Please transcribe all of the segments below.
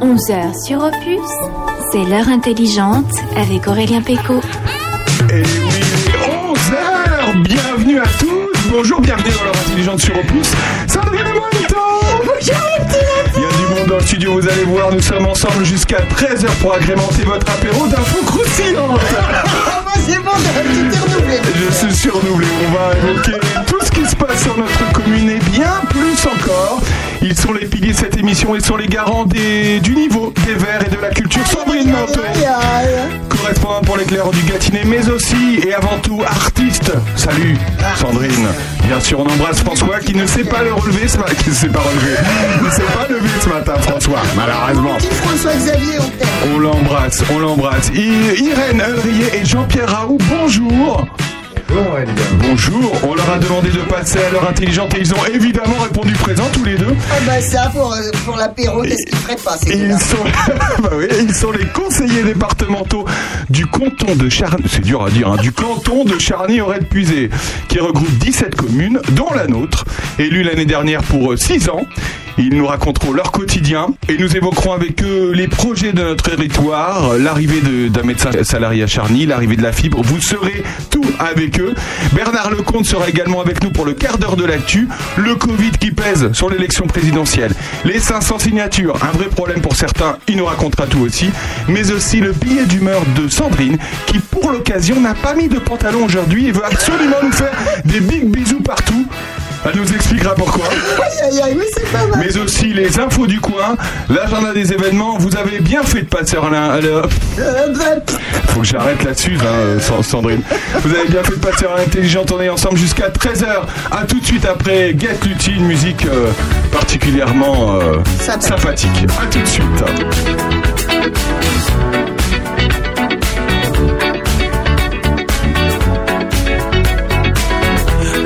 11h sur Opus, c'est l'heure intelligente avec Aurélien Péco. Et oui, 11h Bienvenue à tous Bonjour, bienvenue dans l'heure intelligente sur Opus. Sandrine Bonjour Il y a du monde dans le studio, vous allez voir, nous sommes ensemble jusqu'à 13h pour agrémenter votre apéro d'infos croustillantes. c'est bon, tout est renouvelé. Je suis surrenouvelé, on va évoquer tout ce qui se passe sur notre commune et bien plus encore. Ils sont les piliers de cette émission et sont les garants des, du niveau, des verts et de la culture. Sandrine Manteau, correspondante pour l'éclair du Gâtinais, mais aussi et avant tout artiste. Salut Sandrine. Bien sûr, on embrasse François qui ne sait pas le relever ce matin. Qui ne sait pas relever. ne s'est pas levé ce matin, François, malheureusement. François Xavier, on l'embrasse, on l'embrasse. Irène Ulrier et Jean-Pierre Raoult, bonjour. Bonjour, on leur a demandé de passer à l'heure intelligente et ils ont évidemment répondu présent tous les deux. Ah bah ça, pour, euh, pour l'apéro, qu'est-ce qu'ils feraient pas, ces ils sont, bah oui, ils sont les conseillers départementaux du canton de Charny, c'est dur à dire, hein, du canton de Charny-Auray-de-Puisé, qui regroupe 17 communes, dont la nôtre, élue l'année dernière pour 6 ans. Ils nous raconteront leur quotidien et nous évoquerons avec eux les projets de notre territoire, l'arrivée d'un médecin salarié à Charny, l'arrivée de la fibre. Vous saurez tout avec eux. Bernard Lecomte sera également avec nous pour le quart d'heure de l'actu. Le Covid qui pèse sur l'élection présidentielle. Les 500 signatures, un vrai problème pour certains, il nous racontera tout aussi. Mais aussi le billet d'humeur de Sandrine qui pour l'occasion n'a pas mis de pantalon aujourd'hui et veut absolument nous faire des big bisous partout. Elle nous expliquera pourquoi Aïe aïe aïe, c'est pas mal. mais aussi les infos du coin, l'agenda des événements. Vous avez bien fait de passer à bah, Faut que j'arrête là-dessus, hein, euh, Sa- Sandrine. Vous avez bien fait de passer à l'intelligente. On est ensemble jusqu'à 13h. À tout de suite après Get Lutti, une musique euh, particulièrement euh, Sympathique. sympathique. À tout de suite.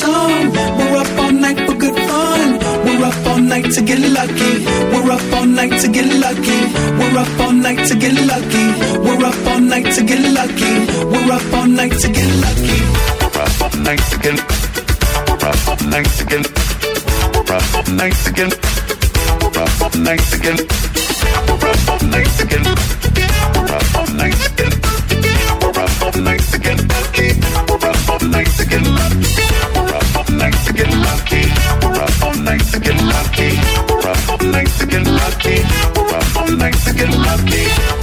To. We're up all night for good fun. We're up all night to get lucky. We're up all night to get lucky. We're up all night to get lucky. We're up all night to get lucky. We're up all night to get lucky. rough all night again. Rough all night again. Rough all night again. Rough all night again. Rough all night again. Rough all night again. Rough all night again. Rough all tonight to get lucky.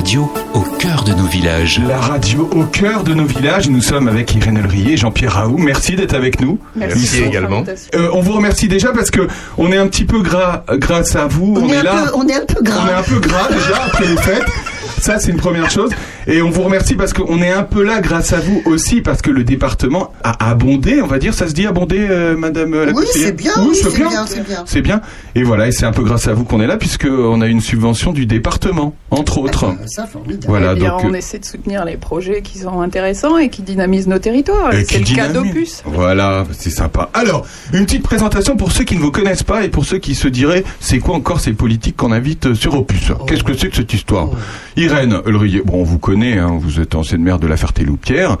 Radio au cœur de nos villages. La radio au cœur de nos villages. Nous sommes avec Irène Elrier et Jean-Pierre Raoult. Merci d'être avec nous. Merci également. Euh, on vous remercie déjà parce que on est un petit peu gras grâce à vous. On, est, un là. peu, on est un peu gras. On est un peu gras déjà après les fêtes. Ça, c'est une première chose. Et on vous remercie parce qu'on est un peu là grâce à vous aussi, parce que le département a abondé, on va dire. Ça se dit abondé, euh, madame la Oui, c'est bien, Oui, c'est bien. c'est bien. Et voilà, et c'est un peu grâce à vous qu'on est là, puisqu'on a une subvention du département, entre autres. Ah, Ça, formidable. Voilà, Eh bien, donc. on euh, essaie de soutenir les projets qui sont intéressants et qui dynamisent nos territoires. C'est qui le cas dynamise. d'Opus. Voilà, c'est sympa. Alors, une petite présentation pour ceux qui ne vous connaissent pas et pour ceux qui se diraient, c'est quoi encore ces politiques qu'on invite sur Opus? Qu'est-ce que c'est que cette histoire? Irène Ulrier, bon, on vous connaît, hein, vous êtes ancienne maire de la Ferté-Loupière.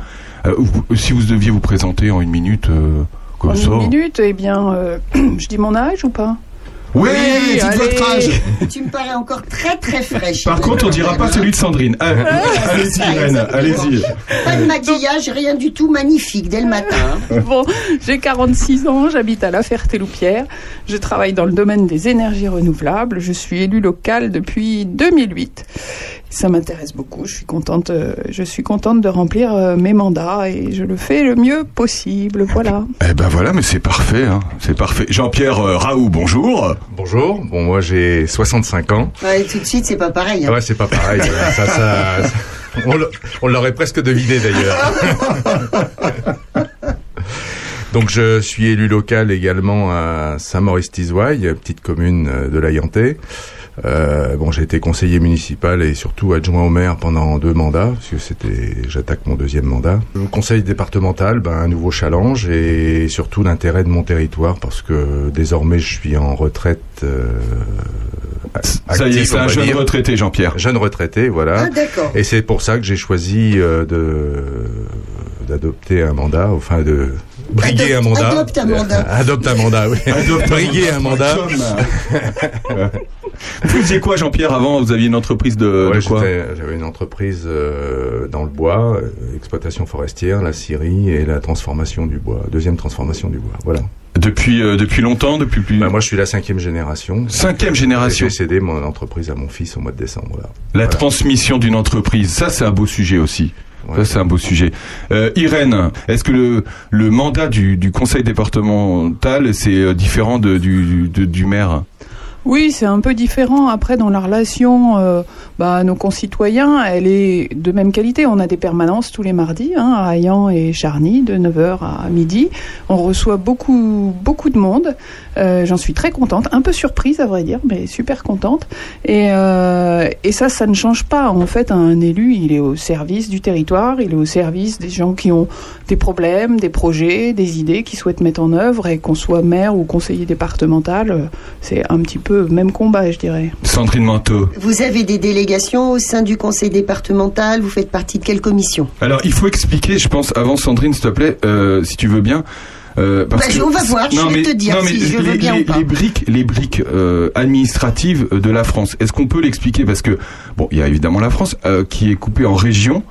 Euh, si vous deviez vous présenter en une minute, euh, comme En ça. une minute, eh bien, euh, je dis mon âge ou pas? Oui, Oui, dites allez. votre âge. Tu me parais encore très très fraîche. Par contre, on dira pas celui de Sandrine. Ah, allez-y, Irène, allez-y. Pas de maquillage, rien du tout, magnifique dès le matin. Bon, j'ai 46 ans, j'habite à La Ferté-Loupière. Je travaille dans le domaine des énergies renouvelables. Je suis élue locale depuis 2008. Ça m'intéresse beaucoup. Je suis contente, euh, je suis contente de remplir euh, mes mandats et je le fais le mieux possible. Voilà. Eh ben voilà, mais c'est parfait, hein, c'est parfait. Jean-Pierre euh, Raoult, bonjour. Bonjour, bon moi j'ai 65 ans. Ouais, tout de suite, c'est pas pareil. hein. Ouais, c'est pas pareil. ça, ça, ça- on l'a- l'aurait presque deviné d'ailleurs. Donc je suis élu local également à Saint-Maurice-Tizouaille, petite commune de l'Ayantais. Euh, bon, j'ai été conseiller municipal et surtout adjoint au maire pendant deux mandats, parce que c'était, j'attaque mon deuxième mandat. Le conseil départemental, ben, un nouveau challenge et surtout l'intérêt de mon territoire, parce que désormais je suis en retraite. Euh, Ça y est, c'est un jeune dire. retraité, Jean-Pierre. Jeune retraité, voilà. Ah, d'accord. Et c'est pour ça que j'ai choisi euh, de d'adopter un mandat, enfin de briguer Adopte- un mandat. adopte un mandat. adopte un mandat, oui. briguer un mandat. Vous faisiez quoi, Jean-Pierre, avant Vous aviez une entreprise de, Ouais, de quoi j'étais- J'avais une entreprise euh, dans le bois, euh, exploitation forestière, la scierie et la transformation du bois, deuxième transformation du bois. Voilà. Depuis, euh, depuis longtemps, depuis plus. Bah, moi, je suis la cinquième génération. Cinquième génération. J'ai cédé mon entreprise à mon fils au mois de décembre. Là. La Voilà. transmission d'une entreprise, ça c'est un beau sujet aussi. Ouais. Ça c'est un beau sujet. Euh, Irène, est-ce que le, le mandat du, du conseil départemental c'est euh, différent de, du, de- du maire? Oui, c'est un peu différent. Après, dans la relation, euh, bah, nos concitoyens, elle est de même qualité. On a des permanences tous les mardis, hein, à Ayan et Charny, de 9h à midi. On reçoit beaucoup, beaucoup de monde. Euh, J'en suis très contente, un peu surprise à vrai dire, mais super contente. Et, euh, et ça, ça ne change pas. En fait, un élu, il est au service du territoire, il est au service des gens qui ont des problèmes, des projets, des idées, qui souhaitent mettre en œuvre. Et qu'on soit maire ou conseiller départemental, euh, c'est un petit peu même combat, je dirais. Sandrine Manteau. Vous avez des délégations au sein du conseil départemental, vous faites partie de quelle commission? Alors il faut expliquer, je pense, avant Sandrine, s'il te plaît, euh, si tu veux bien. euh, parce Bah, que- on va voir, je vais mais- te dire non, mais si je veux les, bien les- ou pas. les briques, les briques euh, administratives de la France. Est-ce qu'on peut l'expliquer? Parce que bon, il y a évidemment la France euh, qui est coupée en régions,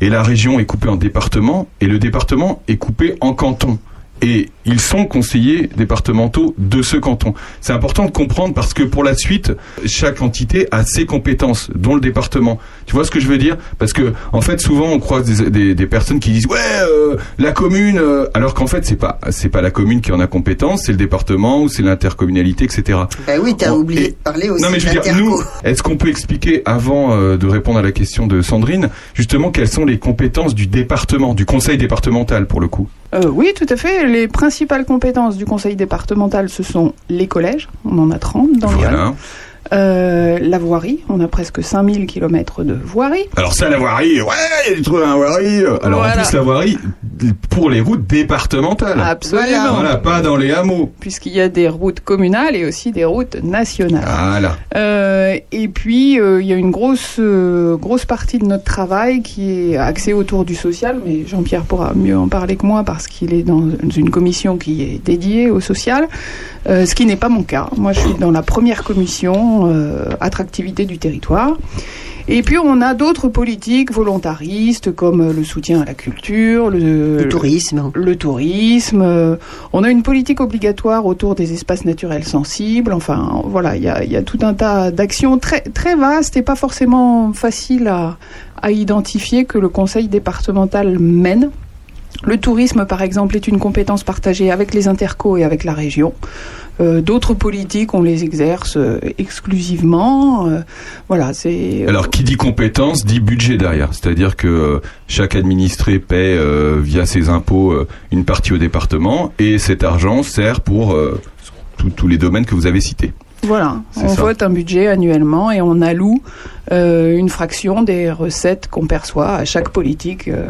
et la région est coupée en départements, et le département est coupé en cantons. Et ils sont conseillers départementaux de ce canton. C'est important de comprendre parce que pour la suite, chaque entité a ses compétences, dont le département. Tu vois ce que je veux dire? Parce que en fait, souvent, on croise des, des- des personnes qui disent ouais, euh, la commune, euh, alors qu'en fait, c'est pas c'est pas la commune qui en a compétence, c'est le département ou c'est l'intercommunalité, etc. Bah oui, t'as oublié et- de parler aussi Non mais je veux dire, nous, est-ce qu'on peut expliquer avant euh, de répondre à la question de Sandrine, justement quelles sont les compétences du département, du conseil départemental pour le coup? Euh, oui, tout à fait. Les principales compétences du conseil départemental, ce sont les collèges. On en a 30 dans. Voilà. Euh, la voirie, on a presque 5000 km de voirie. Alors ça, la voirie, ouais, il y a des trucs à la voirie. Alors Voilà. en plus, la voirie pour les routes départementales. Absolument. Voilà, pas dans les hameaux. Puisqu'il y a des routes communales et aussi des routes nationales. Voilà. Euh, et puis, euh, il y a une grosse, grosse partie de notre travail qui est axée autour du social, mais Jean-Pierre pourra mieux en parler que moi parce qu'il est dans une commission qui est dédiée au social, ce qui n'est pas mon cas. Moi, je suis dans la première commission euh, attractivité du territoire. Et puis, on a d'autres politiques volontaristes comme euh, le soutien à la culture, le, Le tourisme. le tourisme. euh, On a une politique obligatoire autour des espaces naturels sensibles. Enfin, voilà, il y a, il y a tout un tas d'actions très, très vastes et pas forcément faciles à, à identifier que le conseil départemental mène. Le tourisme, par exemple, est une compétence partagée avec les intercos et avec la région. Euh, D'autres politiques, on les exerce euh, exclusivement. Euh, voilà, c'est. Alors qui dit compétence dit budget derrière. C'est-à-dire que chaque administré paie via ses impôts une partie au département et cet argent sert pour tous- les domaines que vous avez cités. Voilà, on ça. vote un budget annuellement et on alloue euh, une fraction des recettes qu'on perçoit à chaque politique euh,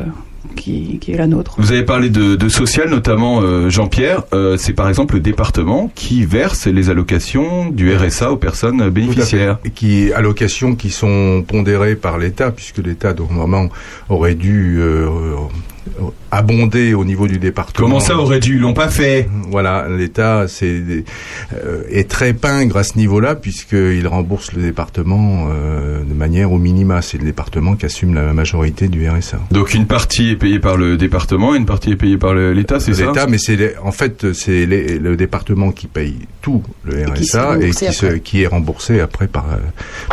qui, qui est la nôtre. Vous avez parlé de, de social, notamment euh, Jean-Pierre. Euh, c'est par exemple le département qui verse les allocations du RSA aux personnes bénéficiaires. Et qui allocations qui sont pondérées par l'État, puisque l'État normalement aurait dû euh, abonder au niveau du département. Comment ça aurait dû? Ils l'ont pas fait. Voilà, l'État c'est euh, est très pingre à ce niveau-là puisqu'il rembourse le département euh, de manière au minima. C'est le département qui assume la majorité du RSA. Donc une partie est payée par le département et une partie est payée par le- l'État, c'est ça? L'État, mais c'est les- en fait c'est les- le département qui paye tout le Et qui se RSA et qui, se- après. qui est remboursé après par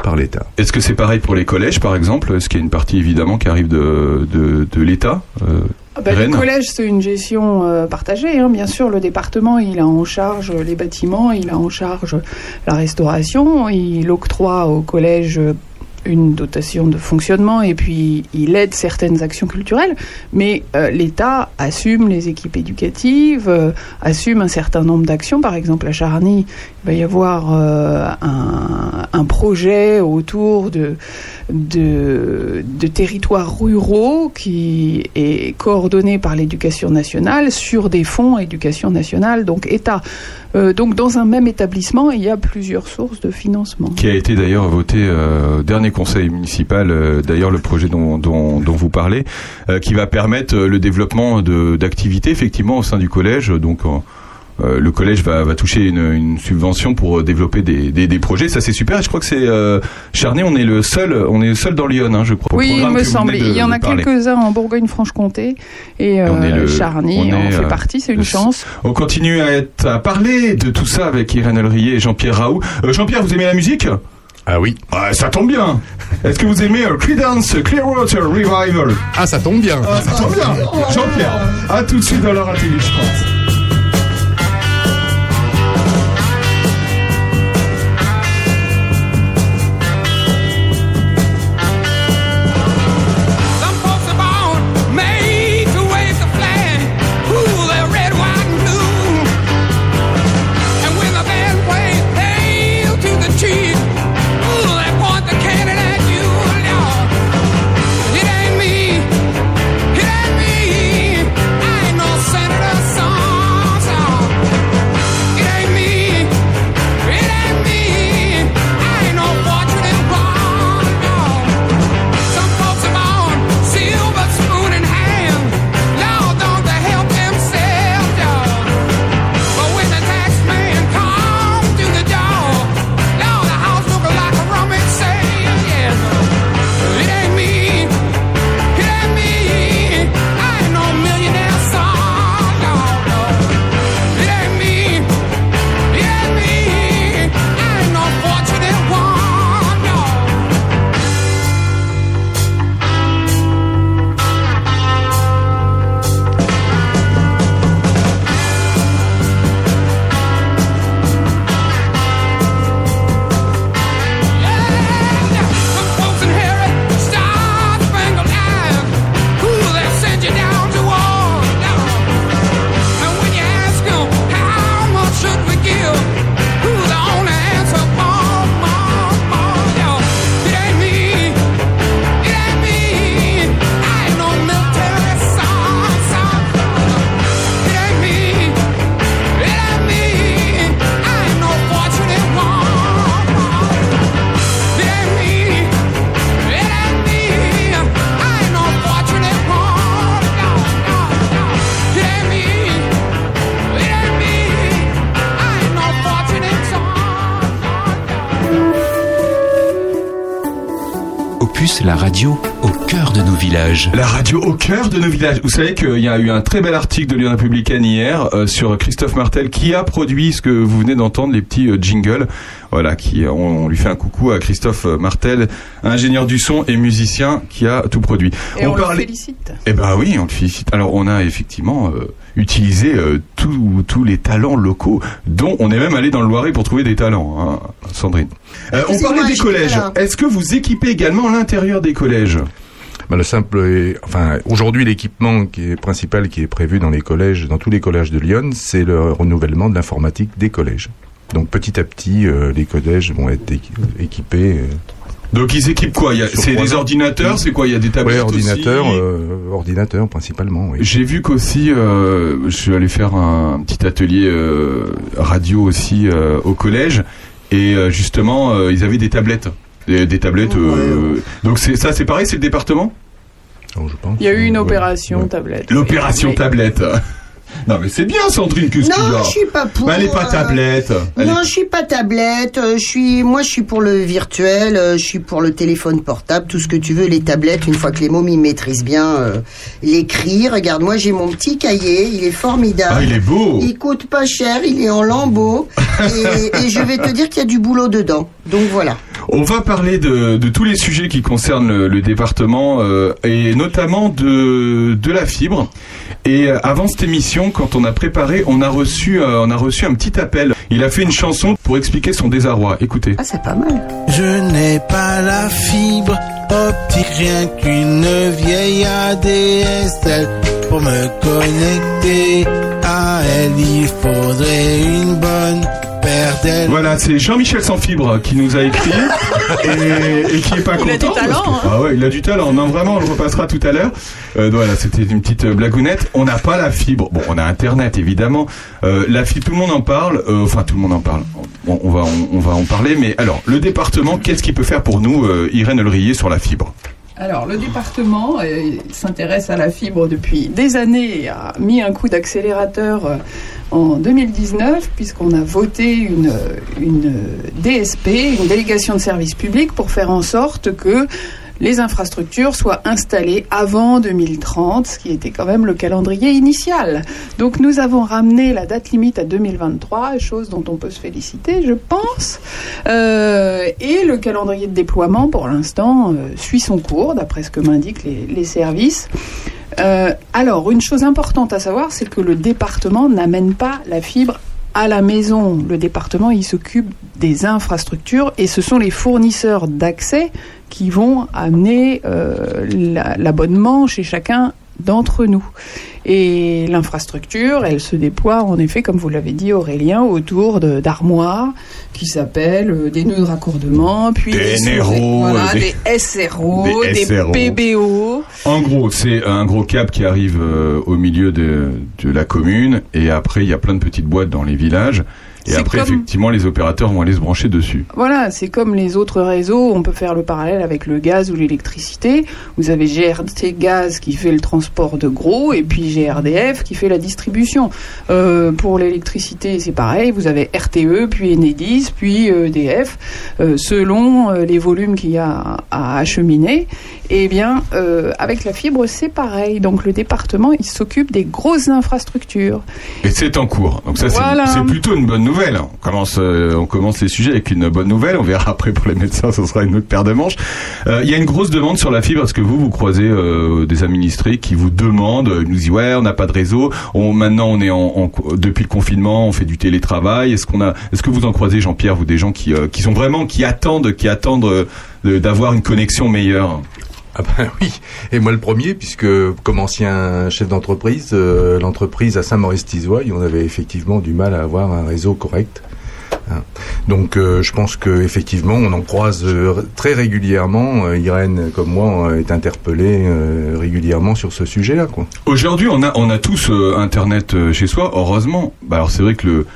par l'État. Est-ce que c'est pareil pour les collèges, par exemple? Est-ce qu'il y a une partie évidemment qui arrive de, de, de l'État euh, ben, Rennes le collège, c'est une gestion euh, partagée. hein. Bien sûr, le département, il a en charge les bâtiments, il a en charge la restauration, il octroie au collège une dotation de fonctionnement et puis il aide certaines actions culturelles, mais euh, l'État assume les équipes éducatives, euh, assume un certain nombre d'actions. Par exemple, à Charny, il va y avoir euh, un, projet autour de, de, de territoires ruraux qui est coordonné par l'éducation nationale sur des fonds éducation nationale, donc État. Donc dans un même établissement, il y a plusieurs sources de financement. qui a été d'ailleurs voté au dernier conseil municipal, euh, d'ailleurs le projet dont, dont, dont vous parlez, euh, qui va permettre euh, le développement d'activités effectivement au sein du collège. Donc le collège va, va toucher une, une subvention pour développer des, des, des projets. Ça c'est super. Et je crois que c'est euh, Charnay, on est le seul, on est le seul dans Lyon, hein, je crois. Oui, il me semble. Il y en a quelques-uns en Bourgogne-Franche-Comté et, on est le- Charny on fait euh, partie. C'est une le- chance. On continue à, être, à parler de tout ça avec Irène Elrier et Jean-Pierre Raoult. Jean-Pierre, vous aimez la musique? Ah oui. Ouais, ça tombe bien. Est-ce que vous aimez euh, Creedence Clearwater Revival? Ah ça tombe bien. Ah, ça tombe bien. Jean-Pierre, à tout de suite dans l'heure intelligente. Some villages. La radio au cœur de nos villages. Vous savez qu'il y a eu un très bel article de l'Union républicaine hier euh, sur Christophe Martel qui a produit ce que vous venez d'entendre, les petits euh, jingles. Voilà, qui on, on lui fait un coucou à Christophe euh, Martel, ingénieur du son et musicien qui a tout produit. Et on, le félicite. Eh ben oui, on le félicite. Alors on a effectivement euh, utilisé euh, tous tous les talents locaux, dont on est même allé dans le Loiret pour trouver des talents, hein, Sandrine. Euh, on parlait des collèges. Est-ce que vous équipez également l'intérieur des collèges? Bah, le simple, enfin, aujourd'hui, l'équipement qui est principal qui est prévu dans les collèges, dans tous les collèges de Lyon, c'est le renouvellement de l'informatique des collèges. Donc petit à petit, euh, les collèges vont être équi- équipés. euh, Donc ils équipent quoi? C'est des ordinateurs? C'est quoi? Il y a des ouais, tablettes ordinateurs, aussi euh, ordinateurs principalement. Oui. J'ai vu qu'aussi, euh, je suis allé faire un petit atelier euh, radio aussi au collège, et justement, ils avaient des tablettes. Des, des tablettes. euh, donc c'est ça, c'est pareil, c'est le département je pense. Il y a eu une opération Ouais. tablette. L'opération Oui. tablette. Non mais c'est bien Sandrine, y Non, je suis pas pour. Bah, Elle est pas euh, tablette. Elle Non, est- je suis pas tablette. euh, Je suis, moi, je suis pour le virtuel. Je suis pour le téléphone portable, tout ce que tu veux. Les tablettes, une fois que les mômes ils maîtrisent bien euh, l'écrit. Regarde, moi, j'ai mon petit cahier. Il est formidable. Ah, il est beau. Il coûte pas cher. Il est en lambeaux. et, et je vais te dire qu'il y a du boulot dedans. Donc voilà. On va parler de, de tous les sujets qui concernent le, le département euh, et notamment de, de la fibre. Et euh, avant cette émission, quand on a préparé, on a reçu, euh, on a reçu un petit appel. Il a fait une chanson pour expliquer son désarroi. Écoutez. Ah, c'est pas mal. Je n'ai pas la fibre optique, rien qu'une vieille ADSL. Pour me connecter à elle, il faudrait une bonne Voilà, c'est Jean-Michel sans fibre qui nous a écrit et, et qui est pas Il a content. du talent, que- hein. Ah ouais, il a du talent. Non, vraiment, on le repassera tout à l'heure. Euh, voilà, c'était une petite euh, blagounette. On n'a pas la fibre. Bon, on a Internet évidemment. Euh, la fibre, tout le monde en parle. Euh, enfin, tout le monde en parle. On, on va, on, on va en parler. Mais alors, le département, qu'est-ce qu'il peut faire pour nous, Irène Elrier, sur la fibre? Alors, le département euh, s'intéresse à la fibre depuis des années et a mis un coup d'accélérateur euh, en 2019 puisqu'on a voté une, DSP, une délégation de service public, pour faire en sorte que les infrastructures soient installées avant 2030, ce qui était quand même le calendrier initial. Donc nous avons ramené la date limite à 2023, chose dont on peut se féliciter, je pense. Euh, et le calendrier de déploiement, pour l'instant, euh, suit son cours, d'après ce que m'indiquent les, services. Euh, alors, une chose importante à savoir, c'est que le département n'amène pas la fibre à la maison. Le département, il s'occupe des infrastructures et ce sont les fournisseurs d'accès qui vont amener euh, la- l'abonnement chez chacun d'entre nous. Et l'infrastructure, elle se déploie en effet, comme vous l'avez dit Aurélien, autour de- d'armoires qui s'appellent euh, des nœuds de raccordement, puis Des NRO, voilà, des- des, SRO, des des, SRO. PBO. En gros, c'est un gros câble qui arrive euh, au milieu de, de la commune et après il y a plein de petites boîtes dans les villages et après comme- effectivement les opérateurs vont aller se brancher dessus. Voilà, c'est comme les autres réseaux, on peut faire le parallèle avec le gaz ou l'électricité. Vous avez GRT Gaz qui fait le transport de gros et puis GRDF qui fait la distribution. Euh, pour l'électricité, c'est pareil, vous avez RTE, puis Enedis, puis EDF, euh, selon euh, les volumes qu'il y a à acheminer. Et bien, euh, avec la fibre, c'est pareil. Donc le département, il s'occupe des grosses infrastructures. Et c'est en cours. Donc ça Voilà. c'est plutôt une bonne nouvelle. On commence euh, on commence les sujets avec une bonne nouvelle. On verra après pour les médecins, ce sera une autre paire de manches. Euh, Il y a une grosse demande sur la fibre. Est-ce que vous vous croisez euh, des administrés qui vous demandent, ils nous disent ouais on n'a pas de réseau. On, maintenant on est en, depuis le confinement, on fait du télétravail. Est-ce qu'on a Est-ce que vous en croisez Jean-Pierre vous des gens qui sont vraiment qui attendent qui attendent de- d'avoir une connexion meilleure? Ah ben oui, et moi le premier, puisque comme ancien chef d'entreprise, euh, l'entreprise à Saint-Maurice-Tizoy, on avait effectivement du mal à avoir un réseau correct. Hein. Donc euh, je pense que effectivement on en croise euh, très régulièrement. Irène, comme moi, est interpellée régulièrement sur ce sujet-là. Aujourd'hui, on a, on a tous Internet chez soi, heureusement. Bah, alors c'est vrai que le,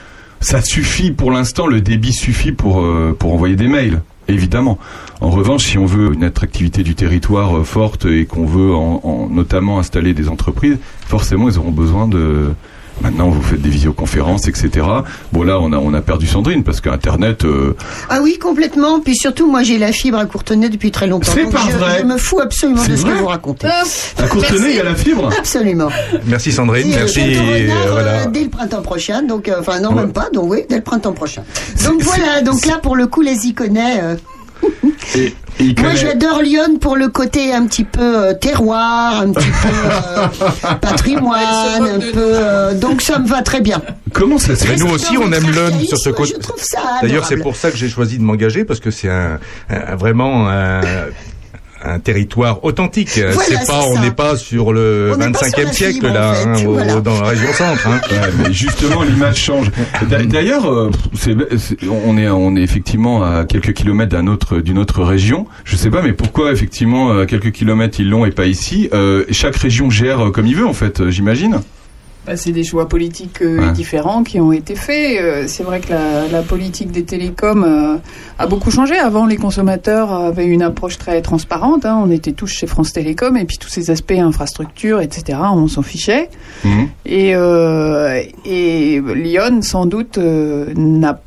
ça suffit pour l'instant, le débit suffit pour, pour envoyer des mails, évidemment. En revanche, si on veut une attractivité du territoire euh, forte et qu'on veut en, en- notamment installer des entreprises, forcément, ils auront besoin de Maintenant, vous faites des visioconférences, etc. Bon, là, on a, on a perdu Sandrine parce qu'Internet. euh, Ah oui, complètement. Puis surtout, moi, j'ai la fibre à Courtenay depuis très longtemps. C'est pas je, vrai. je me fous absolument C'est de ce que vous racontez. À Courtenay, il y a la fibre Absolument. Merci Sandrine, Et, euh, merci. Renard, euh, euh, voilà. dès le printemps prochain, donc euh, enfin non Ouais. même pas, donc oui, dès le printemps prochain. Donc voilà, donc là pour le coup les iconais. Et Moi connaît- j'adore Lyon pour le côté un petit peu euh, terroir, un petit peu euh, patrimoine, un peu. euh, donc ça me va très bien. Comment ça se Mais nous aussi, on aime l'homme sur ce côté. Je trouve ça D'ailleurs, c'est pour ça que j'ai choisi de m'engager parce que c'est un, un- vraiment un, un territoire authentique. Voilà, c'est pas, on n'est pas sur le On n'est pas sur 25e la siècle fibre, là, en fait, hein, au- dans la région centre. Hein. Ouais, mais justement, l'image change. D'a- D'ailleurs, euh, on est, on est effectivement à quelques kilomètres d'un autre, d'une autre région. Je sais pas, mais pourquoi effectivement à quelques kilomètres ils l'ont et pas ici? Euh, Chaque région gère comme il veut, en fait, euh, j'imagine. Bah, c'est des choix politiques euh, Ouais. différents qui ont été faits. Euh, c'est vrai que la, la politique des télécoms euh, a beaucoup changé. Avant, les consommateurs avaient une approche très transparente. hein. On était tous chez France Télécom et puis tous ces aspects infrastructure, etc., on s'en fichait. Mhm. Et, et Lyon, sans doute, n'a pas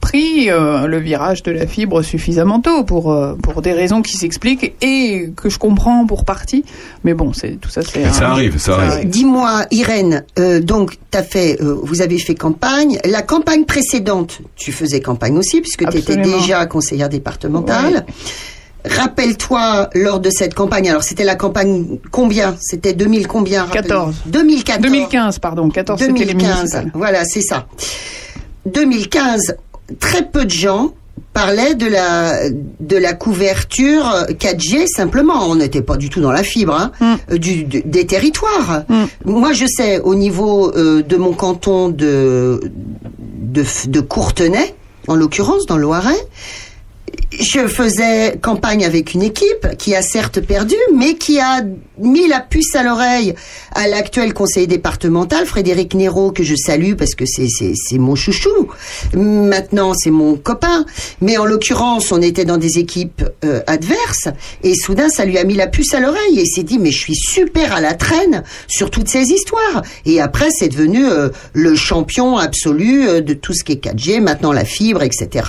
pris euh, le virage de la fibre suffisamment tôt pour, euh, pour des raisons qui s'expliquent et que je comprends pour partie. Mais bon, c'est tout ça, c'est... Ça arrive, ça arrive. Dis-moi, Irène, euh, donc t'as fait, euh, vous avez fait campagne. La campagne précédente, tu faisais campagne aussi puisque tu étais déjà conseillère départementale. Rappelle-toi lors de cette campagne. Alors c'était la campagne combien? C'était 2000 combien? Rappelle- 14. 2014. 2015, pardon. 14, c'était les 2015. municipales. Voilà, c'est ça. 2015, très peu de gens parlaient de la de la couverture 4G simplement. On n'était pas du tout dans la fibre hein, euh, du, du- des territoires. Moi, je sais au niveau euh, de mon canton de de, de Courtenay, en l'occurrence dans le Loiret. Je faisais campagne avec une équipe qui a certes perdu, mais qui a mis la puce à l'oreille à l'actuel conseiller départemental, Frédéric Néraud, que je salue parce que c'est, c'est, mon chouchou. Maintenant, c'est mon copain. Mais en l'occurrence, on était dans des équipes euh, adverses et soudain, ça lui a mis la puce à l'oreille et s'est dit, mais je suis super à la traîne sur toutes ces histoires. Et après, c'est devenu euh, le champion absolu euh, de tout ce qui est 4G, maintenant la fibre, etc.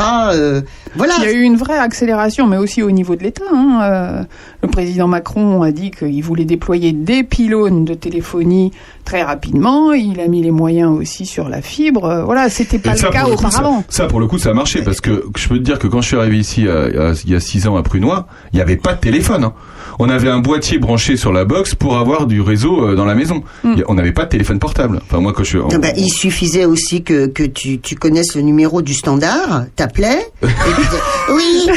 Voilà. Vraie accélération, mais aussi au niveau de l'État. hein. Euh, le président Macron a dit qu'il voulait déployer des pylônes de téléphonie très rapidement. Il a mis les moyens aussi sur la fibre. Euh, Voilà, c'était pas ça, le cas pour le coup, auparavant. ça, ça, pour le coup, ça a marché parce que je peux te dire que quand je suis arrivé ici euh, il y a six ans à Prunois, il n'y avait pas de téléphone. hein. On avait un boîtier branché sur la box pour avoir du réseau euh, dans la maison. A- On n'avait pas de téléphone portable. Enfin, moi, quand je suis. Ah bah, il suffisait aussi que, que tu, tu connaisses le numéro du standard, t'appelais, et puis tu- oui,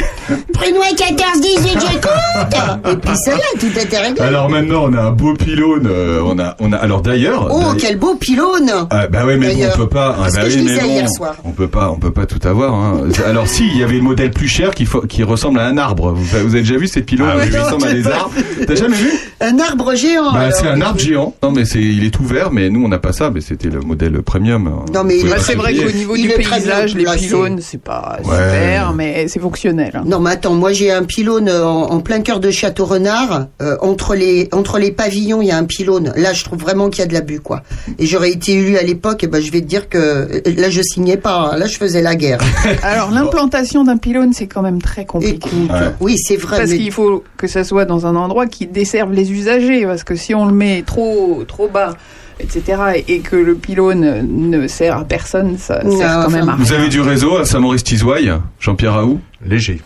Prunois 14 18 j'écoute Et puis c'est là, tout était réglé. Alors maintenant, on a un beau pylône. euh, on a, on a. Alors d'ailleurs. oh, d'ailleurs- quel beau pylône Ah, bah ouais, mais bon, on peut pas. Ah, bah que oui, je mais bon, hier soir. On peut pas, on peut pas tout avoir. Hein. Alors si, il y avait le modèle plus cher qui, qui ressemble à un arbre. Vous, vous avez déjà vu ces pylônes Ah oui, qui ressemblent à des T'as jamais vu? Un arbre géant Bah, c'est un arbre géant. Non, mais c'est, il est tout vert, mais nous on n'a pas ça. Mais c'était le modèle premium. Non, mais Bah, c'est vrai qu'au niveau Il du paysage, les pylônes, c'est pas Ouais. super, mais c'est fonctionnel. hein. Non mais attends, moi j'ai un pylône euh, en, en plein cœur de Château Renard. Euh, entre les entre les pavillons, il y a un pylône. Là, je trouve vraiment qu'il y a de l'abus, quoi. Et j'aurais été élu à l'époque, et ben je vais te dire que euh, là je signais pas. hein. Là, je faisais la guerre. Alors, l'implantation d'un pylône, c'est quand même très compliqué. Écoute, Ouais. oui, c'est vrai. Parce mais- qu'il faut que ça soit dans un endroit qui desserve les usagers, parce que si on le met trop, trop bas, etc., et que le pylône ne sert à personne, ça sert quand enfin, même à Vous rien. avez du réseau à Saint-Maurice-Tizouaille Jean-Pierre Raoult? Léger.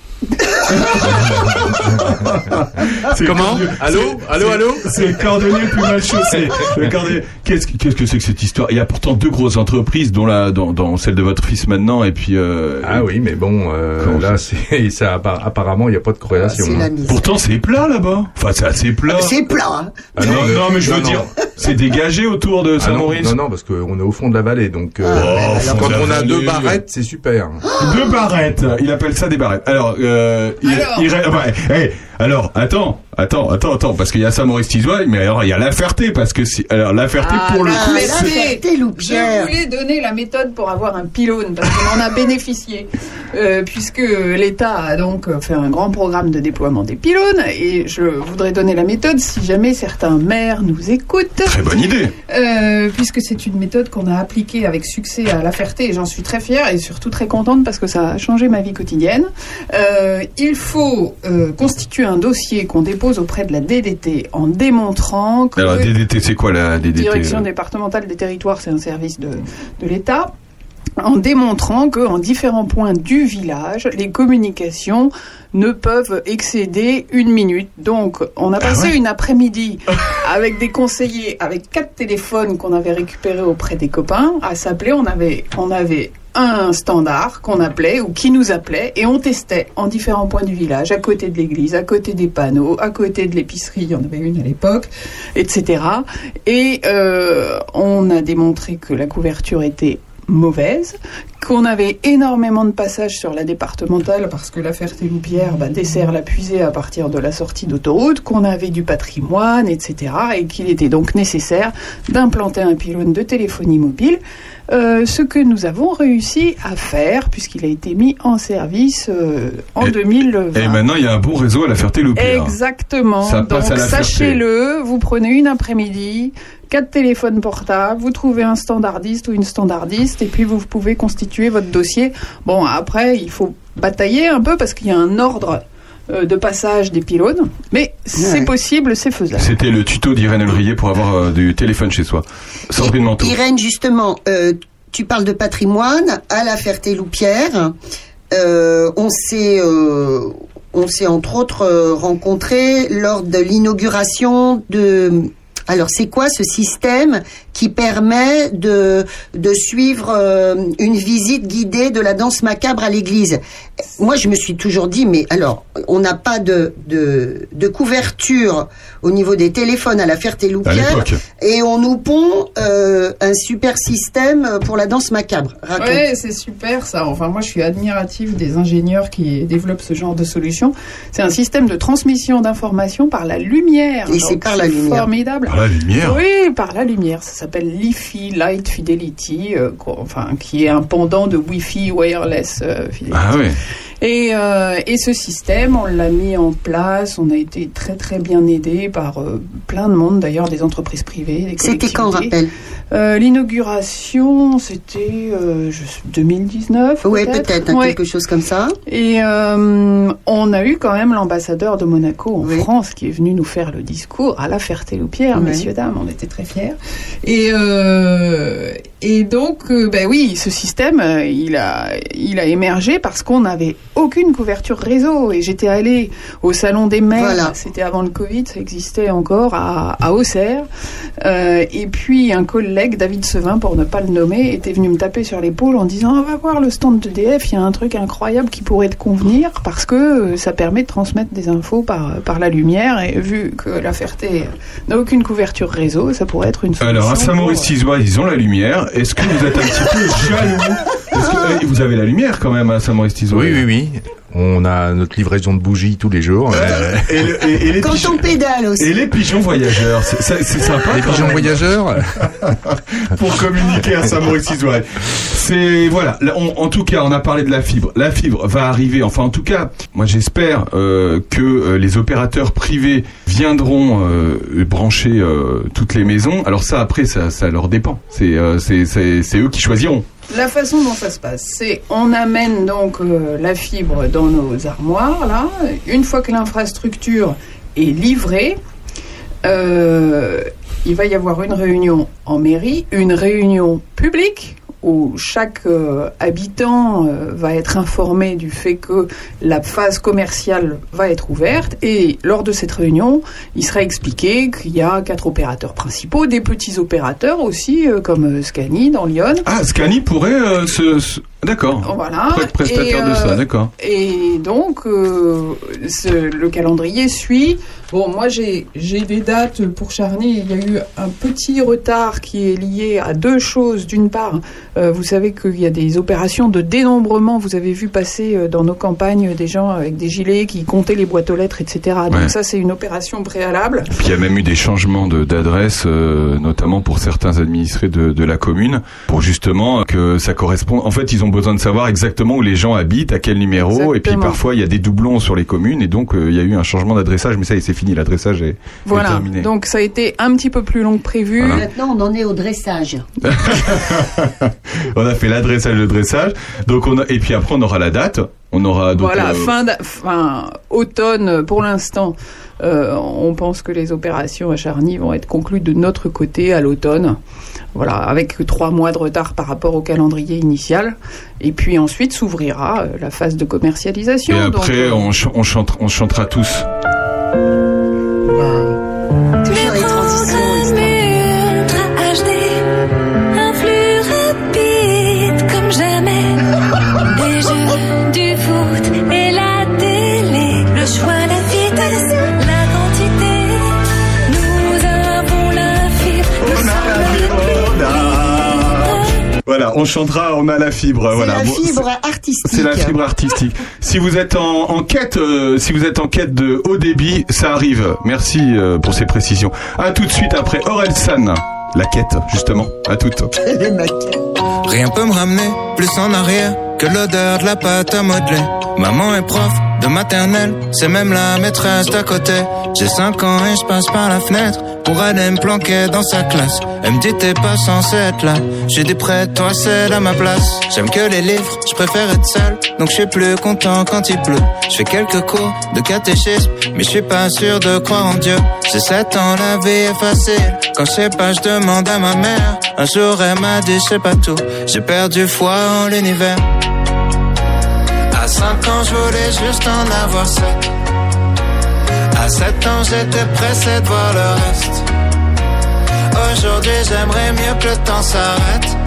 C'est Comment Allô c'est- Allô, allô C'est le cordonnier plus mal chaussé. Le cordonnier- Qu'est-ce que qu'est-ce que c'est que cette histoire? Il y a pourtant deux grosses entreprises, dont la, dont, dont celle de votre fils maintenant, et puis. euh, Ah oui, mais bon, euh, là, c'est ça. appa- Apparemment, il n'y a pas de corrélation. c'est hein. la misère. Pourtant, c'est plat là-bas. Enfin, c'est assez plat. C'est plat. hein. Ah non, mais- non, mais je veux non, dire, c'est dégagé autour de Ah non, Saint-Maurice. non, non, parce qu'on est au fond de la vallée, donc euh, Ah, alors- quand La on a vallée. deux barrettes, c'est super. Deux barrettes. Il appelle ça des barrettes. Alors, euh, il, Alors il- hey, Alors, attends, attends, attends, attends, parce qu'il y a Saint-Maurice Tizoy, mais alors il y a La Ferté, parce que si, alors La Ferté Ah, pour le la coup, Ferté. c'est- Ferté. Je voulais donner la méthode pour avoir un pylône, parce qu'on en a bénéficié, euh, puisque l'État a donc fait un grand programme de déploiement des pylônes, et je voudrais donner la méthode si jamais certains maires nous écoutent. très bonne idée. Euh, puisque c'est une méthode qu'on a appliquée avec succès à La Ferté et j'en suis très fière et surtout très contente parce que ça a changé ma vie quotidienne. Euh, il faut euh, constituer un dossier qu'on dépose auprès de la DDT en démontrant que Alors, DDT, c'est quoi la DDT Direction euh départementale des territoires, c'est un service de, de l'État en démontrant que en différents points du village, les communications ne peuvent excéder une minute. Donc, on a passé ouais une après-midi avec des conseillers, avec quatre téléphones qu'on avait récupérés auprès des copains, à s'appeler. On avait, on avait un standard qu'on appelait ou qui nous appelait et on testait en différents points du village, à côté de l'église, à côté des panneaux, à côté de l'épicerie, il y en avait une à l'époque, etc. Et euh, on a démontré que la couverture était mauvaise, qu'on avait énormément de passages sur la départementale parce que la Ferté-Loupière bah, dessert la puisée à partir de la sortie d'autoroute, qu'on avait du patrimoine, etc. et qu'il était donc nécessaire d'implanter un pylône de téléphonie mobile. Euh, ce que nous avons réussi à faire puisqu'il a été mis en service euh, en Et- 2020. Et maintenant, il y a un bon réseau à La Ferté-Loupière. Exactement. Ça passe Donc sachez-le, vous prenez une après-midi, quatre téléphones portables, vous trouvez un standardiste ou une standardiste et puis vous pouvez constituer votre dossier. Bon, après, il faut batailler un peu parce qu'il y a un ordre euh, de passage des pylônes, mais c'est possible, c'est faisable. C'était le tuto d'Irène Elrier pour avoir euh, du téléphone chez soi. Sandrine Manteau. Irène, justement, euh, tu parles de patrimoine à la Ferté-Loupière. Euh, on s'est, euh, on s'est entre autres euh, rencontrés lors de l'inauguration de. Alors, c'est quoi ce système qui permet de de suivre euh, une visite guidée de la danse macabre à l'église? Moi, je me suis toujours dit, mais alors, on n'a pas de, de de couverture au niveau des téléphones à la Ferté-Loupière. Et on nous pond euh, un super système pour la danse macabre. Raconte. Ouais, c'est super ça. Enfin, moi, je suis admirative des ingénieurs qui développent ce genre de solution. C'est un système de transmission d'informations par la lumière. Et c'est par la lumière. Formidable. Par la lumière. Oui, par la lumière. Ça s'appelle LiFi, Light Fidelity, euh, quoi, enfin, qui est un pendant de Wi-Fi Wireless euh, Fidelity. Ah ouais. Et, euh, et ce système, on l'a mis en place. On a été très très bien aidé par euh, plein de monde, d'ailleurs des entreprises privées. des C'était quand, rappelle Euh, L'inauguration, c'était euh, je sais, 2019. Oui, peut-être, peut-être, hein, Ouais. quelque chose comme ça. Et euh, on a eu quand même l'ambassadeur de Monaco en Oui. France qui est venu nous faire le discours à la Ferté-Loupière, Oui. messieurs, dames, on était très fiers. Et, euh, et donc, euh, ben oui, ce système, euh, il a, il a émergé parce qu'on n'avait aucune couverture réseau. Et j'étais allée au Salon des maires, Voilà. c'était avant le Covid, ça existait encore, à, à Auxerre. Euh, et puis un collègue, David Sevin, pour ne pas le nommer, était venu me taper sur l'épaule en disant On va voir le stand d'EDF, il y a un truc incroyable qui pourrait te convenir parce que euh, ça permet de transmettre des infos par, par la lumière. Et vu que la Ferté n'a aucune couverture réseau, ça pourrait être une solution. Alors, à Saint-Maurice pour- Tizois, ils ont la lumière. Est-ce que vous êtes un petit peu jaloux? Est-ce que- eh, Vous avez la lumière quand même à Saint-Maurice Tizois. Oui, oui, On a notre livraison de bougies tous les jours. Euh, Et, le- et- et les Quand pigeons, on pédale aussi. et les pigeons voyageurs, c'est c'est- c'est sympa. les pigeons même. voyageurs pour communiquer à Saint-Maurice Isoire. C'est voilà. On- en tout cas, on a parlé de la fibre. La fibre va arriver. Enfin, en tout cas, moi j'espère euh, que euh, les opérateurs privés viendront euh, brancher euh, toutes les maisons. Alors ça, après, ça, ça leur dépend. C'est euh, c'est c'est c'est eux qui choisiront. La façon dont ça se passe, c'est on amène donc euh, la fibre dans nos armoires, là. Une fois que l'infrastructure est livrée, euh, il va y avoir une réunion en mairie, une réunion publique où chaque euh, habitant euh, va être informé du fait que la phase commerciale va être ouverte et lors de cette réunion, il sera expliqué qu'il y a quatre opérateurs principaux, des petits opérateurs aussi euh, comme euh, Scani dans Lyon. Ah, Scani pourrait euh, se, se- D'accord. Voilà. Être prestataire Et, de ça, euh, d'accord. Et donc, euh, ce- le calendrier suit Bon, moi j'ai j'ai des dates pour Charny. Il y a eu un petit retard qui est lié à deux choses. D'une part, euh, vous savez qu'il y a des opérations de dénombrement. Vous avez vu passer euh, dans nos campagnes des gens avec des gilets qui comptaient les boîtes aux lettres, etc. Donc ça, c'est une opération préalable. Puis il y a même eu des changements de- d'adresse, euh, notamment pour certains administrés de, de la commune, pour justement que ça corresponde. En fait, ils ont besoin de savoir exactement où les gens habitent, à quel numéro, et puis parfois il y a des doublons sur les communes, et donc euh, il y a eu un changement d'adressage. Mais ça, c'est fini, l'adressage est, est Voilà. terminé. Donc ça a été un petit peu plus long que prévu. Voilà. Maintenant, on en est au dressage. on a fait l'adressage, le dressage, donc on a, et puis après on aura la date. On aura donc voilà, euh, fin, fin automne pour l'instant. euh, on pense que les opérations à Charny vont être conclues de notre côté à l'automne. Voilà, avec trois mois de retard par rapport au calendrier initial. Et puis ensuite s'ouvrira euh, la phase de commercialisation. Et après, on, ch- on, chante, on chantera tous. Voilà, on chantera, on a la fibre. C'est voilà. la Bon, fibre artistique. C'est la fibre artistique. si vous êtes en, en quête, euh, si vous êtes en quête de haut débit, ça arrive. Merci euh, pour ces précisions. À tout de suite après Aurel San. La quête, justement. À toutes. Rien peut me ramener plus en arrière que l'odeur de la pâte à modeler. Maman est prof de maternelle, c'est même la maîtresse d'à côté. J'ai 5 ans et je passe par la fenêtre pour aller me planquer dans sa classe. Elle me dit t'es pas censé être là. J'ai dit près de toi c'est à ma place. J'aime que les livres, je préfère être seul, donc je suis plus content quand il pleut. Je fais quelques cours de catéchisme, mais je suis pas sûr de croire en Dieu. J'ai 7 ans, la vie est facile. Quand je sais pas, je demande à ma mère. Un jour elle m'a dit je sais pas tout. J'ai perdu foi en l'univers. À 5 ans, je voulais juste en avoir 7. À 7 ans, j'étais pressé de voir le reste. Aujourd'hui, j'aimerais mieux que le temps s'arrête.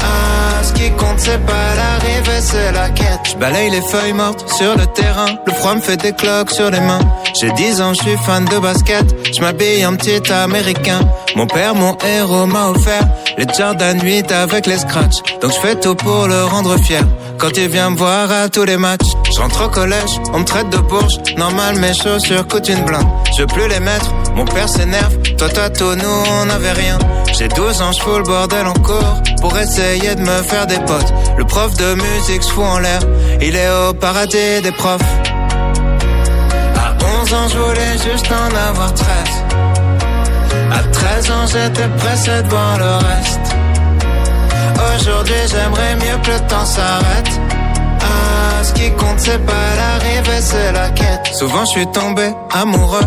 Ah, ce qui compte, c'est pas l'arrivée, c'est la quête. Je balaye les feuilles mortes sur le terrain. Le froid me fait des cloques sur les mains. J'ai 10 ans, je suis fan de basket. Je m'habille en petit américain. Mon père, mon héros, m'a offert les Jordan 8 avec les scratchs. Donc je fais tout pour le rendre fier. Quand il vient me voir à tous les matchs, je au collège, on me traite de bourge. Normal, mes chaussures coûtent une blinde. Je veux plus les mettre, mon père s'énerve. Toi, toi, tout, nous, on n'avait rien. J'ai 12 ans, je fous le bordel en cours pour essayer de me faire des potes. Le prof de musique se fout en l'air, il est au paradis des profs. À 11 ans, je voulais juste en avoir 13. À 13 ans, j'étais pressé de voir le reste. Aujourd'hui, j'aimerais mieux que le temps s'arrête. Ah, ce qui compte, c'est pas l'arrivée, c'est la quête. Souvent, je suis tombé amoureux,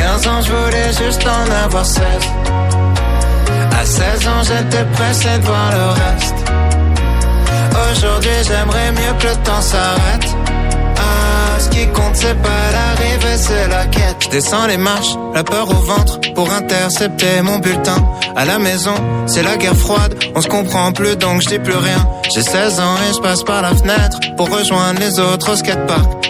À 15 ans, je voulais juste en avoir 16. À 16 ans, j'étais pressé de voir le reste. Aujourd'hui, j'aimerais mieux que le temps s'arrête. Ah, ce qui compte, c'est pas l'arrivée, c'est la quête. Je descends les marches, la peur au ventre, pour intercepter mon bulletin. À la maison, c'est la guerre froide, on se comprend plus donc je dis plus rien. J'ai 16 ans et je passe par la fenêtre pour rejoindre les autres au skatepark.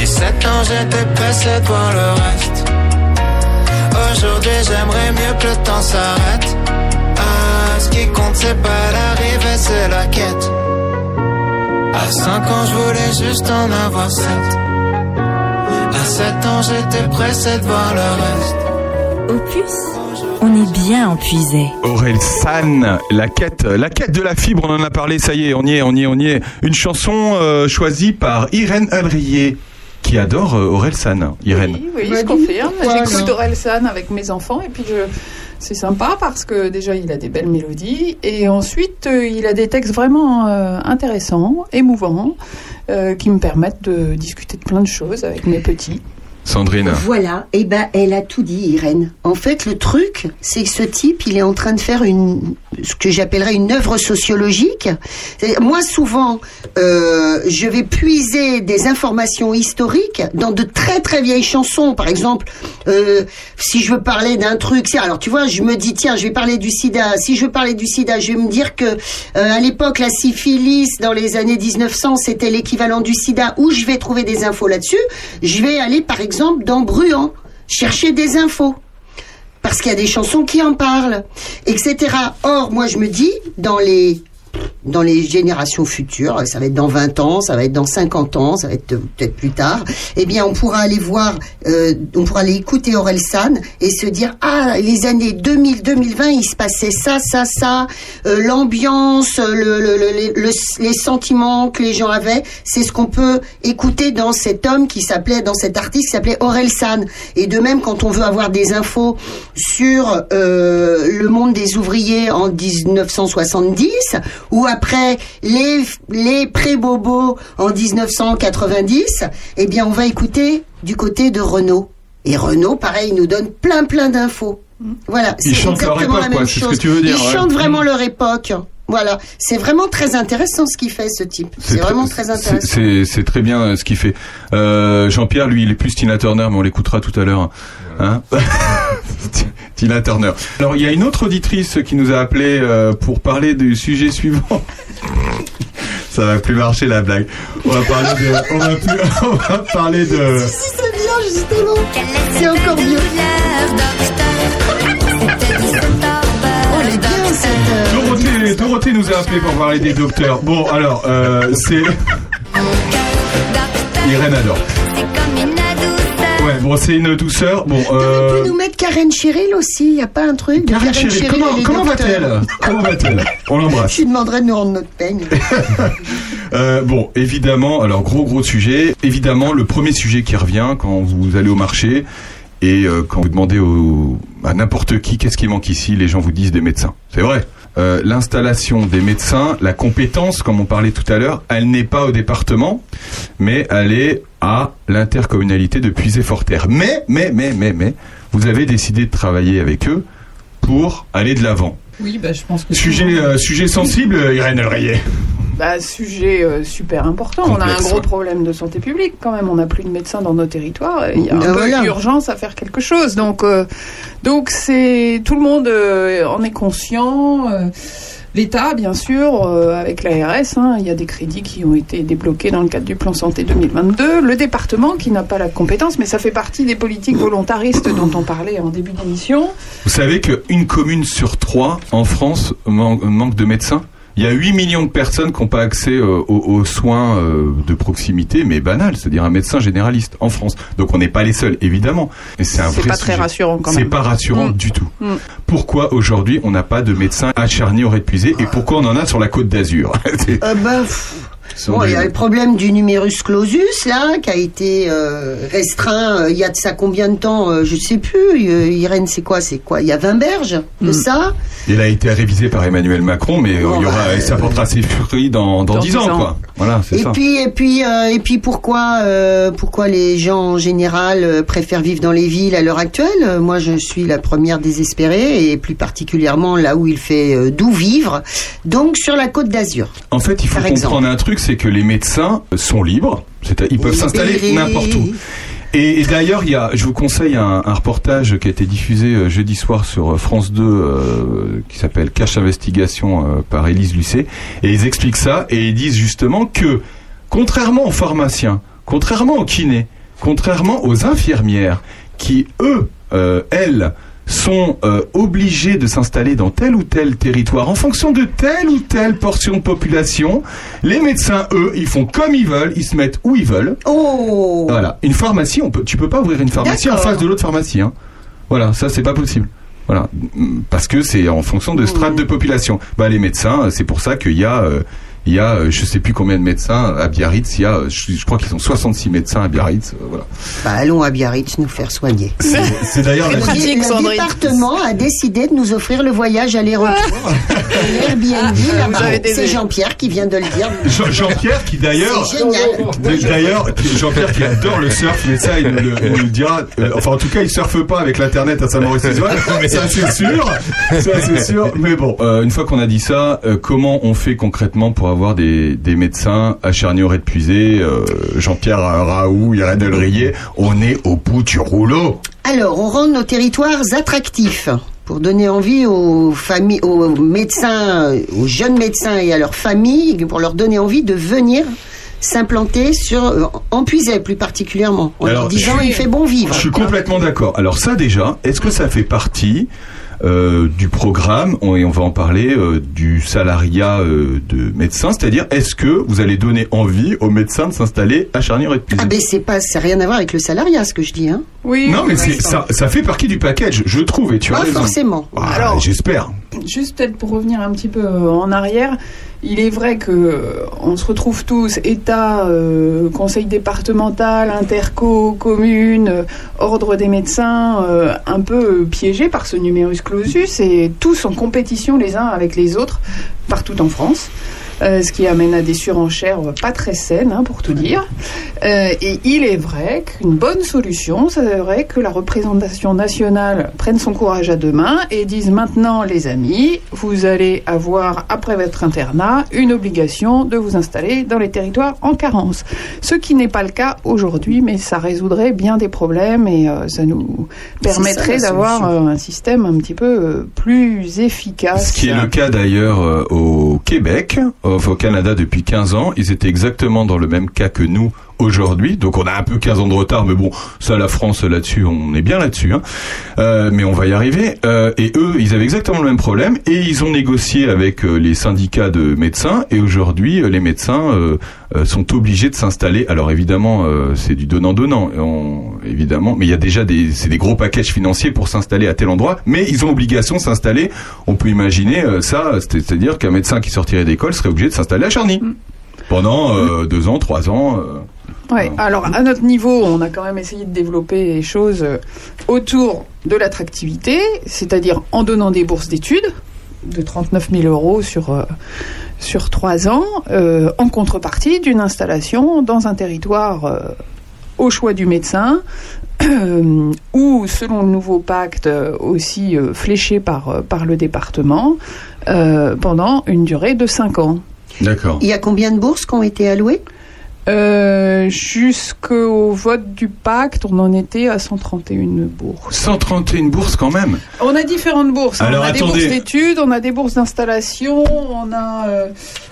17 ans, j'étais pressé de voir le reste. Aujourd'hui, j'aimerais mieux que le temps s'arrête. Ah, ce qui compte, c'est pas l'arrivée, c'est la quête. À 5 ans, je voulais juste en avoir 7. À 7 ans, j'étais pressé de voir le reste. Opus, on est bien empuisé. Aurel San, la quête, la quête de la fibre, on en a parlé, ça y est, on y est, on y est, on y est. Une chanson euh, choisie par Irène Alrier, qui adore euh, Aurel San. Irène. Oui, oui, Bah, je confirme. J'écoute non Orelsan avec mes enfants et puis je... c'est sympa parce que déjà il a des belles mélodies et ensuite euh, il a des textes vraiment euh, intéressants, émouvants, euh, qui me permettent de discuter de plein de choses avec mes petits. Sandrine. Voilà, et ben elle a tout dit, Irène. En fait, le truc, c'est que ce type, il est en train de faire une, ce que j'appellerais une œuvre sociologique. Moi, souvent, euh, je vais puiser des informations historiques dans de très très vieilles chansons. Par exemple, euh, si je veux parler d'un truc, alors tu vois, je me dis tiens, je vais parler du SIDA. Si je veux parler du SIDA, je vais me dire que euh, à l'époque, la syphilis dans les années 1900, c'était l'équivalent du SIDA. Où je vais trouver des infos là-dessus Je vais aller par exemple dans Bruant chercher des infos parce qu'il y a des chansons qui en parlent, etc. Or, moi, je me dis, dans les dans les générations futures, ça va être dans 20 ans, ça va être dans 50 ans, ça va être peut-être plus tard, eh bien on pourra aller voir, euh, on pourra aller écouter Aurel San et se dire ah les années 2000-2020 il se passait ça, ça, ça, euh, l'ambiance, le, le- le- les- le- les sentiments que les gens avaient, c'est ce qu'on peut écouter dans cet homme qui s'appelait, dans cet artiste qui s'appelait Aurel San. Et de même quand on veut avoir des infos sur euh, le monde des ouvriers en 1970 ou après les, les pré-bobos en 1990, eh bien on va écouter du côté de Renault. Et Renault, pareil, nous donne plein plein d'infos. Voilà, Ils c'est exactement époque, la même quoi, c'est ce chose. que tu veux dire, Ils ouais. chantent vraiment Mm. leur époque. Voilà, c'est vraiment très intéressant ce qu'il fait, ce type. C'est vraiment très intéressant. C'est c'est très bien euh, ce qu'il fait. Euh, Jean-Pierre, lui, il est plus Tina Turner, mais on l'écoutera tout à l'heure. Hein Tina Turner. Alors, il y a une autre auditrice qui nous a appelé euh, pour parler du sujet suivant. Ça va plus marcher la blague. On va parler de. On va, plus- on va parler de. Si, si, c'est bien, justement. C'est encore mieux. Oh, elle est bien, cette... euh, Dorothée, Dorothée nous a appelé pour parler des docteurs. Bon, alors, euh, c'est. Irène adore. Bon, c'est une douceur. Bon, On euh. peut nous mettre Karen Cheryl aussi, il n'y a pas un truc de Karen Cheryl, comment, va-t-elle? Comment va-t-elle? On l'embrasse. Je lui demanderai de nous rendre notre peigne. Euh, bon, évidemment, alors gros gros sujet. Évidemment, le premier sujet qui revient quand vous allez au marché et euh, quand vous demandez au, à n'importe qui qu'est-ce qui manque ici, les gens vous disent des médecins. C'est vrai. Euh, L'installation des médecins, la compétence, comme on parlait tout à l'heure, elle n'est pas au département, mais elle est à l'intercommunalité de Puisé-Forterre. Mais, mais, mais, mais, mais, vous avez décidé de travailler avec eux pour aller de l'avant. Oui, bah, je pense que Sujet, euh, sujet sensible, Irène Elrayer. Bah, sujet euh, super important. on a un gros problème de santé publique quand même. On n'a plus de médecins dans nos territoires. Il y a un Ben peu voilà. d'urgence à faire quelque chose. Donc, euh, donc c'est tout le monde euh, en est conscient. euh, L'État, bien sûr, avec l'ARS, hein, il y a des crédits qui ont été débloqués dans le cadre du plan santé 2022. Le département, qui n'a pas la compétence, mais ça fait partie des politiques volontaristes dont on parlait en début d'émission. Vous savez qu'une commune sur trois en France man- manque de médecins? Il y a 8 millions de personnes qui n'ont pas accès euh, aux, aux soins euh, de proximité, mais banal, c'est-à-dire un médecin généraliste en France. Donc on n'est pas les seuls, évidemment. Mais c'est un C'est vrai pas très rassurant quand C'est même. pas rassurant Mm. du tout. Mm. Pourquoi aujourd'hui on n'a pas de médecins à Charny au Puisé et pourquoi on en a sur la côte d'Azur? C'est- Euh, ben, pff, bon, il y a le problème du numerus clausus, là, qui a été euh, restreint euh, il y a de ça combien de temps euh, Je sais plus. Euh, Irène, c'est quoi C'est quoi Il y a 20 berges de Mm. ça? Il a été révisé par Emmanuel Macron, mais euh, Bon, il y aura, bah, ça portera ses fruits dans, dans, Dans 10 10 ans, ans. quoi. Voilà, c'est Et ça. puis, et puis, euh, et puis, pourquoi, euh, pourquoi les gens en général préfèrent vivre dans les villes à l'heure actuelle? Moi, je suis la première désespérée, et plus particulièrement là où il fait euh, doux vivre, donc sur la Côte d'Azur. En fait, il faut comprendre exemple. un truc, c'est que les médecins sont libres, ils peuvent s'installer n'importe où. Et, et d'ailleurs, il y a, je vous conseille un, un reportage qui a été diffusé euh, jeudi soir sur euh, France 2, euh, qui s'appelle Cache Investigation euh, par Élise Lucet, et ils expliquent ça, et ils disent justement que, contrairement aux pharmaciens, contrairement aux kinés, contrairement aux infirmières, qui eux, euh, elles, sont euh, obligés de s'installer dans tel ou tel territoire en fonction de telle ou telle portion de population. Les médecins, eux, ils font comme ils veulent, ils se mettent où ils veulent. Oh Voilà. Une pharmacie, on peut, tu peux pas ouvrir une pharmacie en face de l'autre pharmacie. Hein. Voilà, ça c'est pas possible. Voilà, parce que c'est en fonction de strates de population. Bah les médecins, euh, c'est pour ça qu'il y a euh, il y a euh, je sais plus combien de médecins à Biarritz, il y a euh, je, je crois qu'ils sont 66 médecins à Biarritz, euh, voilà. Bah, allons à Biarritz nous faire soigner. C'est d'ailleurs la- Le, le département a décidé de nous offrir le voyage aller-retour. Là-bas, avez des- c'est Jean-Pierre qui vient de le dire. Jean- Jean-Pierre qui d'ailleurs. D'ailleurs, Jean-Pierre qui adore le surf, mais ça, il nous le, il nous le dira. Euh, enfin, en tout cas, il surfe pas avec l'internet à Saint-Maurice-Isoire. Ça, c'est sûr. Ça, c'est sûr. Mais bon, euh, une fois qu'on a dit ça, euh, comment on fait concrètement pour avoir des, des médecins à Charny-Auray-de-Puisé, euh, Jean-Pierre Raoult, Irène Delrier, on est au bout du rouleau. Alors, on rend nos territoires attractifs pour donner envie aux familles, aux médecins, aux jeunes médecins et à leurs familles, pour leur donner envie de venir s'implanter sur en Puisay plus particulièrement en Alors, leur disant suis- il fait bon vivre. Je suis complètement d'accord. Alors ça déjà, est-ce que ça fait partie euh, du programme, on, et on va en parler, euh, du salariat euh, de médecins, c'est-à-dire est-ce que vous allez donner envie aux médecins de s'installer à charny et Ah ben c'est pas, ça n'a rien à voir avec le salariat ce que je dis hein. Oui. Non mais ça, ça fait partie du package, je trouve, et tu as Pas raison. forcément. Ah, Alors- j'espère. Juste peut-être pour revenir un petit peu en arrière, il est vrai que euh, on se retrouve tous, État, euh, Conseil départemental, interco, commune, euh, ordre des médecins, euh, un peu euh, piégés par ce numerus clausus et tous en compétition les uns avec les autres partout en France. Euh, ce qui amène à des surenchères pas très saines, hein, pour tout dire. Euh, et il est vrai qu'une bonne solution, ça serait que la représentation nationale prenne son courage à deux mains et dise maintenant, les amis, vous allez avoir, après votre internat, une obligation de vous installer dans les territoires en carence. Ce qui n'est pas le cas aujourd'hui, mais ça résoudrait bien des problèmes et euh, ça nous permettrait d'avoir euh, un système un petit peu euh, plus efficace. Ce qui est le cas d'ailleurs euh, au Québec, au Canada depuis 15 ans. Ils étaient exactement dans le même cas que nous aujourd'hui. Donc on a un peu 15 ans de retard, mais bon, ça la France là-dessus, on est bien là-dessus. Hein. Euh, mais on va y arriver. Euh, et eux, ils avaient exactement le même problème et ils ont négocié avec euh, les syndicats de médecins. Et aujourd'hui, euh, les médecins euh, euh, sont obligés de s'installer. Alors évidemment, euh, c'est du donnant-donnant, on- évidemment. Mais il y a déjà des, c'est des gros packages financiers pour s'installer à tel endroit. Mais ils ont obligation de s'installer. On peut imaginer euh, ça, c'est- c'est-à-dire qu'un médecin qui sortirait d'école serait obligé de s'installer à Charny pendant euh, deux ans, trois ans. Euh. Ouais, alors à notre niveau, on a quand même essayé de développer les choses euh, autour de l'attractivité, c'est-à-dire en donnant des bourses d'études de 39 000 euros sur, euh, sur trois ans, euh, en contrepartie d'une installation dans un territoire euh, au choix du médecin, euh, ou selon le nouveau pacte euh, aussi euh, fléché par, euh, par le département, euh, pendant une durée de cinq ans. D'accord. Il y a combien de bourses qui ont été allouées? Euh, Jusqu'au vote du pacte, on en était à 131 bourses. 131 bourses quand même. On a différentes bourses. Alors, on a des bourses d'études, on a des bourses d'installation, on a, euh,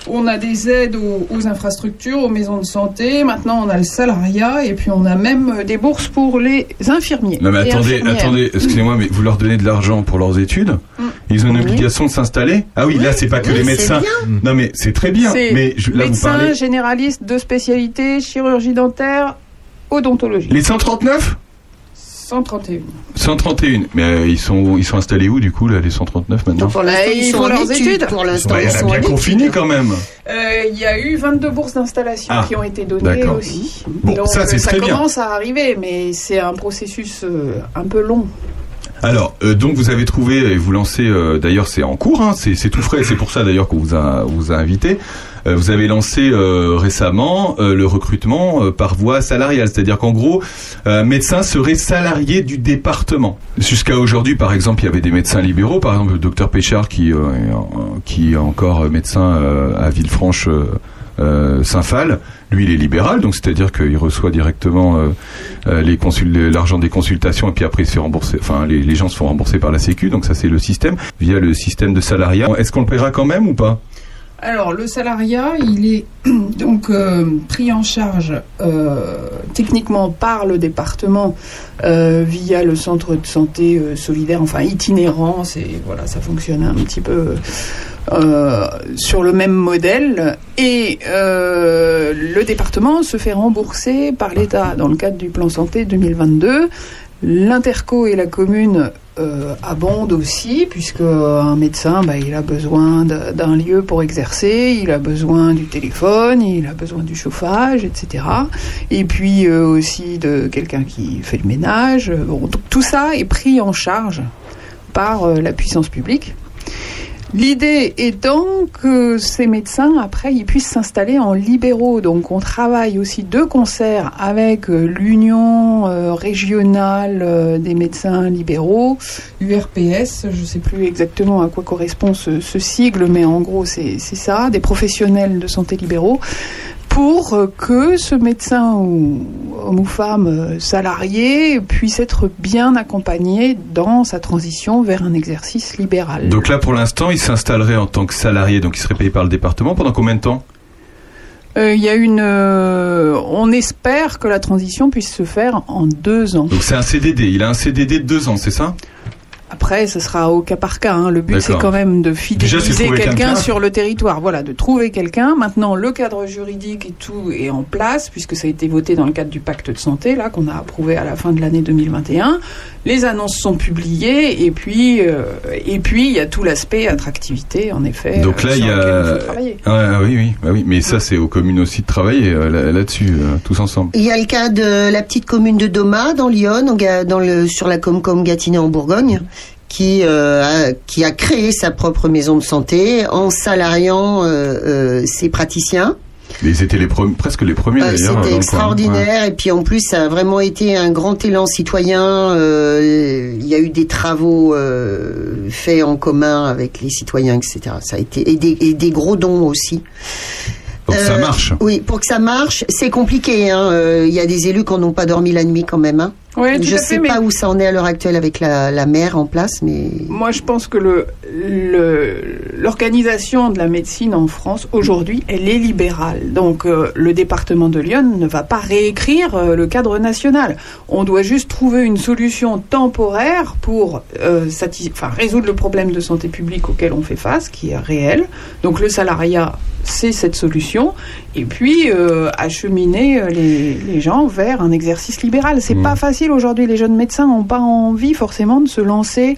on a des aides aux, aux infrastructures, aux maisons de santé. Maintenant, on a le salariat et puis on a même euh, des bourses pour les infirmiers. Non mais attendez, attendez, excusez-moi, mais vous leur donnez de l'argent pour leurs études Ils ont une Oui. obligation de s'installer Ah oui, là c'est pas que oui, les c'est médecins. bien. Non mais c'est très bien. Mais je- là vous médecins, parlez. généralistes de spécialité, chirurgie dentaire, odontologie. Les 139 131. 131. Mais euh, ils sont ils sont installés où du coup là les 139 maintenant? Pour l'instant, ils ils sont font en leurs études. études. Pour l'instant, Bah, Il ils y en a sont en bien études. confinés quand même. Euh, Il y a eu 22 bourses d'installation Ah, qui ont été données aussi. Bon, Donc ça, c'est euh, ça très bien. commence à arriver, mais c'est un processus euh, un peu long. Alors, euh, donc vous avez trouvé et vous lancez, euh, d'ailleurs c'est en cours, hein, c'est tout frais, c'est pour ça d'ailleurs qu'on vous a, vous invité. Euh, vous avez lancé récemment le recrutement par voie salariale, c'est-à-dire qu'en gros, un médecin serait salarié du département. Jusqu'à aujourd'hui, par exemple, il y avait des médecins libéraux, par exemple le docteur Péchard qui, qui est encore médecin à Villefranche. Euh, Saint-Phal, lui il est libéral, donc c'est-à-dire qu'il reçoit directement euh, euh, l'argent des consultations et puis après il se fait rembourser, enfin les, les gens se font rembourser par la Sécu, donc ça c'est le système, via le système de salariat. Est-ce qu'on le paiera quand même ou pas? Alors, le salariat, il est donc euh, pris en charge euh, techniquement par le département euh, via le centre de santé solidaire, enfin itinérant, c'est voilà, ça fonctionne un petit peu sur le même modèle. Et le département se fait rembourser par l'État dans le cadre du plan santé 2022 L'interco et la commune euh, abondent aussi, puisque un médecin, bah, il a besoin d'un lieu pour exercer, il a besoin du téléphone, il a besoin du chauffage, etc. Et puis euh, aussi de quelqu'un qui fait le ménage. Bon, tout ça est pris en charge par euh, la puissance publique. L'idée étant que ces médecins, après, ils puissent s'installer en libéraux. Donc, on travaille aussi de concert avec euh, l'Union euh, régionale euh, des médecins libéraux, URPS, je ne sais plus exactement à quoi correspond ce, sigle, mais en gros, c'est ça, des professionnels de santé libéraux, pour euh, que ce médecin ou homme ou femme euh, salarié puisse être bien accompagné dans sa transition vers un exercice libéral. Donc là, pour l'instant, il s'installerait en tant que salarié, donc il serait payé par le département pendant combien de temps? Euh, Il y a une. euh, on espère que la transition puisse se faire en deux ans. Donc c'est un CDD. Il a un CDD de deux ans, c'est ça? Après, ce sera au cas par cas. hein. Le but, c'est quand même de fidéliser quelqu'un. sur le territoire. Voilà, de trouver quelqu'un. Maintenant, le cadre juridique et tout est en place, puisque ça a été voté dans le cadre du pacte de santé, là, qu'on a approuvé à la fin de l'année 2021. Les annonces sont publiées, et puis, euh, et puis, il y a tout l'aspect attractivité, en effet. Donc euh, là, il y a. faut travailler. Ah, oui, oui, bah oui. Mais ça, c'est aux communes aussi de travailler euh, là- là-dessus, euh, tous ensemble. Il y a le cas de la petite commune de Doma, dans Lyon, dans le, sur la Comcom Gâtinais en Bourgogne, qui, euh, a, qui a créé sa propre maison de santé en salariant euh, euh, ses praticiens. Mais ils étaient les pre- presque les premiers Euh, d'ailleurs. C'était extraordinaire et puis en plus ça a vraiment été un grand élan citoyen. Euh, Il y a eu des travaux euh, faits en commun avec les citoyens, etc. Ça a été et des, et des gros dons aussi. Donc ça Euh, marche. Oui, pour que ça marche, c'est compliqué. hein. Euh, Il y a des élus qui n'ont pas dormi la nuit quand même. Hein. Je à sais fait, pas où ça en est à l'heure actuelle avec la, la maire en place, mais Moi, je pense que le, le- l'organisation de la médecine en France, aujourd'hui, elle est libérale. Donc, euh, le département de Lyon ne va pas réécrire euh, le cadre national. On doit juste trouver une solution temporaire pour euh, enfin, résoudre le problème de santé publique auquel on fait face, qui est réel. Donc, le salariat, c'est cette solution. Et puis, euh, acheminer les, les gens vers un exercice libéral. C'est Mmh. pas facile aujourd'hui. Les jeunes médecins n'ont pas envie forcément de se lancer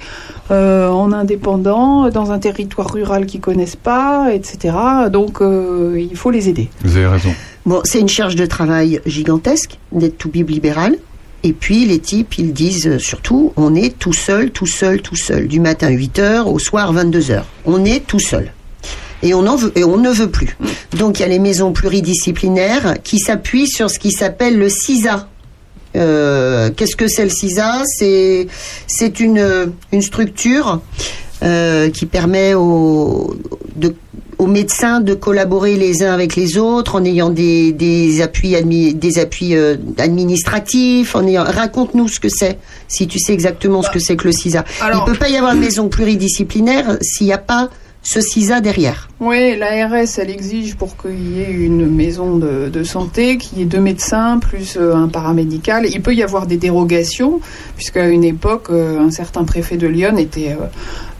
euh, en indépendant dans un territoire rural qu'ils connaissent pas, etc. Donc, euh, il faut les aider. Vous avez raison. bon, c'est une charge de travail gigantesque d'être tout bib libéral. Et puis les types, ils disent euh, surtout, on est tout seul, tout seul, tout seul, du matin 8h au soir 22h. On est tout seul. Et on, en veut, et on ne veut plus. Donc il y a les maisons pluridisciplinaires qui s'appuient sur ce qui s'appelle le CISA. Euh, Qu'est-ce que c'est le CISA C'est c'est une, une structure euh, qui permet aux, de- aux médecins de collaborer les uns avec les autres en ayant des, des appuis, admi- des appuis euh, administratifs. En ayant... Raconte-nous ce que c'est, si tu sais exactement ce que c'est que le CISA. Alors- Il peut pas y avoir de maison pluridisciplinaire s'il n'y a pas ce CISA derrière. Oui, l'ARS, elle exige pour qu'il y ait une maison de, santé, qu'il y ait deux médecins plus euh, un paramédical. Il peut y avoir des dérogations, puisqu'à une époque, euh, un certain préfet de Lyon était euh,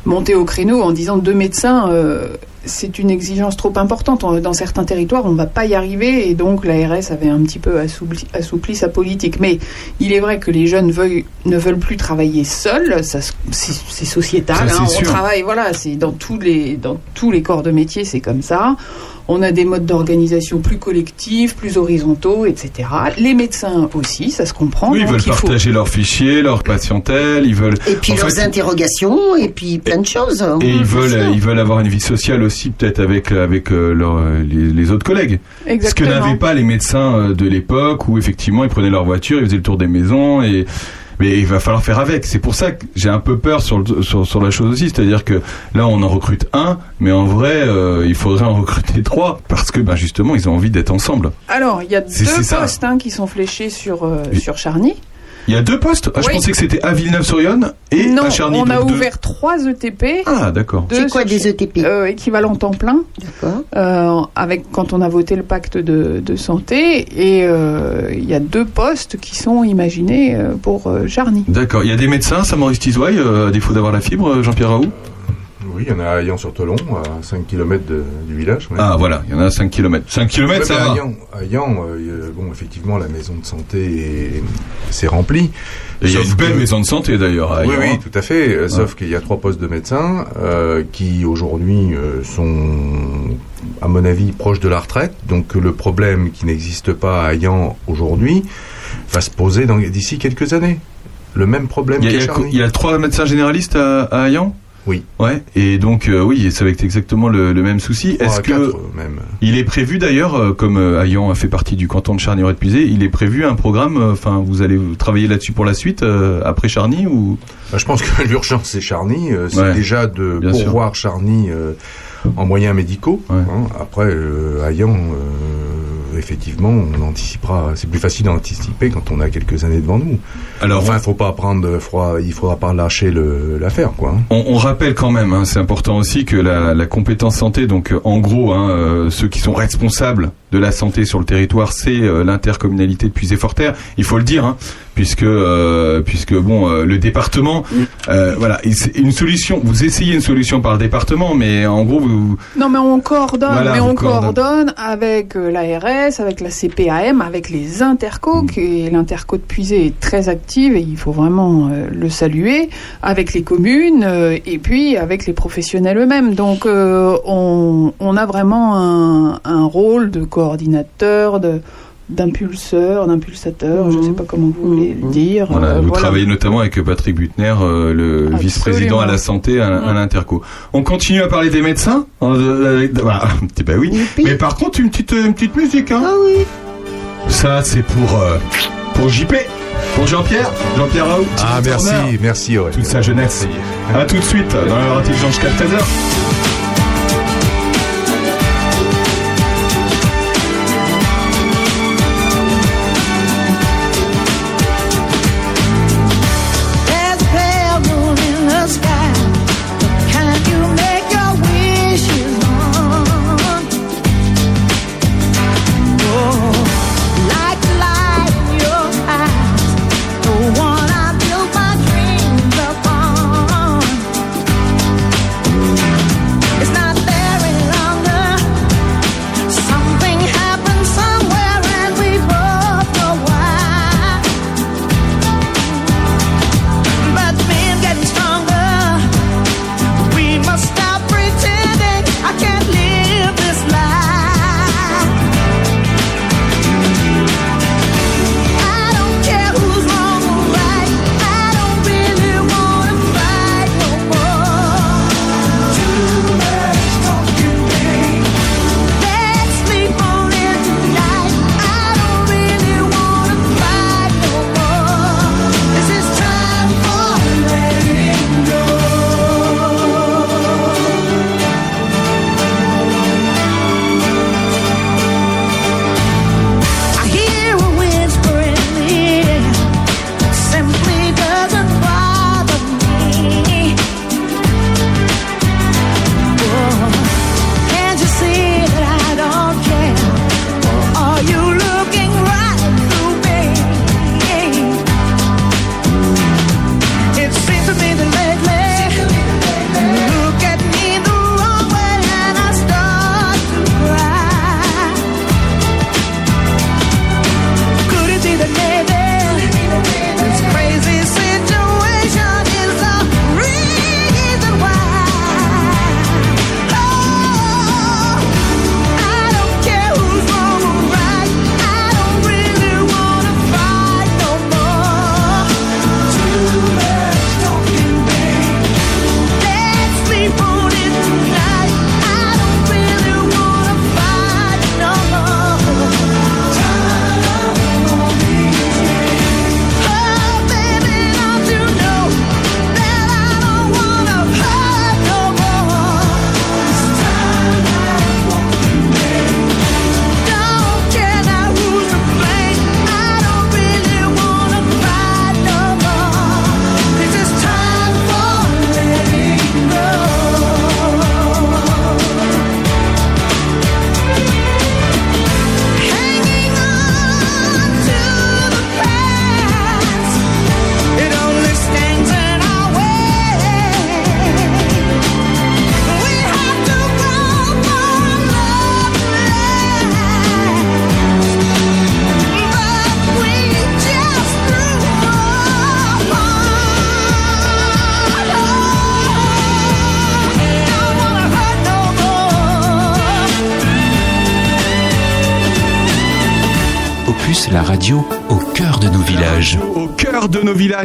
monté au créneau en disant deux médecins, c'est une exigence trop importante. Dans certains territoires, on ne va pas y arriver, et donc l'ARS avait un petit peu assoupli, assoupli sa politique. Mais il est vrai que les jeunes veuillent- ne veulent plus travailler seuls, c'est sociétal. Ça, hein. on sûr. travaille, voilà, c'est dans tous les dans tous les corps de métier, c'est comme ça. On a des modes d'organisation plus collectifs, plus horizontaux, etc. Les médecins aussi, ça se comprend. Oui, ils veulent il faut- partager leurs fichiers, leur patientèle, ils veulent. Et puis en leurs fait, interrogations, et puis plein de choses. Et ils veulent, ils veulent avoir une vie sociale aussi, peut-être avec avec euh, les, les autres collègues. Ce que Exactement. n'avaient pas les médecins euh, de l'époque, où effectivement ils prenaient leur voiture, ils faisaient le tour des maisons et mais il va falloir faire avec. C'est pour ça que j'ai un peu peur sur, le- sur, sur la chose aussi. C'est-à-dire que là, on en recrute un, mais en vrai, euh, il faudrait en recruter trois. Parce que, ben, justement, ils ont envie d'être ensemble. Alors, il y a deux postes hein, qui sont fléchés sur, euh, sur Charny. Il y a deux postes. Ah, je Oui. pensais que c'était à Villeneuve-sur-Yonne et non, à Charny. on a deux. ouvert trois ETP. Ah, d'accord. C'est quoi des ETP euh, équivalent temps plein, D'accord. euh, avec quand on a voté le pacte de, de santé, et euh, il y a deux postes qui sont imaginés euh, pour euh, Charny. D'accord. Il y a des médecins, Saint-Maurice-Tizouaille, euh, à défaut d'avoir la fibre, Jean-Pierre Raoult? Oui, il y en a à Ayan-sur-Tolon, à 5 km du village. ouais. Ah voilà, il y en a à 5 km. 5 km, Ouais, ça va. à Ayan, Ayan, euh, bon, effectivement, la maison de santé est, c'est rempli. Et il y a une belle que- maison de santé d'ailleurs. à Oui, Ayan. oui, tout à fait. Sauf qu'il y a trois postes de médecins euh, qui aujourd'hui euh, sont, à mon avis, proches de la retraite. Donc le problème qui n'existe pas à Ayan aujourd'hui va se poser d'ici quelques années. Le même problème Il y, a, il y qu'à il y a trois médecins généralistes à, à Ayan? Oui. Ouais. Et donc euh, oui, ça va être exactement le, le même souci. Est-ce que quatre, même. il est prévu d'ailleurs, euh, comme euh, Ayan a fait partie du canton de charny puisé il est prévu un programme. euh, Enfin, vous allez travailler là-dessus pour la suite euh, après Charny ou? Bah, je pense que l'urgence c'est Charny. euh, c'est Ouais, déjà de bien sûr. pourvoir Charny euh, en moyens médicaux. hein. Après, euh, Ayan, euh, effectivement, on anticipera. C'est plus facile d'anticiper quand on a quelques années devant nous. Alors, enfin, faut pas prendre froid. Il faudra pas lâcher l'affaire, quoi. hein. On, on rappelle quand même, hein, c'est important aussi que la, la compétence santé, donc euh, en gros, hein, euh, ceux qui sont responsables de la santé sur le territoire, c'est euh, l'intercommunalité de Puisé-Forterre. Il faut le dire, hein, puisque euh, puisque bon, euh, le département, euh, voilà, une solution. Vous essayez une solution par département, mais en gros, vous, Non, mais on coordonne, Voilà, mais on coordonne avec l'ARS, avec la CPAM, avec les intercos, et l'interco de Puisé est très active et il faut vraiment le saluer, avec les communes et puis avec les professionnels eux-mêmes. Donc on, on a vraiment un, un rôle de coordinateur, de d'impulseur, d'impulsateur, je ne sais pas comment vous voulez le dire. voilà, Euh, vous voilà. travaillez notamment avec Patrick Butner, euh, le vice-président à la santé à, à l'Interco. On continue à parler des médecins. Euh, bah, bah oui. Mais par contre, une petite une petite musique. Hein. Ah oui. Ça, c'est pour euh, pour JP, pour Jean-Pierre, Jean-Pierre Raoult. Ah, Turner. merci, merci. Ouais. Toute sa jeunesse. À tout de suite dans la intelligence jusqu'à 13h.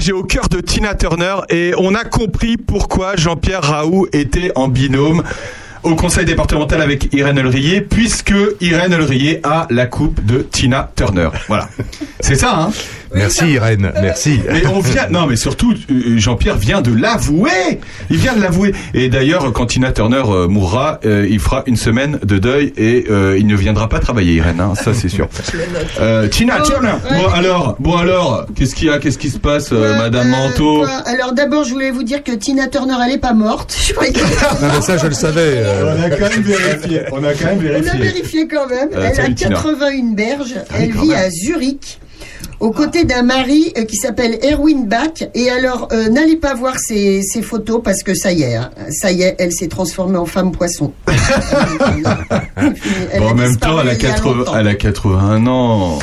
Et au cœur de Tina Turner. Et on a compris pourquoi Jean-Pierre Raoult était en binôme au conseil départemental avec Irène Elrier, puisque Irène Elrier a la coupe de Tina Turner. Voilà. C'est ça, hein? Merci Irène, merci. Mais on vient, non, mais surtout, euh, Jean-Pierre vient de l'avouer. Il vient de l'avouer. Et d'ailleurs, quand Tina Turner euh, mourra, euh, il fera une semaine de deuil et euh, il ne viendra pas travailler, Irène. hein, ça, c'est sûr. Euh, Tina Turner. Bon alors, bon alors, qu'est-ce qu'il y a, qu'est-ce qui se passe, euh, Madame Manteau? Quoi? Alors d'abord, je voulais vous dire que Tina Turner, elle est pas morte. Je que- Non mais ça je le savais. euh, On a quand même vérifié. On a quand même On a vérifié. vérifié quand même. Euh, elle a salut, Tina. 81 berges. Elle vit même. à Zurich. Aux côtés d'un mari euh, qui s'appelle Erwin Bach. Et alors, euh, n'allez pas voir ses, ses photos parce que ça y est, hein, ça y est, elle s'est transformée en femme poisson. Elle Bon, a en même temps, elle a, il y a 80, longtemps. elle a 81 ans.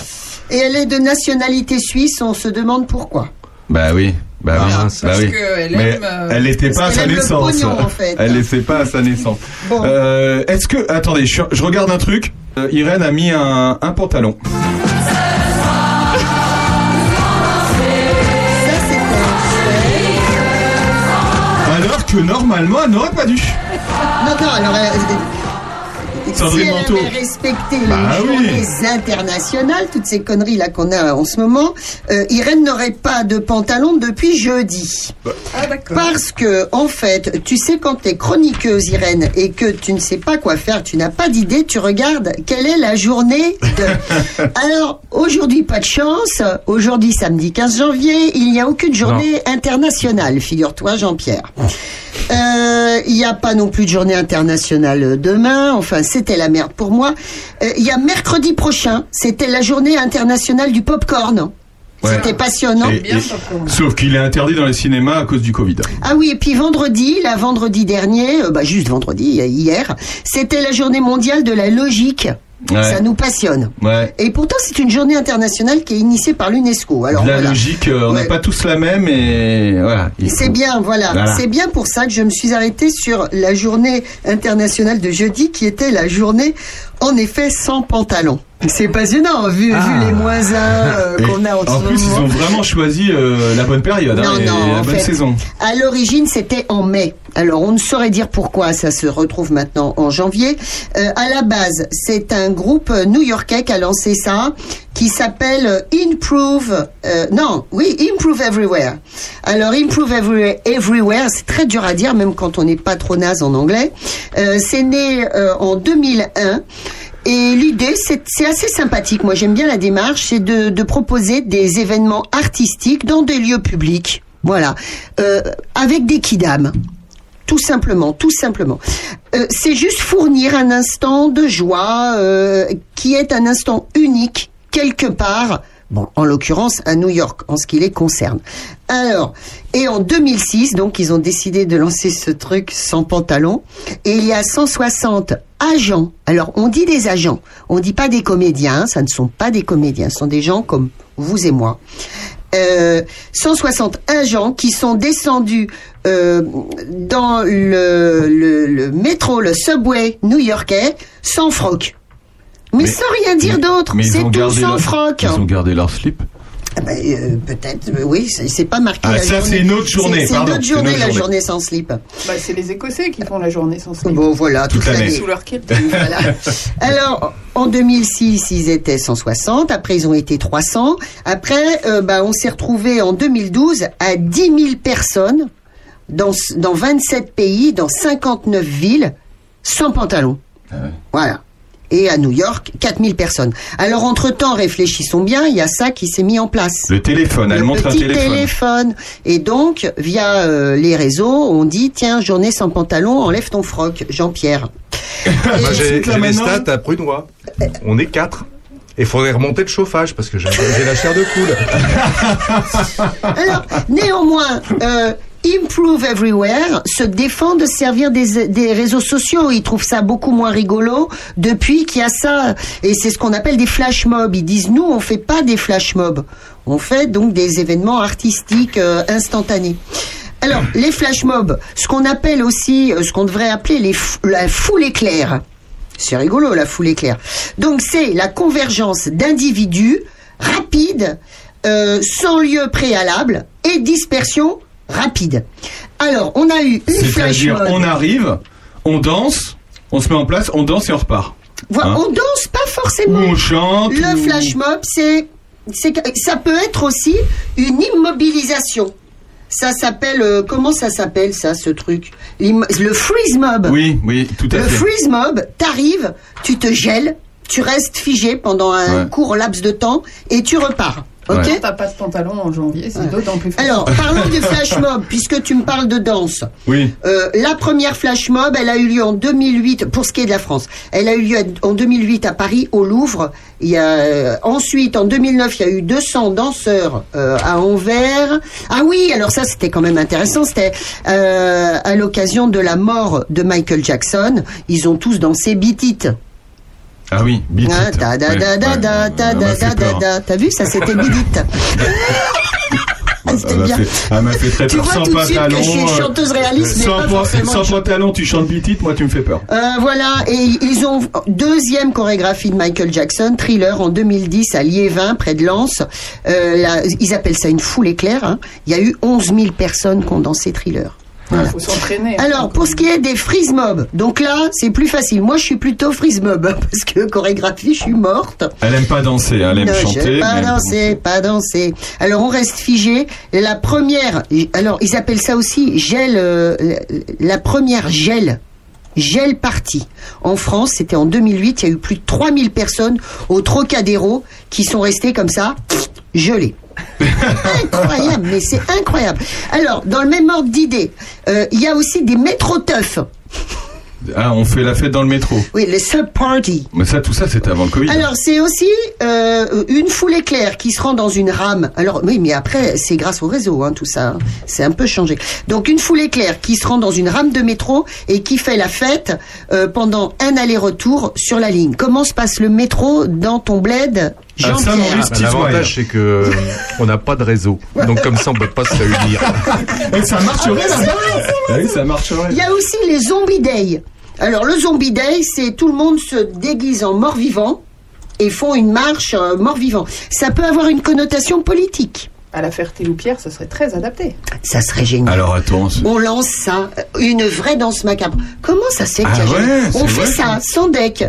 Et elle est de nationalité suisse. On se demande pourquoi. Bah oui. Bah oui, Ah, bah parce oui. qu'elle Mais aime, euh, elle n'était pas à sa naissance. pognon, en fait. Elle n'était pas à sa naissance. Bon. Euh, Est-ce que attendez, je, je regarde un truc. Euh, Irène a mis un, un pantalon. Que normalement, elle n'aurait pas dû. Non, non, alors. euh, Sandrine si elle Manteau. avait respecté Bah les oui. journées internationales, toutes ces conneries là qu'on a en ce moment, euh, Irène n'aurait pas de pantalon depuis jeudi. Ah, d'accord. Parce que, en fait, tu sais, quand tu es chroniqueuse, Irène, et que tu ne sais pas quoi faire, tu n'as pas d'idée, tu regardes quelle est la journée de. Alors, aujourd'hui, pas de chance. Aujourd'hui, samedi 15 janvier, il n'y a aucune journée internationale, figure-toi, Jean-Pierre. Euh, Il n'y a pas non plus de journée internationale demain. Enfin, c'était la merde pour moi. Euh, Il y a mercredi prochain. C'était la journée internationale du popcorn. Ouais. C'était passionnant. Et- et- sauf qu'il est interdit dans les cinémas à cause du Covid. Ah oui, et puis vendredi, la vendredi dernier, euh, bah juste vendredi, euh, hier, c'était la journée mondiale de la logique. Ouais. Ça nous passionne. Ouais. Et pourtant, c'est une journée internationale qui est initiée par l'UNESCO. Alors la voilà. logique, euh, on Ouais. pas tous la même et voilà. il C'est faut- bien, voilà. Voilà. C'est bien pour ça que je me suis arrêtée sur la journée internationale de jeudi, qui était la journée, en effet, sans pantalon. C'est passionnant, vu, Ah. vu les moins euh, qu'on a en, en plus, ils ont vraiment choisi euh, la bonne période hein, Non, et la bonne fait, saison. À l'origine, c'était en mai. Alors, on ne saurait dire pourquoi ça se retrouve maintenant en janvier. Euh, à la base, c'est un groupe new-yorkais qui a lancé ça, qui s'appelle Improve. euh, non, oui, Improve Everywhere. Alors, Improve Everywhere, Everywhere, c'est très dur à dire, même quand on n'est pas trop naze en anglais. C'est né en 2001. Et l'idée, c'est assez sympathique. Moi, j'aime bien la démarche, c'est de, de proposer des événements artistiques dans des lieux publics. Voilà, euh, avec des kidam. Tout simplement, tout simplement. Euh, c'est juste fournir un instant de joie euh, qui est un instant unique quelque part. Bon, en l'occurrence à New York, en ce qui les concerne. Alors, et en 2006, donc ils ont décidé de lancer ce truc sans pantalon. Et il y a 160 agents. Alors, on dit des agents, on dit pas des comédiens. Ça ne sont pas des comédiens, ce sont des gens comme vous et moi. Euh, 160 agents qui sont descendus euh, dans le, le, le métro, le subway new-yorkais, sans froc. Mais, Mais- sans rien dire d'autre, c'est tout sans leur- froc. Ils ont gardé leur slip? Ah ben, euh, Peut-être, euh, oui, c'est pas marqué. Ah, la ça, journée. c'est une autre journée, C'est- C'est pardon, une autre journée, autre la journée. journée sans slip. Bah, c'est les Écossais qui font la journée sans slip. Bon, voilà, toute, Toute l'année. Sous leur kilt. Voilà. Alors, en 2006, ils étaient 160. Après, ils ont été 300. Après, euh, bah, on s'est retrouvé en 2012 à 10 000 personnes dans, dans 27 pays, dans 59 villes, sans pantalon. Voilà. Et à New York, 4000 personnes. Alors, entre-temps, réfléchissons bien, il y a ça qui s'est mis en place. Le téléphone, elle Le montre un petit téléphone. Et donc, via euh, les réseaux, on dit, tiens, journée sans pantalon, enlève ton froc, Jean-Pierre. Moi j'ai les stats à Prunois. On est quatre. Et faudrait remonter le chauffage parce que j'ai j'ai la chair de poule. Alors, néanmoins, euh, Improve Everywhere se défend de servir des, des réseaux sociaux. Ils trouvent ça beaucoup moins rigolo depuis qu'il y a ça. Et c'est ce qu'on appelle des flash mobs. Ils disent, nous, on fait pas des flash mobs. On fait donc des événements artistiques euh, instantanés. Alors, les flash mobs, ce qu'on appelle aussi, euh, ce qu'on devrait appeler les la foule éclair. C'est rigolo, la foule éclair. Donc, c'est la convergence d'individus rapide, euh, sans lieu préalable et dispersion rapide. Alors, on a eu une flash mob. on arrive, on danse, on se met en place, on danse et on repart. Voilà, Hein on danse pas forcément. Ou on chante, Le ou- flash mob, c'est, ça peut être aussi une immobilisation. Ça s'appelle, euh, comment ça s'appelle ça, ce truc? Le freeze mob. Oui, oui, tout à Le fait. freeze mob, t'arrives, tu te gèles, tu restes figé pendant un Ouais. court laps de temps et tu repars. Ok Quand t'as pas de pantalon en janvier, c'est d'autant plus facile. Alors, parlons du flash mob, puisque tu me parles de danse. Oui. Euh, la première flash mob, elle a eu lieu en 2008, pour ce qui est de la France. Elle a eu lieu en 2008 à Paris, au Louvre. Il y a, euh, ensuite, en 2009, il y a eu 200 danseurs euh, à Anvers. Ah oui, alors ça, c'était quand même intéressant. C'était euh, à l'occasion de la mort de Michael Jackson. Ils ont tous dansé Beat It. Ah oui, beat Ah, it. da, da, Ouais, da, da, ouais, da, ça da, m'a da, fait da, peur. da. T'as vu, ça c'était Beat It. Elle c'était m'a bien. fait, elle m'a fait très Tu peur. vois sans tout de suite que pantalon. je suis euh, chanteuse réaliste, mais sans, pas pa- forcément sans ch- pantalon, tu chantes beat it, moi tu me fais peur. Euh, voilà, et ils ont deuxième chorégraphie de Michael Jackson, Thriller en 2010 à Liévin, près de Lens. Euh, là, ils appellent ça une foule éclair. hein. Il y a eu 11 000 personnes qui ont dansé Thriller. Il faut s'entraîner. hein. Alors, pour ce qui est des freeze mob, donc là, c'est plus facile. Moi, je suis plutôt freeze mob, parce que chorégraphie, je suis morte. Elle aime pas danser, elle aime chanter. je- pas mais- danser, pas danser. Alors on reste figé. La première, alors ils appellent ça aussi gel, euh, la, première gel. Gel party. En France, c'était en 2008, il y a eu plus de 3000 personnes au Trocadéro qui sont restées comme ça, gelées. incroyable, mais c'est incroyable. Alors, dans le même ordre d'idée, euh, il y a aussi des métro-teufs. Ah, on fait la fête dans le métro. Oui, les sub-party. Mais ça, tout ça, c'était avant le Covid. Alors c'est aussi euh, une foule éclair qui se rend dans une rame. Alors oui, mais après c'est grâce au réseau, hein, tout ça. hein. C'est un peu changé. Donc une foule éclair qui se rend dans une rame de métro et qui fait la fête euh, pendant un aller-retour sur la ligne. Comment se passe le métro dans ton bled, Jean-Pierre Bah, L'avantage, c'est que euh, on n'a pas de réseau. Donc, comme ça, on peut pas se réunir. Et ça marcherait Ah, mais là-bas. c'est Ah oui, ça marcherait. Il y a aussi les Zombie Day. Alors le Zombie Day, c'est tout le monde se déguise en mort-vivant et font une marche euh, mort-vivant. Ça peut avoir une connotation politique. À la Ferté-Loupière, ça serait très adapté. Ça serait génial. Alors attends. On lance ça, euh, une vraie danse macabre. Comment ça se fait Ah ouais, On fait ça, sans deck.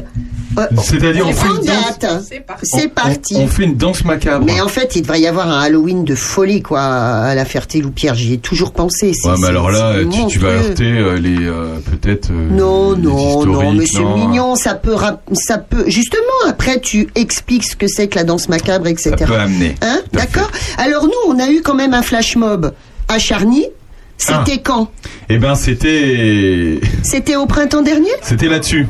Euh, C'est-à-dire, on on fait une danse- date. C'est parti. C'est on- fait une danse macabre. Mais en fait, il devrait y avoir un Halloween de folie, quoi, à la Ferté-Loupière. J'y ai toujours pensé. Ouais, mais alors là, tu, tu vas heurter euh, les euh, peut-être. euh, Non, les non, non, mais c'est non. mignon, ça peut, ça peut, justement, après tu expliques ce que c'est que la danse macabre, etc. Ça peut amener. Hein, d'accord Alors nous, on a eu quand même un flash mob à Charny. C'était Ah. quand? Eh ben, c'était, C'était au printemps dernier? C'était là-dessus.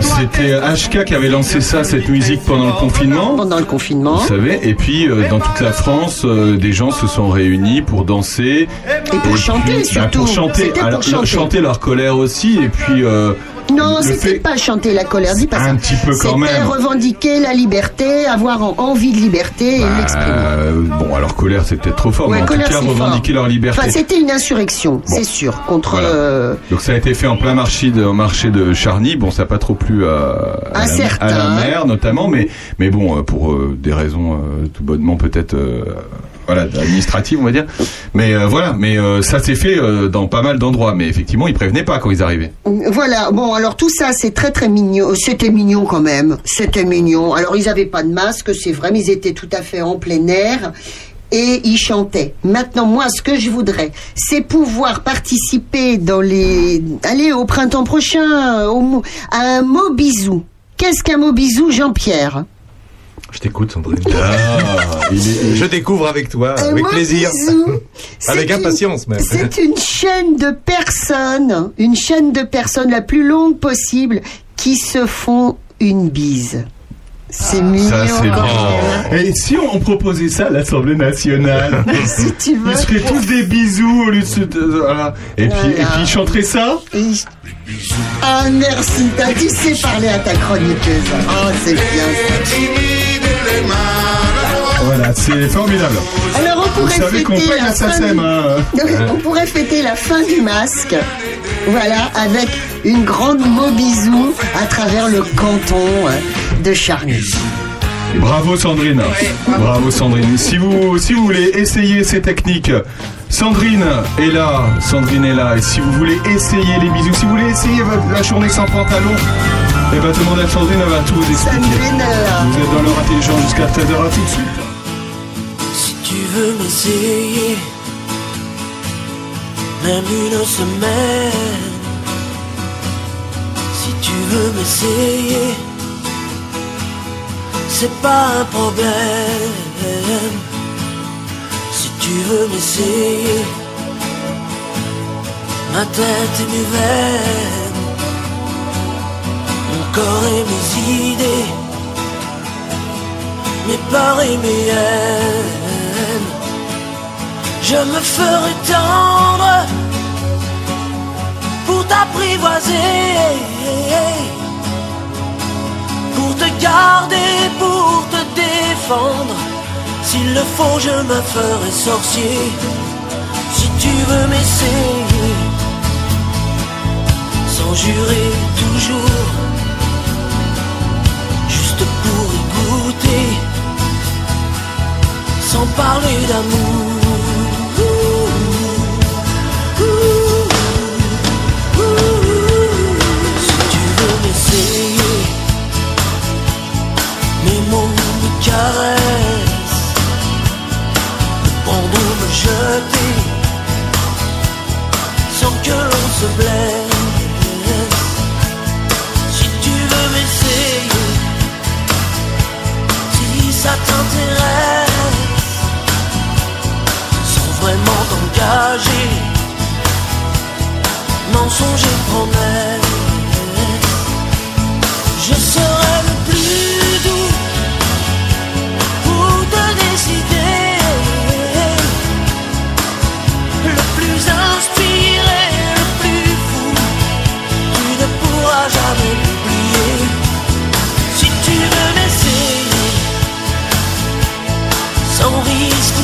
C'était HK qui avait lancé ça, cette musique pendant le confinement. Pendant le confinement. Vous savez, et puis euh, dans toute la France, euh, des gens se sont réunis pour danser Et pour chanter, puis, bah, surtout. pour chanter, pour alors, chanter. leur colère aussi, et puis euh, Non, c'était pas chanter la colère, dis pas ça. un petit peu quand C'était revendiquer la liberté, avoir en- envie de liberté et l'exprimer. Euh, bon, alors colère, c'est peut-être trop fort, Ouais, mais en tout colère, cas c'est revendiquer fort. leur liberté. Enfin, c'était une insurrection, c'est sûr, contre. Voilà. euh, Donc ça a été fait en plein marché de, marché de Charny. Bon, ça n'a pas trop plu à, à, À la, à la mer notamment, mais mais bon, euh, pour euh, des raisons tout bonnement peut-être voilà administratives, on va dire. Mais euh, voilà, mais euh, ça s'est fait euh, dans pas mal d'endroits. Mais effectivement, ils prévenaient pas quand ils arrivaient. Voilà, bon, alors tout ça, c'est très très mignon. C'était mignon quand même. C'était mignon. Alors, ils avaient pas de masque, c'est vrai, mais ils étaient tout à fait en plein air. Et ils chantaient. Maintenant, moi, ce que je voudrais, c'est pouvoir participer dans les... Allez, au printemps prochain, au à un mot bisou. Qu'est-ce qu'un mot bisou, Jean-Pierre? Je t'écoute, Sandrine. Ah, il est- Je découvre avec toi, avec plaisir. Avec une- impatience, même. C'est une chaîne de personnes, une chaîne de personnes la plus longue possible qui se font une bise. C'est mignon. Ça c'est bon. Et si on proposait ça à l'Assemblée nationale? Si tu veux. Ils se feraient tous des bisous au lieu de se. voilà. Et puis et puis ils chanteraient ça? Et- Ah merci, t'as tu sais parler à ta chroniqueuse. Oh c'est bien ça. Voilà, c'est formidable. Alors on Vous pourrait savez qu'on fêter paye la fin SACEM, du... hein. on pourrait fêter la fin du masque Voilà, avec une grande mot bisou à travers le canton de Charny. Bravo Sandrine. Bravo Sandrine. Si vous, si vous voulez essayer ces techniques, Sandrine est là. Sandrine est là. Et si vous voulez essayer les bisous, si vous voulez essayer la journée sans pantalon, eh ben demandez à Sandrine, elle va tout vous expliquer. Vous êtes dans l'heure intelligente jusqu'à 13h à tout de suite. Si tu veux m'essayer, même une semaine. Si tu veux m'essayer, c'est pas un problème. Si tu veux m'essayer, ma tête veines, mon corps et mes idées mes peurs et mes haines. Je me ferai tendre pour t'apprivoiser, pour te garder, pour te défendre. S'il le faut, je me ferai sorcier. Si tu veux m'essayer, sans jurer toujours, sans parler d'amour. Si tu veux m'essayer, mes mots me caressent, ou me jeter, sans que l'on se blesse. Si tu veux m'essayer, si ça t'intéresse, vraiment t'engager, mensonge et promesse, je serai le plus doux pour te décider, le plus inspiré, le plus fou, tu ne pourras jamais m'oublier. Si tu veux m'essayer, sans risque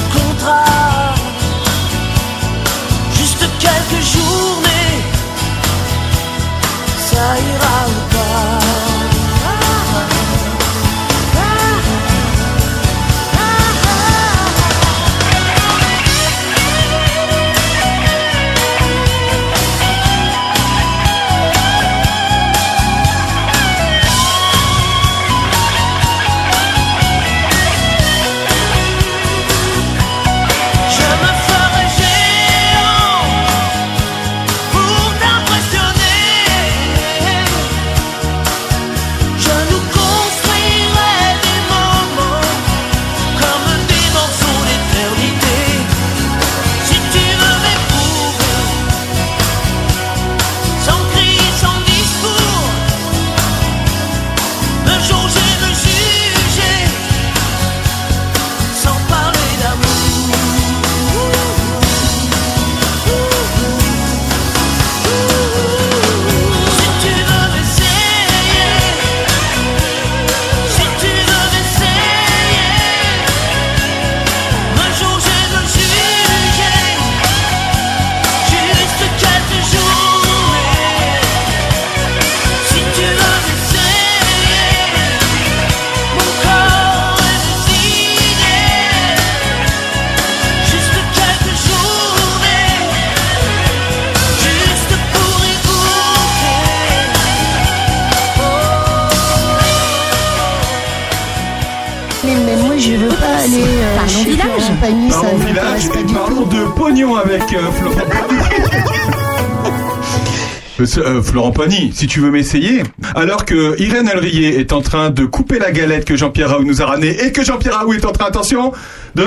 euh, Florent Pagny, si tu veux m'essayer. Alors que Irène Elrier est en train de couper la galette que Jean-Pierre Raoult nous a ramenée et que Jean-Pierre Raoult est en train, attention, de...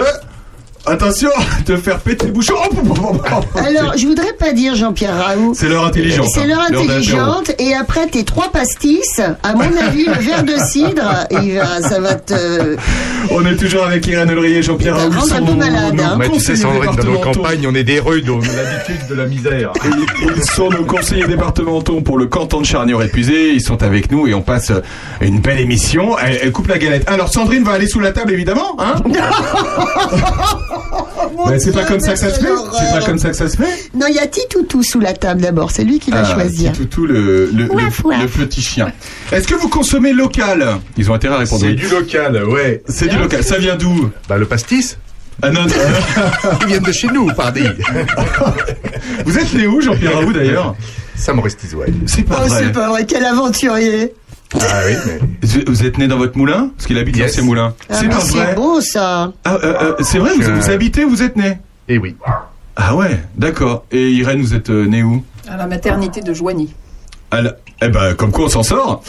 Attention, de faire péter le bouchon. Alors, je voudrais pas dire Jean-Pierre Raoult. C'est l'heure intelligente. C'est hein, l'heure intelligente. Et après tes trois pastis, à mon avis, le verre de cidre, il va, ça va te. On est toujours avec Irène Elrier et Jean-Pierre Raoult. rend un sont peu malade, hein. Tu sais, Sandrine, dans nos campagnes, on est des rudes, on a l'habitude de la misère. Ils ils sont nos conseillers départementaux pour le canton de Charnier épuisé. Ils sont avec nous et on passe une belle émission. Elle, elle coupe la galette. Alors Sandrine va aller sous la table évidemment. Hein Mais c'est pas comme ça que ça se fait C'est pas comme ça que ça se fait Non, il y a Titoutou sous la table d'abord. C'est lui qui va Ah, choisir. petit toutou, le, le, le- Ouaf, ouaf. le petit chien. Est-ce que vous consommez local? Ils ont intérêt à répondre. C'est oui. du local, ouais. C'est du local. Ça vient d'où? Bah le pastis. Ah non, non. Ils viennent de chez nous, pardi. Vous êtes né où, Jean-Pierre Raoult d'ailleurs? Saint-Maurice-Tizouaille. C'est pas Oh, vrai. c'est pas vrai, quel aventurier. Ah oui, mais... Vous- Vous êtes né dans votre moulin? Parce qu'il habite Yes. dans ses moulins. Ah, c'est pas c'est vrai. beau ça. Ah, euh, euh, c'est vrai, vous, vous habitez, vous êtes né? Eh oui. Ah ouais, d'accord. Et Irène, vous êtes euh, né où? À la maternité de Joigny. À la- Eh ben, comme quoi on s'en sort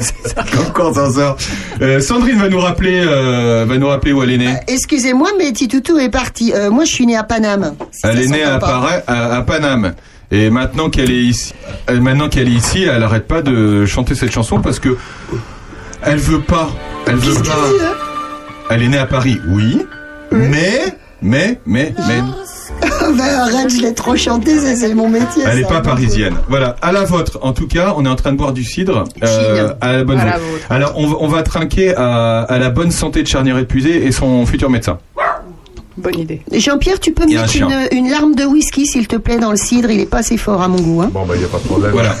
C'est ça, Comme quoi on s'en sort Euh, Sandrine va nous rappeler, euh, va nous rappeler où elle est née. Excusez-moi, mais Titoutou est parti. Euh, moi, je suis né à Paname. Si Elle est née à, à Paname. Et maintenant qu'elle est ici, euh, maintenant qu'elle est ici, elle arrête pas de chanter cette chanson parce que elle veut pas. Elle veut pas. Elle est née à Paris, oui. Mais, mais, mais, mais, ben, arrête, je l'ai trop chanté, c'est- mon métier. elle n'est pas parisienne. Voilà, à la vôtre. En tout cas, on est en train de boire du cidre. euh, à la bonne À la vôtre. vôtre. Alors, on, va- on va trinquer à, à la bonne santé de Charnier Épuisé et son futur médecin. Bonne idée. Jean-Pierre, tu peux un mettre une, une larme de whisky, s'il te plaît, dans le cidre? Il est pas assez fort à mon goût. Hein. Bon, bah, il n'y a pas de problème. Voilà.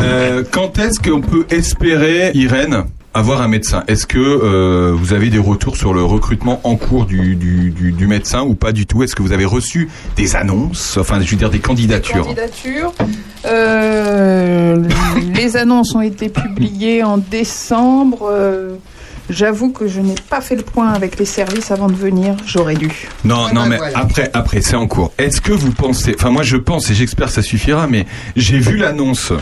Euh, quand est-ce qu'on peut espérer, Irène, avoir un médecin? Est-ce que euh, vous avez des retours sur le recrutement en cours du, du, du, du médecin ou pas du tout? Est-ce que vous avez reçu des annonces, enfin, je veux dire des candidatures Candidature. Euh, les annonces ont été publiées en décembre. Euh, J'avoue que je n'ai pas fait le point avec les services avant de venir. J'aurais dû. Non, Ah non, mais voilà. après, après, c'est en cours. Est-ce que vous pensez, enfin, moi, je pense et j'espère que ça suffira, mais j'ai vu l'annonce.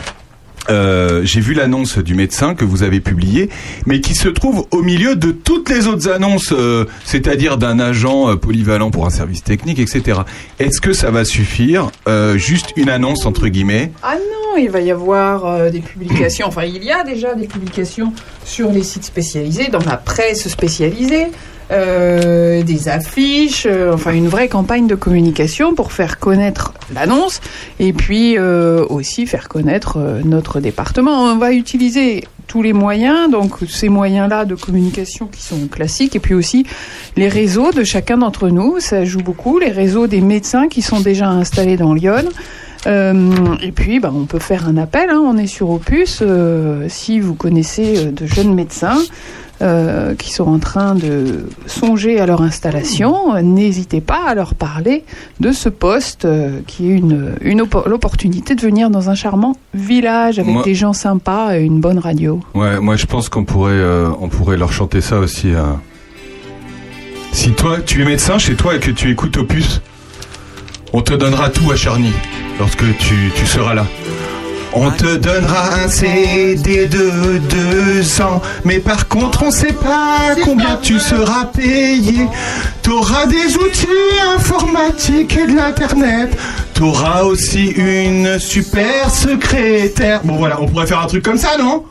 Euh, j'ai vu l'annonce du médecin que vous avez publiée, mais qui se trouve au milieu de toutes les autres annonces, euh, c'est-à-dire d'un agent euh, polyvalent pour un service technique, etc. Est-ce que ça va suffire Juste une annonce entre guillemets? Ah non, il va y avoir des publications. Enfin, il y a déjà des publications sur les sites spécialisés, dans la presse spécialisée, euh, des affiches, euh, enfin une vraie campagne de communication pour faire connaître l'annonce et puis euh, aussi faire connaître notre département. On va utiliser tous les moyens, donc ces moyens-là de communication qui sont classiques, et puis aussi les réseaux de chacun d'entre nous, ça joue beaucoup, les réseaux des médecins qui sont déjà installés dans Lyon. Et puis, bah, on peut faire un appel. hein, on est sur Opus. si vous connaissez de jeunes médecins euh, qui sont en train de songer à leur installation, n'hésitez pas à leur parler de ce poste euh, qui est une, une oppo- l'opportunité de venir dans un charmant village avec Moi- des gens sympas et une bonne radio. Ouais, moi je pense qu'on pourrait, euh, on pourrait leur chanter ça aussi. Si toi, tu es médecin chez toi et que tu écoutes Opus, on te donnera tout à Charny lorsque tu, tu seras là. On te donnera un CD de deux ans, mais par contre on sait pas combien tu seras payé. T'auras des outils informatiques et de l'internet. T'auras aussi une super secrétaire. Bon voilà, on pourrait faire un truc comme ça, non?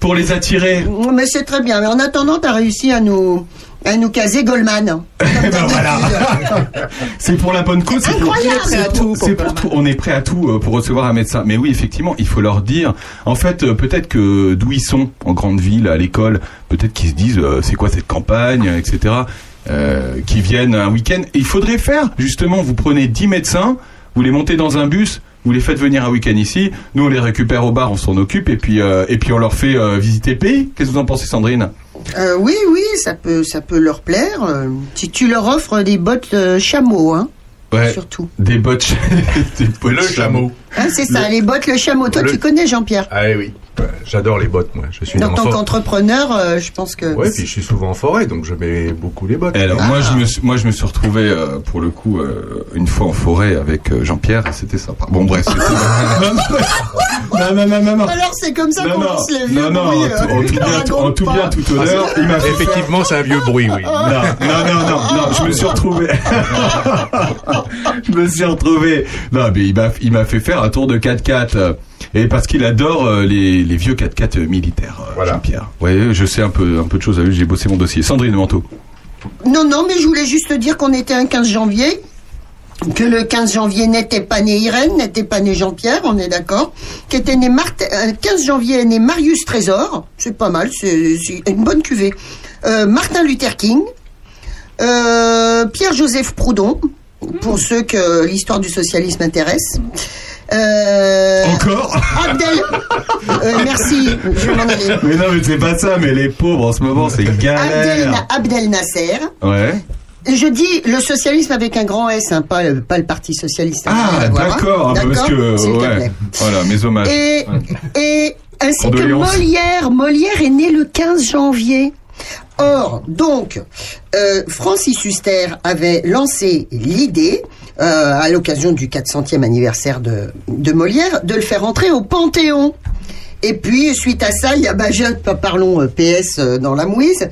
Pour les attirer. Mais c'est très bien. Mais en attendant, tu as réussi à nous, à nous caser Goldman. Eh ben voilà. c'est pour la bonne cause. c'est pour- Incroyable. c'est pour- pour tout. On est prêt à tout euh, pour recevoir un médecin. Mais oui, effectivement, il faut leur dire. En fait, euh, peut-être que d'où ils sont, en grande ville, à l'école, peut-être qu'ils se disent, euh, c'est quoi cette campagne, etc. Euh, qui viennent un week-end. Il faudrait faire, justement, vous prenez 10 médecins, vous les montez dans un bus, vous les faites venir un week-end ici, nous on les récupère au bar, on s'en occupe, et puis, euh, et puis on leur fait visiter le pays. Qu'est-ce que vous en pensez, Sandrine? Euh, oui, oui, ça peut, ça peut leur plaire. Euh, Si tu leur offres des bottes euh, chameau, hein. Ouais. Surtout. Des bottes. des bottes Le chameau. Hein, c'est ça, Le- les bottes, le chameau. Toi, Le- tu connais Jean-Pierre. Ah oui, Ouais, j'adore les bottes, moi. Je suis En tant qu'entrepreneur, euh, je pense que. Ouais, puis je suis souvent en forêt, donc je mets beaucoup les bottes. Et alors Ah. moi je me suis, moi je me suis retrouvé euh, pour le coup euh, une fois en forêt avec euh, Jean-Pierre et c'était sympa. Bon bref. non, non non non non. Alors, c'est comme ça Non, qu'on non, lance les vieux non, non, bruits, en euh, tout- en tout bien, en tout pas. bien, tout honneur, il m'a fait Effectivement, c'est un vieux bruit, oui. Non, non, non, non, non, je me suis retrouvé. je me suis retrouvé. Non, mais il m'a, il m'a fait faire un tour de 4x4. euh, Et parce qu'il adore euh, les, les vieux 4x4 militaires, euh, Jean-Pierre. Ouais, je sais un peu, un peu de choses à lui, j'ai bossé mon dossier. Sandrine Manteau. Non, non, mais je voulais juste dire qu'on était un 15 janvier. Que le 15 janvier n'était pas né Irène, n'était pas né Jean-Pierre, on est d'accord. Qu'était né Marthe, euh, 15 janvier est né Marius Trésor, c'est pas mal, c'est c'est une bonne cuvée. Euh, Martin Luther King, Euh, Pierre-Joseph Proudhon, pour ceux que l'histoire du socialisme intéresse. Euh, Encore Abdel. Euh, merci, je vais m'en aller. Mais non, mais c'est pas ça, mais les pauvres en ce moment, c'est Abdel, galère. Abdel Nasser. Ouais. Je dis le socialisme avec un grand S, hein, pas, le, pas le Parti socialiste. Ah, hein. d'accord, parce D'accord que. Ouais. Voilà, mes hommages. Et, ainsi que. Molière. Molière est né le 15 janvier. Or, donc, euh, Francis Huster avait lancé l'idée, euh, à l'occasion du 400e anniversaire de, de Molière, de le faire entrer au Panthéon. Et puis, suite à ça, il y a, bah, parlons euh, PS euh, dans la mouise,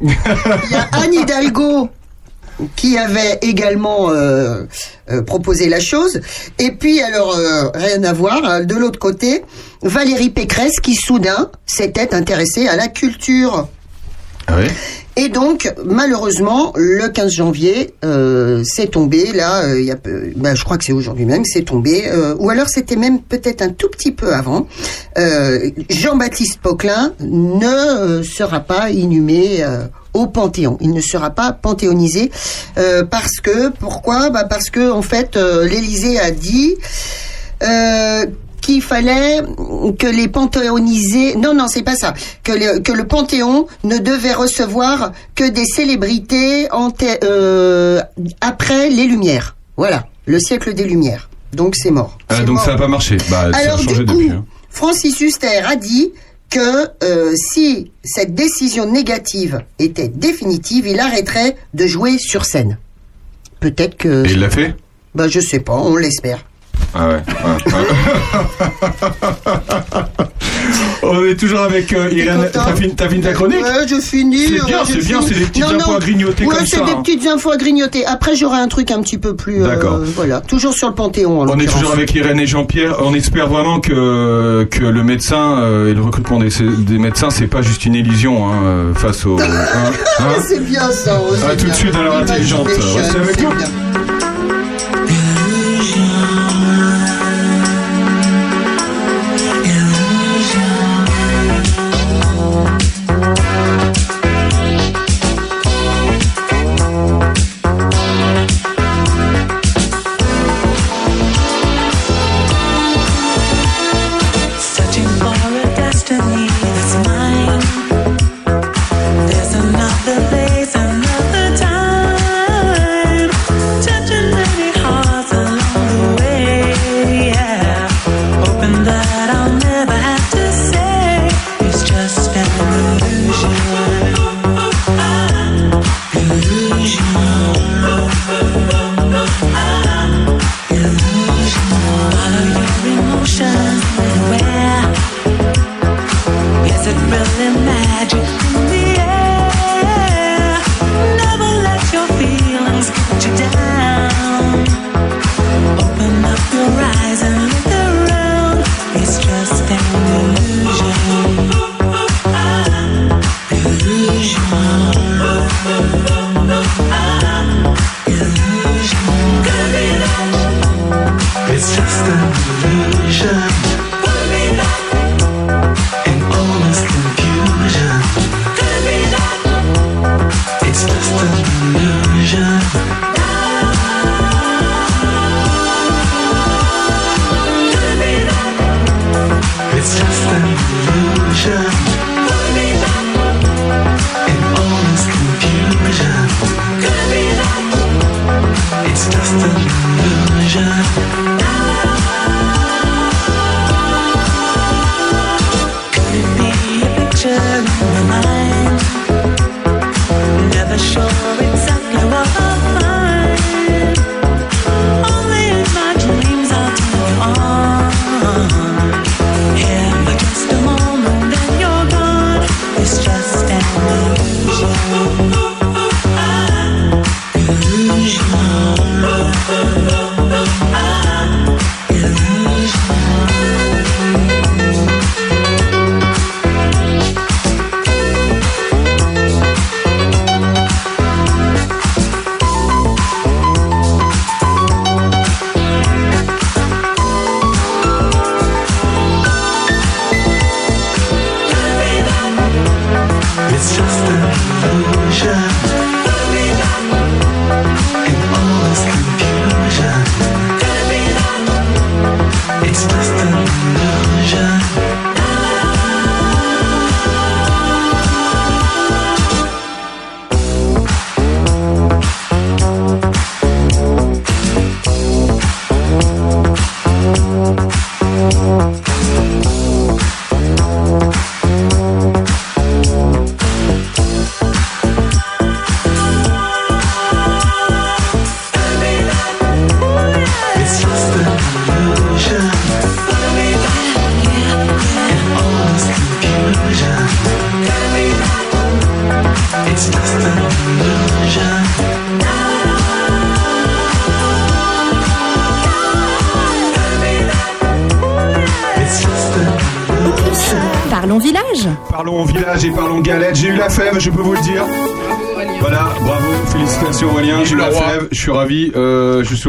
il y a Anne Hidalgo qui avait également proposé la chose. Et puis, alors, rien à voir, de l'autre côté, Valérie Pécresse qui, soudain, s'était intéressée à la culture. Ah ouais Et donc, malheureusement, le 15 janvier, euh, c'est tombé, là, euh, y a, bah, je crois que c'est aujourd'hui même, c'est tombé, euh, ou alors c'était même peut-être un tout petit peu avant. Jean-Baptiste Poquelin ne sera pas inhumé au Panthéon. Il ne sera pas panthéonisé parce que, pourquoi? Bah Parce que, en fait, l'Élysée a dit... Euh, qu'il fallait que les panthéonisés non non c'est pas ça que le, que le panthéon ne devait recevoir que des célébrités euh, après les Lumières voilà le siècle des Lumières donc c'est mort Ah, C'est donc mort. ça n'a pas marché. Bah, ça a changé du coup, depuis. hein. Francis Huster a dit que euh, si cette décision négative était définitive, il arrêterait de jouer sur scène. Peut-être que. Et il l'a fait? Bah je sais pas, on l'espère. Ah ouais. ouais, ouais. On est toujours avec euh, Irène. T'as fini, fini ta chronique Ouais, je finis. C'est bien, ouais, je c'est bien, c'est des petites Non, infos non. à grignoter ouais, comme c'est ça, des hein. petites infos à grignoter. Après, j'aurai un truc un petit peu plus. euh, D'accord. voilà, toujours sur le Panthéon. en On est toujours avec Irène et Jean-Pierre. On espère vraiment que, que le médecin euh, et le recrutement des, des médecins, c'est pas juste une illusion hein, euh, face au. hein, hein. c'est bien ça. ouais, À c'est tout de bien. suite à l'heure intelligente. Restez avec c'est nous.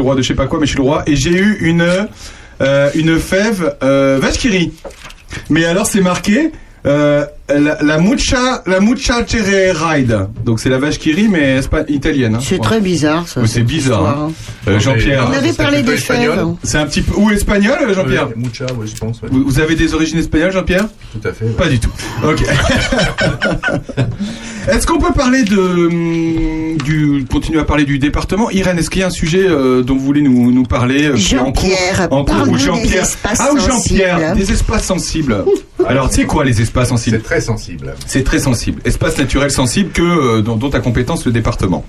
Suis le roi de je sais pas quoi, mais je suis le roi. Et j'ai eu une, euh, une fève euh, vache qui rit. Mais alors c'est marqué euh, la, la mucha, la mucha cherry ride. Donc c'est la vache qui rit, mais espa- italienne. hein. C'est Ouais. très bizarre ça. C'est bizarre. hein. hein. Euh, Jean-Pierre. On avait parlé des fèves. C'est un petit peu. Ou espagnol, euh, Jean-Pierre Mucha, ouais, je pense. ouais. vous, vous avez des origines espagnoles, Jean-Pierre? Tout à fait. ouais. Pas du tout. Ok. est-ce qu'on peut parler de hum, du continuer à parler du département Irène, est-ce qu'il y a un sujet euh, dont vous voulez nous, nous parler euh, en cours- Jean-Pierre, en cours, parle-nous ou des Jean-Pierre espaces Ah ou Jean-Pierre, sensibles. des espaces sensibles. Alors, c'est quoi les espaces sensibles? C'est très sensible. C'est très sensible. Espace naturel sensible que euh, dont, dont a compétence le département.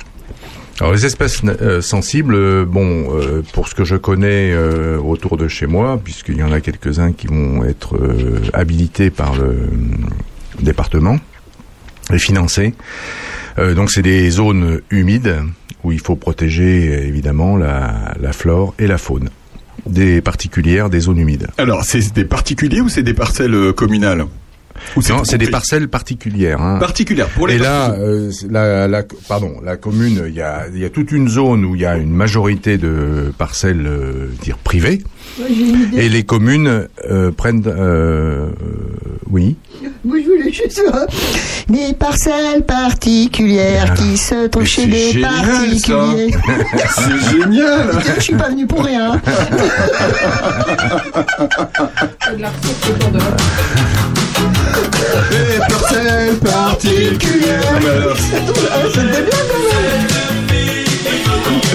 Alors les espaces euh, sensibles, euh, bon, euh, pour ce que je connais euh, autour de chez moi, puisqu'il y en a quelques-uns qui vont être euh, habilités par le euh, département et financés. Euh, donc c'est des zones humides où il faut protéger évidemment la, la flore et la faune. Des particulières des zones humides. Alors, c'est des particuliers ou c'est des parcelles euh, communales? Non, c'est des parcelles particulières. Hein. particulières pour les Et là, euh, c'est la, la, pardon, la commune, il y a, il y a toute une zone où il y a une majorité de parcelles, euh, dire privées, et les communes euh, prennent, oui, Moi, je voulais juste voir des parcelles particulières qui se trouvent chez des génial, particuliers. C'est génial Je suis pas venu pour rien. Des parcelles particulières. Ah,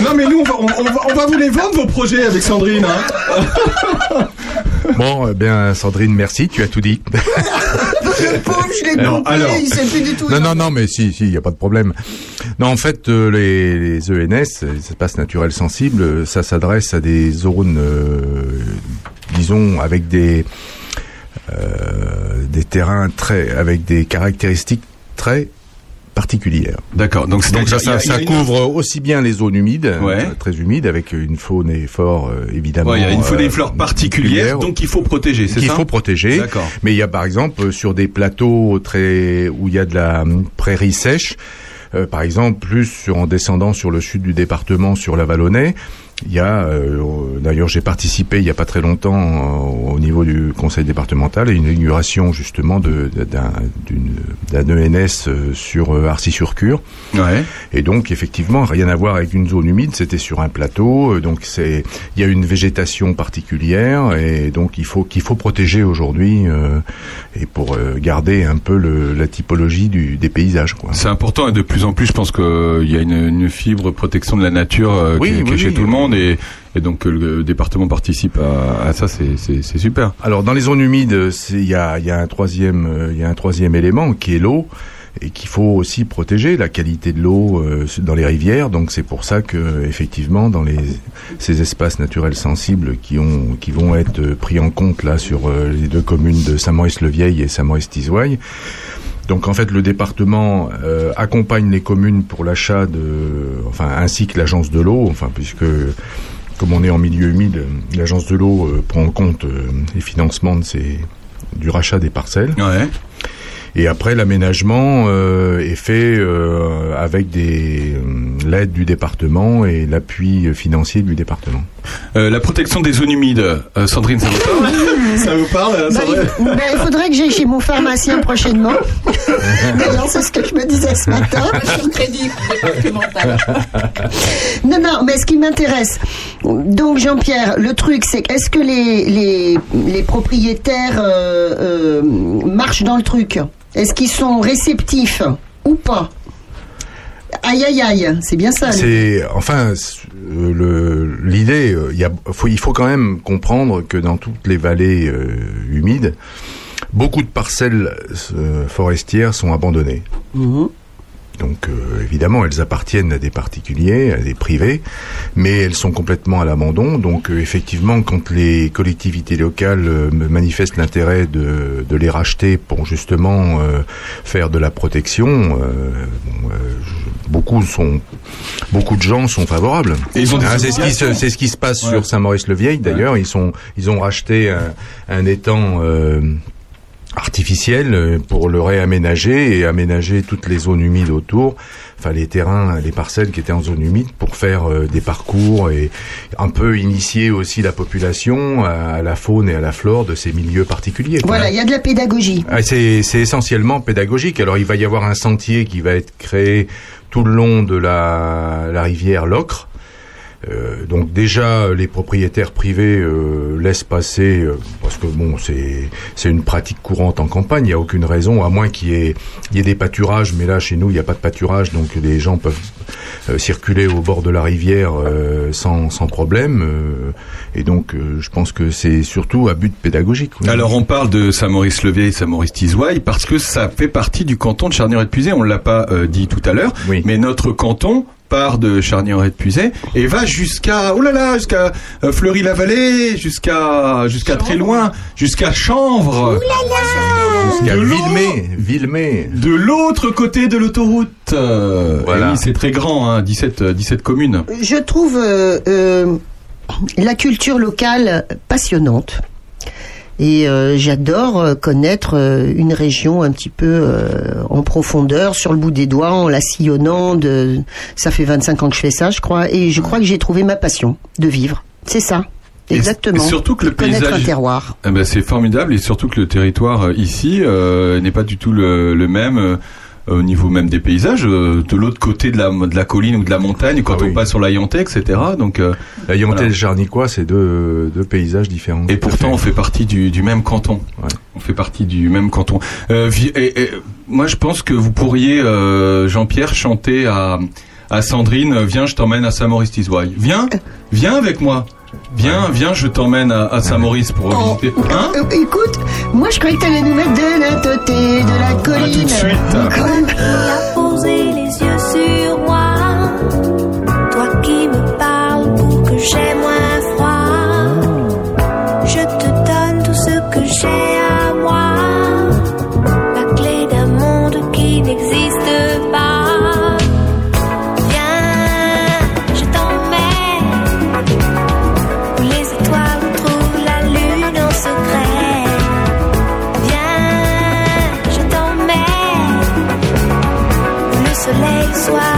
Non mais nous on va, on, on va, on va vous les vendre vos projets avec Sandrine. Hein. Bon, eh bien, Sandrine, merci, tu as tout dit. Le pauvre, je l'ai coupé, alors- il sait plus du tout. Non, non, non, mais si, si, il n'y a pas de problème. Non, en fait, euh, les, les ENS, les espaces naturels sensibles, euh, ça s'adresse à des zones, euh, disons, avec des euh, des terrains très, avec des caractéristiques très particulières. D'accord. Donc, Donc ça, il ça, il ça couvre aussi bien les zones humides, Ouais. euh, très humides, avec une faune et flore euh, évidemment. Ouais, il y a une faune et euh, flore particulière, donc il faut protéger, c'est ça faut protéger. D'accord. Mais il y a par exemple sur des plateaux très où il y a de la prairie sèche, euh, par exemple plus sur en descendant sur le sud du département sur la Vallonnais, il y a euh, d'ailleurs j'ai participé il y a pas très longtemps euh, au niveau du conseil départemental à une inauguration justement d'un d'une d'un ENS euh, sur euh, Arcy-sur-Cure. Ouais. Et donc effectivement rien à voir avec une zone humide, c'était sur un plateau, euh, donc c'est il y a une végétation particulière et donc il faut qu'il faut protéger aujourd'hui euh, et pour garder un peu le, la typologie du, des paysages quoi. C'est important et de plus en plus, je pense qu'il y a une, une fibre protection de la nature Oui, qui, est- qui est oui, chez oui. tout le monde et, et donc que le département participe à, ça, c'est- super. Alors dans les zones humides, c'est- il y a, il y a un troisième, euh, il y a un troisième élément qui est l'eau et qu'il faut aussi protéger la qualité de l'eau euh, dans les rivières. Donc c'est pour ça que effectivement dans les ces espaces naturels sensibles qui ont qui vont être euh, pris en compte là sur euh, les deux communes de Saint-Maurice-le-Vieil et Saint-Maurice-Tizouaille. Donc en fait le département euh, accompagne les communes pour l'achat de, enfin ainsi que l'agence de l'eau, enfin puisque comme on est en milieu humide, l'agence de l'eau euh, prend en compte euh, les financements de ces, du rachat des parcelles. Et après, l'aménagement euh, est fait euh, avec des euh, l'aide du département et l'appui financier du département. Euh, la protection des zones humides, euh, Sandrine, ça vous parle Ça vous parle, Bah, Sandrine il, bah, il faudrait que j'aille chez mon pharmacien prochainement. D'ailleurs, c'est ce que je me disais ce matin. Crédit départemental. Non, non, mais ce qui m'intéresse, donc Jean-Pierre, le truc, c'est que est-ce que les, les, les propriétaires euh, euh, marchent dans le truc? Est-ce qu'ils sont réceptifs ou pas Aïe, aïe, aïe, c'est bien ça. C'est enfin euh, l'idée. euh, Il faut il faut quand même comprendre que dans toutes les vallées euh, humides, beaucoup de parcelles forestières sont abandonnées. Mhm. Donc euh, évidemment, elles appartiennent à des particuliers, à des privés, mais elles sont complètement à l'abandon. Donc euh, effectivement, quand les collectivités locales euh, manifestent l'intérêt de, de les racheter pour justement euh, faire de la protection, euh, bon, euh, beaucoup sont, beaucoup de gens sont favorables. Hein, c'est ce qui se, c'est ce qui se passe Ouais. sur Saint-Maurice-le-Vieil. D'ailleurs, ils sont, ils ont racheté un, un étang. Euh, artificiel euh, pour le réaménager et aménager toutes les zones humides autour, enfin les terrains, les parcelles qui étaient en zone humide pour faire euh, des parcours et un peu initier aussi la population à, à la faune et à la flore de ces milieux particuliers. Voilà, il y a de la pédagogie. Ah, c'est c'est essentiellement pédagogique. Alors il va y avoir un sentier qui va être créé tout le long de la, la rivière Locre. Euh, donc déjà les propriétaires privés euh, laissent passer euh, parce que bon c'est c'est une pratique courante en campagne il n'y a aucune raison à moins qu'il y y ait des pâturages mais là chez nous il n'y a pas de pâturage donc les gens peuvent euh, circuler au bord de la rivière euh, sans sans problème euh, et donc euh, je pense que c'est surtout à but pédagogique oui. Alors on parle de Saint-Maurice-le-Vieil et Saint-Maurice-Tizouaille parce que ça fait partie du canton de Charnier-et-Puisé. On l'a pas euh, dit tout à l'heure, mais notre canton part de Charnier-et-Puisé et va jusqu'à oh là là jusqu'à euh, Fleury-la-Vallée, jusqu'à jusqu'à très loin, jusqu'à Chanvre. Jusqu'à Villemay, Villemay. De l'autre côté de l'autoroute. Euh, oui, c'est très grand, hein, 17 euh, 17 communes. Je trouve euh, euh, la culture locale passionnante. Et euh, j'adore euh, connaître euh, une région un petit peu euh, en profondeur, sur le bout des doigts, en la sillonnant. De... Ça fait 25 ans que je fais ça, je crois. Et je crois que j'ai trouvé ma passion de vivre. C'est ça. Exactement. et surtout que le paysage- un terroir. Eh ben, c'est formidable et surtout que le territoire euh, ici euh, n'est pas du tout le, le même au niveau même des paysages. euh, de l'autre côté de la, de la colline ou de la montagne, quand on passe sur la Yontais, etc. Donc, euh, La voilà. et le Jarnicois, c'est deux, deux paysages différents. Et pourtant, on fait partie du, du même canton. On fait partie du même canton. Euh, et, et, moi, je pense que vous pourriez, euh, Jean-Pierre, chanter à, à Sandrine euh, Viens, je t'emmène à Saint-Maurice-Tizouaille. Viens, viens avec moi. Viens, viens, je t'emmène à, à Saint-Maurice pour visiter. Hein Euh, écoute, moi je croyais que t'allais nous mettre de l'autre côté de la colline. tout de suite. Comme- a posé les yeux sur moi. Soir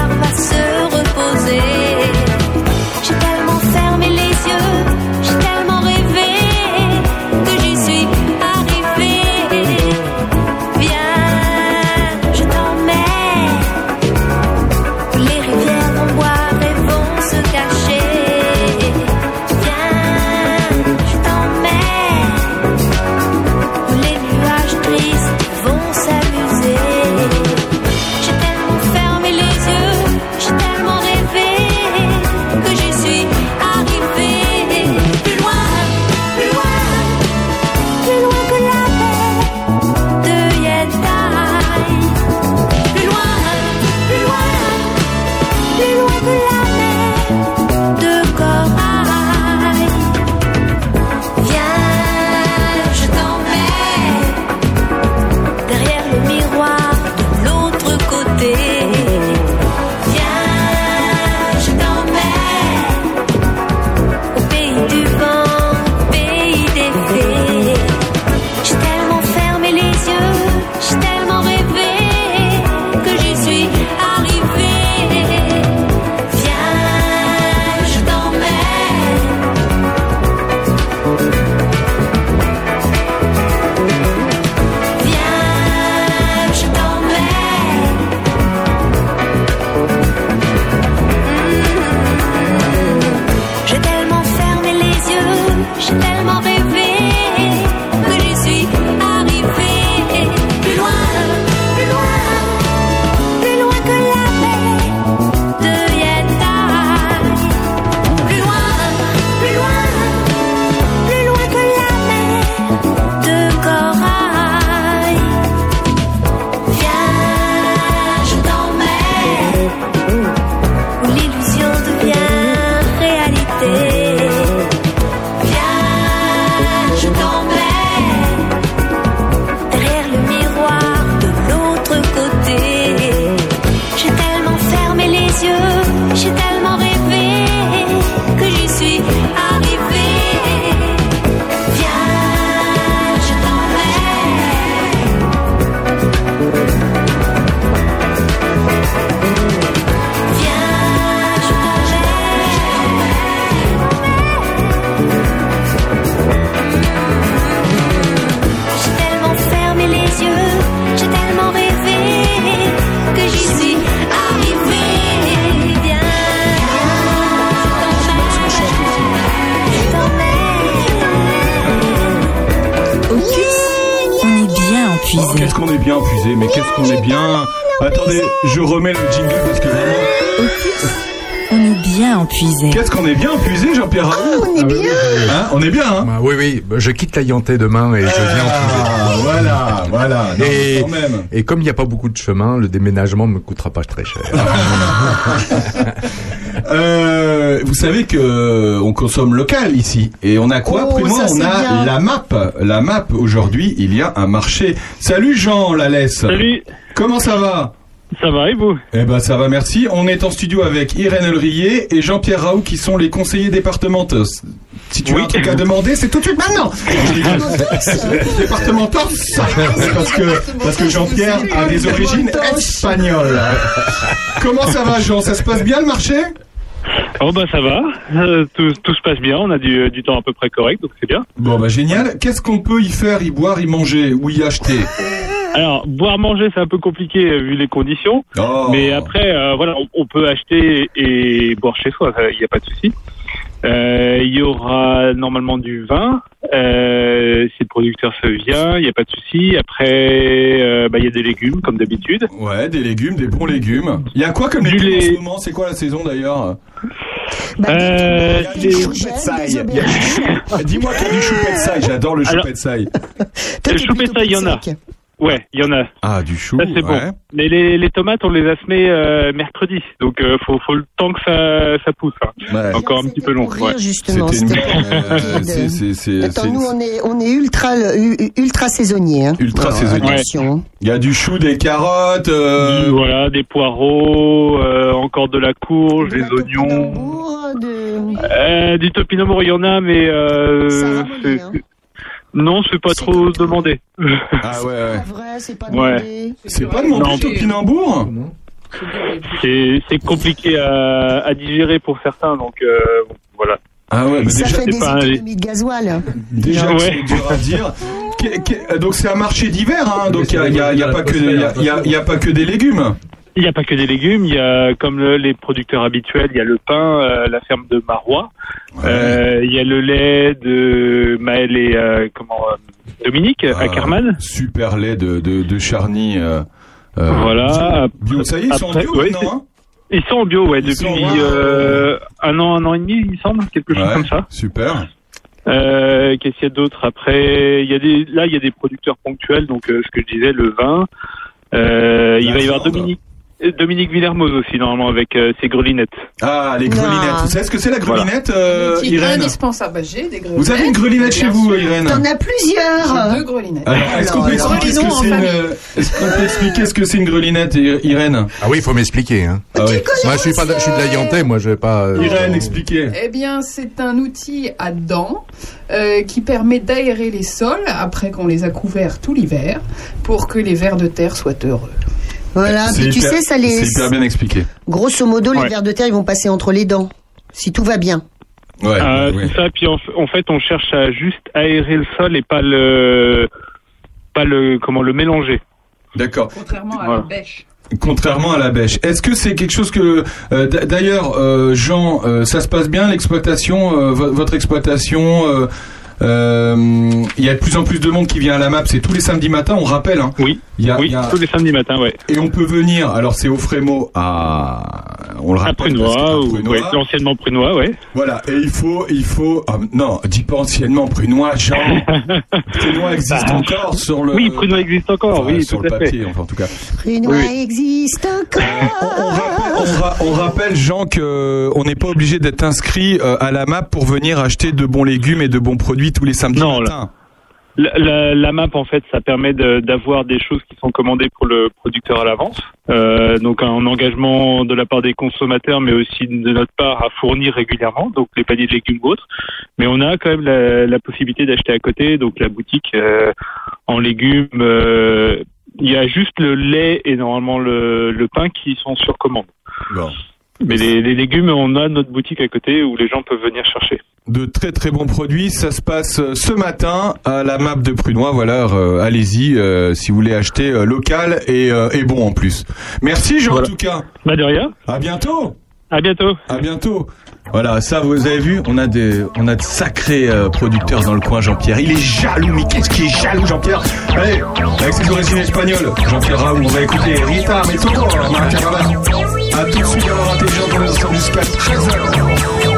je remets le jingle parce que vraiment. On est bien empuisé. Qu'est-ce qu'on est bien épuisé, Jean-Pierre Raoult on est bien. Hein, on est bien, hein Bah, oui, oui, bah, je quitte la Yantais demain et je viens en Ah, voilà, voilà. Non, et, quand même. et comme il n'y a pas beaucoup de chemin, le déménagement me coûtera pas très cher. Euh, vous savez que euh, on consomme local ici et on a quoi Oh, ça, On c'est a bien. la map. La map aujourd'hui, il y a un marché. Salut Jean Lalès. Salut. Comment ça va? Ça va et vous Eh ben ça va, merci. On est en studio avec Irène Elrier et Jean-Pierre Raoult qui sont les conseillers départementaux. Si tu as un truc à demander, c'est tout de suite maintenant. Départementaux, parce que parce que Jean-Pierre a des origines espagnoles. Comment ça va, Jean? Ça se passe bien le marché? Oh bah ça va, Euh, tout, tout se passe bien, on a du, du temps à peu près correct, donc c'est bien. Bon bah génial. Qu'est-ce qu'on peut y faire, y boire, y manger ou y acheter? Alors, boire, manger, c'est un peu compliqué euh, vu les conditions, Oh. mais après, euh, voilà, on, on peut acheter et boire chez soi, il n'y a pas de souci. Euh, Il y aura normalement du vin, euh, si le producteur se vient, il n'y a pas de souci. Après, euh, bah, il y a des légumes comme d'habitude. Ouais, des légumes, des bons légumes. Il y a quoi comme légumes en ce moment? C'est quoi la saison d'ailleurs? Euh, Il. Il y a du chou- Dis-moi qu'il y a du chou. J'adore le chou petsaï. le chou il y en a. Ouais, il y en a. Ah, du chou. Ça c'est bon. Mais les, les tomates, on les a semées euh, mercredi, donc euh, faut, faut le temps que ça, ça pousse. hein. Ouais. Encore un petit peu long. Ouais. justement. C'était une- c'était pour- euh, c'est- c'est- c'est- Attends, nous, on est, on est ultra, ultra saisonnier. Hein. Ultra saisonnier. Il y a du chou, des carottes. euh, Voilà, des poireaux, euh, encore de la courge, des oignons. Euh, du topinambour, il y en a, mais euh, c'est- non, c'est pas trop demandé. Ah ouais, ouais. Vrai, c'est pas Ouais. demandé. C'est pas demandé, Non. topinambour C'est c'est compliqué à, à digérer pour certains, donc euh, voilà. Ah ouais, mais Ça déjà, fait c'est des pas un- économies de gasoil. déjà Ouais. c'est dur à dire. Donc c'est un marché d'hiver, hein, donc il y a, y a- y pas y a pas que des légumes. Il n'y a pas que des légumes, il y a comme le- les producteurs habituels, il y a le pain, euh, la ferme de Marois, Euh, il y a le lait de Maël et euh, comment euh, Dominique Ah. à Kerman. Super lait de, de, de Charny. Voilà. Bio, ça y est, ils sont en Après- bio ouais, maintenant, hein Ils sont en bio, ouais, Ils depuis ouais. un an, un an et demi, il me semble, quelque chose Ouais, comme ça. Super. Euh, Qu'est-ce qu'il y a d'autre après? Il y a des, là, il y a des producteurs ponctuels, donc euh, ce que je disais, le vin. Euh, il va y avoir. Dominique, Dominique Villermoz aussi normalement avec euh, ses grelinettes. Ah, les grelinettes. Vous savez ce que c'est la grelinette, euh, Irène indispensable. Bah, j'ai des grelinettes. Vous avez une grelinette chez vous, sûr. Irène T'en as plusieurs. J'ai deux grelinettes. Alors, est-ce qu'on peut Alors, expliquer ce que c'est en une, famille. est-ce qu'on peut expliquer ce que c'est une grelinette, I- Irène Ah oui, il faut m'expliquer. Hein. Ah oui. Moi, je suis pas, de- je suis de la Yantais, moi, je vais pas. euh, Irène, expliquez. Eh bien, c'est un outil à dents euh, qui permet d'aérer les sols après qu'on les a couverts tout l'hiver pour que les vers de terre soient heureux. Voilà, puis tu hyper- sais, ça les. C'est hyper bien expliqué. Grosso modo, Ouais. les vers de terre, ils vont passer entre les dents. Si tout va bien. Ouais, Euh, ouais. Ça. Puis en, fait, on cherche à juste aérer le sol et pas le, pas le, comment le mélanger. D'accord. Contrairement à Voilà. la bêche. Contrairement à la bêche. Est-ce que c'est quelque chose que... euh, D'ailleurs, euh, Jean, euh, ça se passe bien l'exploitation, euh, vo- votre exploitation Il y a de plus en plus de monde qui vient à la MAP, c'est tous les samedis matins, on rappelle. Hein. Oui. Il y a, oui, il y a- tous les samedis matins, ouais. Et on peut venir, alors c'est au Frémo à... On le À rappelle. parce Prunois, ou Prunois, ouais, l'anciennement Prunois, ouais. Voilà, et il faut, il faut, ah, non, dis pas anciennement Prunois, Jean. Prunois existe encore sur le. Oui, Prunois existe encore, Enfin, oui, sur tout le à fait. papier, enfin en tout cas. Prunois Oui. existe encore. On, ra- on rappelle, Jean, que on n'est pas obligé d'être inscrit euh, à la map pour venir acheter de bons légumes et de bons produits tous les samedis Non. La, la, la map, en fait, ça permet de- d'avoir des choses qui sont commandées pour le producteur à l'avance. Euh, donc un engagement de la part des consommateurs, mais aussi de notre part à fournir régulièrement, donc les paniers de légumes ou autres. Mais on a quand même la, la possibilité d'acheter à côté, donc la boutique euh, en légumes. euh, Il y a juste le lait et normalement le, le pain qui sont sur commande. Bon. Mais les, les légumes, on a notre boutique à côté où les gens peuvent venir chercher. De très très bons produits. Ça se passe euh, ce matin à la map de Prunois. Voilà, euh, allez-y euh, si vous voulez acheter euh, local et, et bon en plus. Merci Jean Voilà. en tout cas. Bah de rien. À bientôt. À bientôt. À bientôt. Voilà, ça vous avez vu, on a des, on a de sacrés producteurs dans le coin, Jean-Pierre. Il est jaloux, mais qu'est-ce qui est jaloux, Jean-Pierre? Allez, avec ses origines espagnoles, Jean-Pierre Raoult, on va écouter Rita, mais tout Marc. A tout de suite leur intelligent pour les ensemble jusqu'à 13h.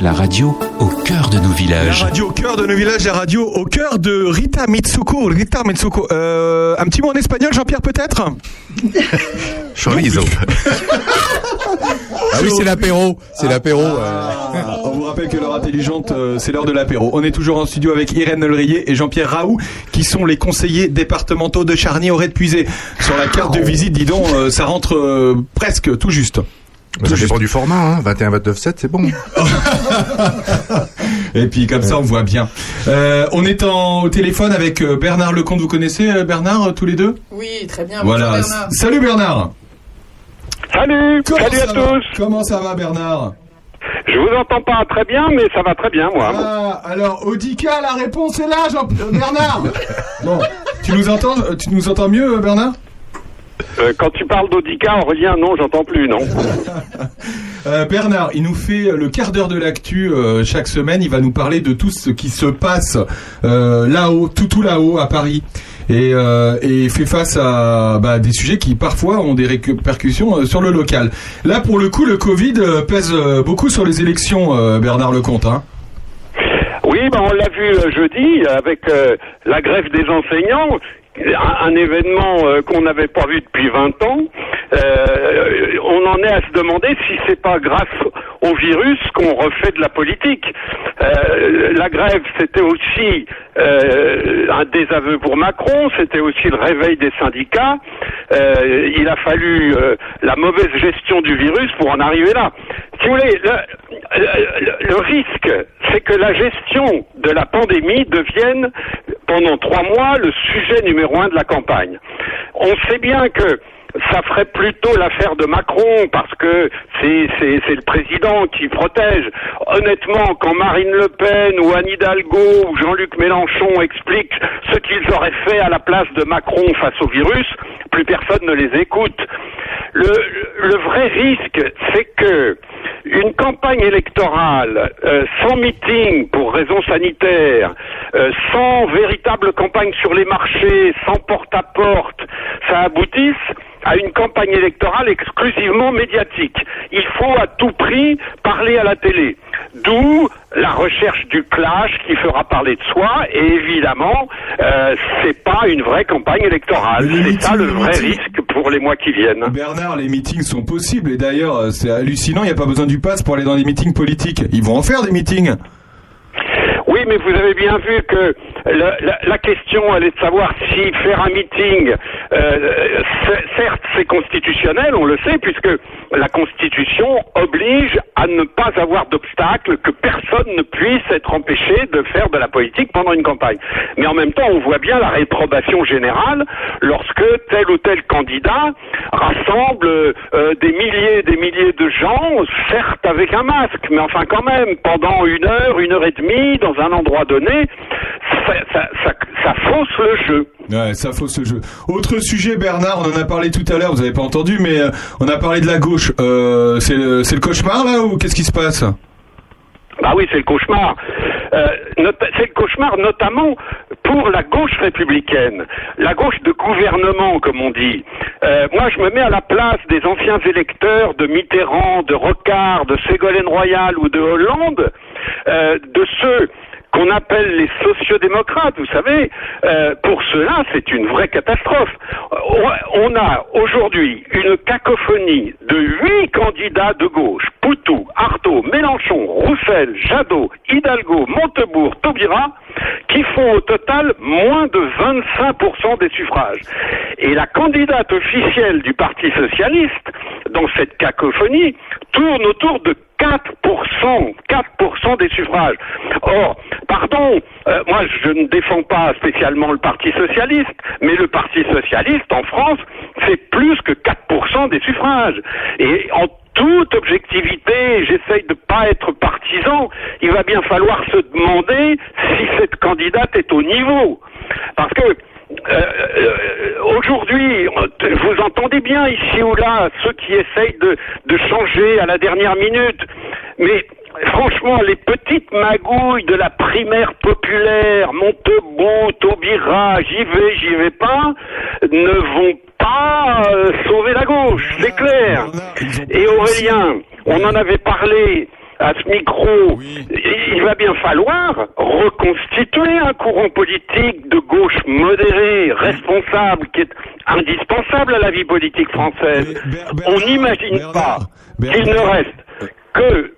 La radio au cœur de nos La villages. radio au cœur de nos villages, la radio au cœur de Rita Mitsuko. Rita Mitsuko. Euh, un petit mot en espagnol, Jean-Pierre, peut-être? Chorizo. ah oui, c'est l'apéro. C'est l'apéro. euh. On vous rappelle que l'heure intelligente, euh, c'est l'heure de l'apéro. On est toujours en studio avec Irène Lebrier et Jean-Pierre Raoult, qui sont les conseillers départementaux de Charny auray de Puisé. Sur la carte de visite, dis donc, euh, ça rentre presque tout juste. Ça dépend du format, hein. 21, 29, 7, c'est bon. Et puis comme ça, on voit bien. Euh, on est en, au téléphone avec euh, Bernard Lecomte. Vous connaissez euh, Bernard, tous les deux? Oui, très bien. Voilà. bonjour Bernard. Salut Bernard. Salut, Comment salut à ça va? tous. Comment ça va Bernard? Je vous entends pas très bien, mais ça va très bien, moi. Ah, alors Audica, la réponse est là, Jean Bernard. bon, tu nous entends Tu nous entends mieux, Bernard? Euh, quand tu parles d'Audica, Aurélien, non, j'entends plus, non. Euh, Bernard, il nous fait le quart d'heure de l'actu euh, chaque semaine. Il va nous parler de tout ce qui se passe euh, là-haut, tout tout là-haut à Paris. Et, euh, et fait face à bah, des sujets qui parfois ont des répercussions euh, sur le local. Là, pour le coup, le Covid euh, pèse euh, beaucoup sur les élections, euh, Bernard Lecomte. Hein. Oui, ben on l'a vu euh, jeudi avec euh, la grève des enseignants, un, événement euh, qu'on n'avait pas vu depuis 20 ans. Euh, on en est à se demander si c'est pas grâce au virus qu'on refait de la politique. Euh, la grève, c'était aussi euh, un désaveu pour Macron, c'était aussi le réveil des syndicats. Euh, il a fallu euh, la mauvaise gestion du virus pour en arriver là. Si vous voulez, le, le- le risque, c'est que la gestion de la pandémie devienne pendant trois mois le sujet numéro un de la campagne. On sait bien que ça ferait plutôt l'affaire de Macron parce que c'est le président qui protège. Honnêtement, quand Marine Le Pen ou Anne Hidalgo ou Jean-Luc Mélenchon expliquent ce qu'ils auraient fait à la place de Macron face au virus, plus personne ne les écoute. Le, vrai risque, c'est que une campagne électorale euh, sans meeting pour raisons sanitaires, euh, sans véritable campagne sur les marchés, sans porte-à-porte, ça aboutisse à une campagne électorale exclusivement médiatique. Il faut à tout prix parler à la télé. D'où la recherche du clash qui fera parler de soi et évidemment, euh, c'est pas une vraie campagne électorale. C'est ça le vrai risque pour les mois qui viennent. Bernard, les meetings sont possibles et d'ailleurs, euh, c'est hallucinant. Il n'y a pas besoin du pass pour aller dans des meetings politiques. Ils vont en faire des meetings. Oui, mais vous avez bien vu que la, question, elle est de savoir si faire un meeting, euh, c'est- certes, c'est constitutionnel, on le sait, puisque la Constitution oblige à ne pas avoir d'obstacle, que personne ne puisse être empêché de faire de la politique pendant une campagne. Mais en même temps, on voit bien la réprobation générale lorsque tel ou tel candidat rassemble euh, des milliers et des milliers de gens, certes avec un masque, mais enfin quand même, pendant une heure, une heure et demie, dans un endroit donné, ça, fausse le jeu. Ouais, ça fausse le jeu. Autre sujet, Bernard, on en a parlé tout à l'heure, vous avez pas entendu, mais euh, on a parlé de la gauche. Euh, c'est le, cauchemar là ou qu'est-ce qui se passe? Bah oui, c'est le cauchemar. Euh, c'est le cauchemar notamment pour la gauche républicaine, la gauche de gouvernement, comme on dit. Moi, je me mets à la place des anciens électeurs de Mitterrand, de Rocard, de Ségolène Royal ou de Hollande, de ceux qu'on appelle les sociodémocrates, vous savez, euh, pour cela, c'est une vraie catastrophe. Euh, On a aujourd'hui une cacophonie de huit candidats de gauche, Poutou, Artaud, Mélenchon, Roussel, Jadot, Hidalgo, Montebourg, Taubira, qui font au total moins de 25% des suffrages. Et la candidate officielle du Parti socialiste, dans cette cacophonie, tourne autour de 4%, 4% des suffrages. Or, pardon, euh, moi je ne défends pas spécialement le Parti socialiste, mais le Parti socialiste en France, c'est plus que 4% des suffrages. Et en toute objectivité, j'essaye de pas être partisan, il va bien falloir se demander si cette candidate est au niveau. Parce que euh, euh, aujourd'hui, vous entendez bien ici ou là ceux qui essayent de, de changer à la dernière minute, mais franchement, les petites magouilles de la primaire populaire, Montebourg, Taubira, j'y vais, j'y vais pas, ne vont pas euh, sauver la gauche, c'est clair. Et Aurélien, on en avait parlé à ce micro, il il va bien falloir reconstituer un courant politique de gauche modéré, responsable, qui est indispensable à la vie politique française. On n'imagine pas qu'il ne reste que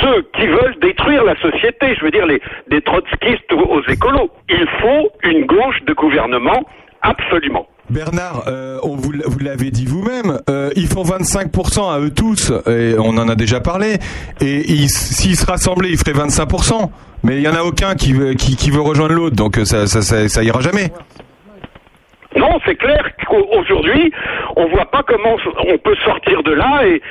ceux qui veulent détruire la société, je veux dire les, des trotskistes aux écolos. Il faut une gauche de gouvernement, absolument. Bernard, euh, on vous, vous l'avez dit vous-même, euh, ils font 25% à eux tous, et on en a déjà parlé, et ils- s'ils se rassemblaient, ils feraient 25%, mais il y en a aucun qui veut, qui, qui veut rejoindre l'autre, donc euh, ça, ça, ça, ça ira jamais. Non, c'est clair qu'aujourd'hui, on voit pas comment on peut sortir de là et,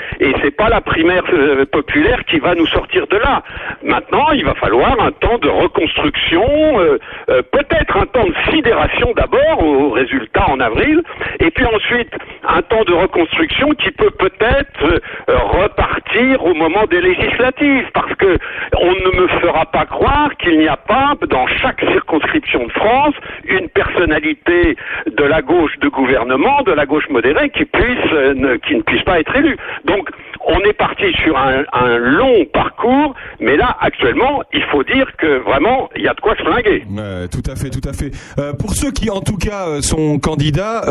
c'est pas la primaire euh, populaire qui va nous sortir de là. Maintenant, il va falloir un temps de reconstruction, euh, euh, peut-être un temps de sidération d'abord au résultat en avril, et puis ensuite un temps de reconstruction qui peut peut-être repartir au moment des législatives, parce que on ne me fera pas croire qu'il n'y a pas dans chaque circonscription de France une personnalité de la gauche de gouvernement, de la gauche modérée, qui puisse, euh, ne, qui ne puisse pas être élue. Donc, on est parti sur un, long parcours, mais là, actuellement, il faut dire que vraiment, il y a de quoi se flinguer. Tout à fait, tout à fait. Euh, pour ceux qui, en tout cas, euh, sont candidats,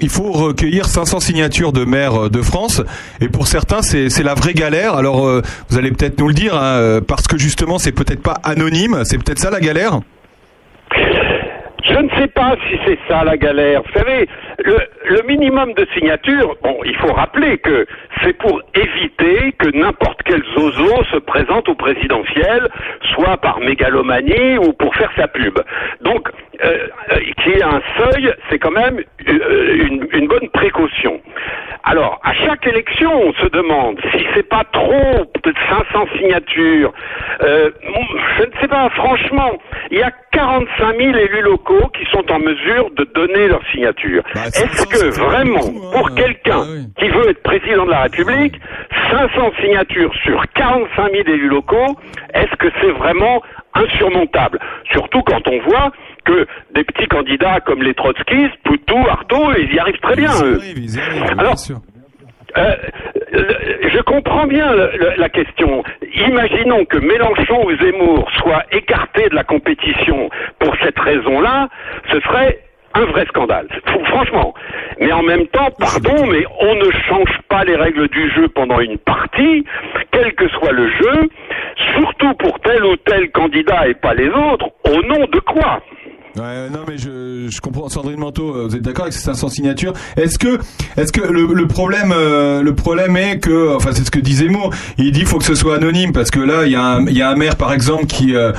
il faut recueillir 500 signatures de maires de France. Et pour certains, c'est la vraie galère. Alors, vous allez peut-être nous le dire, hein, parce que justement, c'est peut-être pas anonyme. C'est peut-être ça la galère? Je ne sais pas si c'est ça la galère. Vous savez, le, le minimum de signatures, bon, il faut rappeler que c'est pour éviter que n'importe quel zozo se présente au présidentiel, soit par mégalomanie ou pour faire sa pub. Donc, euh, euh, qu'il y ait un seuil, c'est quand même euh, une, bonne précaution. Alors, à chaque élection, on se demande si c'est pas trop, peut-être 500 signatures. Je ne sais pas, franchement, il y a 45 000 élus locaux qui sont en mesure de donner leur Est-ce que vraiment, pour quelqu'un qui veut être président de la République, 500 signatures sur 45 000 élus locaux, est-ce que c'est vraiment insurmontable? Surtout quand on voit que des petits candidats comme les trotskistes, Poutou, Artaud, ils y arrivent très bien, eux. Alors, euh, le- je comprends bien le- le- la question. Imaginons que Mélenchon ou Zemmour soient écartés de la compétition. Pour cette raison-là, ce serait un vrai scandale. Franchement. Mais en même temps, pardon, mais on ne change pas les règles du jeu pendant une partie, quel que soit le jeu, surtout pour tel ou tel candidat et pas les autres, au nom de quoi Ouais, non mais je, je comprends Sandrine Manteau, euh, vous êtes d'accord avec ces 500 signatures Est-ce que est-ce que le, le problème euh, le problème est que enfin c'est ce que disait Zemmour, il dit faut que ce soit anonyme parce que là il y a un il y a un maire par exemple qui euh,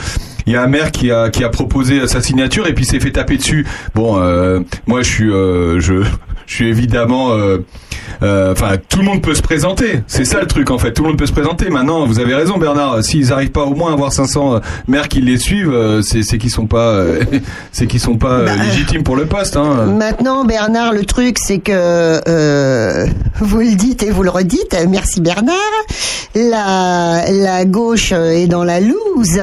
il y a un maire qui a qui a proposé sa signature et puis s'est fait taper dessus. Bon euh, moi je suis euh, je je suis évidemment euh, euh, enfin tout le monde peut se présenter. C'est ça le truc en fait, tout le monde peut se présenter. Maintenant, vous avez raison Bernard, s'ils arrivent pas au moins à avoir 500 maires qui les suivent, euh, c'est qu'ils sont pas euh, c'est qu'ils sont pas euh, légitimes pour le poste hein. Maintenant, Bernard, le truc, c'est que euh, vous le dites et vous le redites. Merci Bernard. La, la gauche euh, est dans la loose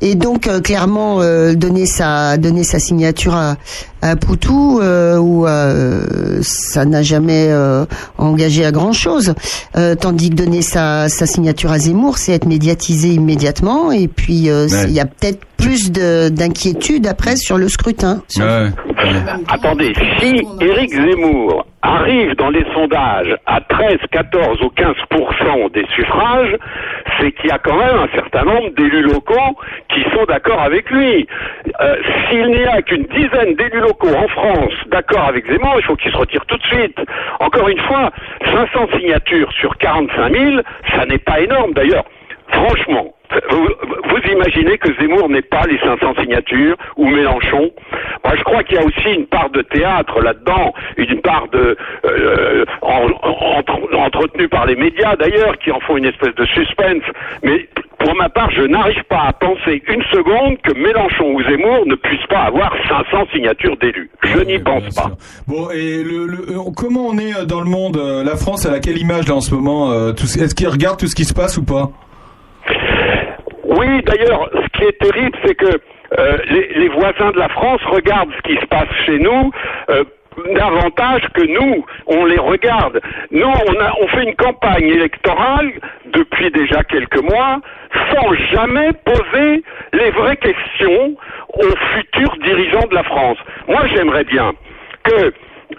et donc euh, clairement euh, donner sa donner sa signature à, à Poutou euh, ou euh, ça n'a jamais euh, engagé à grand chose. tandis que donner sa, sa signature à Zemmour, c'est être médiatisé immédiatement et puis euh, Ouais. il y a peut-être plus de- d'inquiétude après sur le scrutin. Attendez, si Éric Zemmour arrive dans les sondages à 13, 14 ou 15 des suffrages, c'est qu'il y a quand même un certain nombre d'élus locaux qui sont d'accord avec lui. Euh, S'il n'y a qu'une dizaine d'élus locaux en France d'accord avec Zemmour, il faut qu'il se retire tout de suite. Encore une fois, 500 signatures sur 45 000, ça n'est pas énorme d'ailleurs. Franchement, vous, vous imaginez que Zemmour n'ait pas les 500 signatures ou Mélenchon Moi, je crois qu'il y a aussi une part de théâtre là-dedans, une part de euh, en- en- entretenue par les médias d'ailleurs, qui en font une espèce de suspense. Mais pour ma part, je n'arrive pas à penser une seconde que Mélenchon ou Zemmour ne puissent pas avoir 500 signatures d'élus. Je n'y pense pas. Bon, et le, le- euh, comment on est euh, dans le monde La France, elle a quelle image là en ce moment tout ce- Est-ce qu'ils regardent tout ce qui se passe ou pas? Oui, d'ailleurs, ce qui est terrible, c'est que euh, les, voisins de la France regardent ce qui se passe chez nous, euh, davantage que nous, on les regarde. Nous, on fait une campagne électorale depuis déjà quelques mois sans jamais poser les vraies questions aux futurs dirigeants de la France. Moi, j'aimerais bien que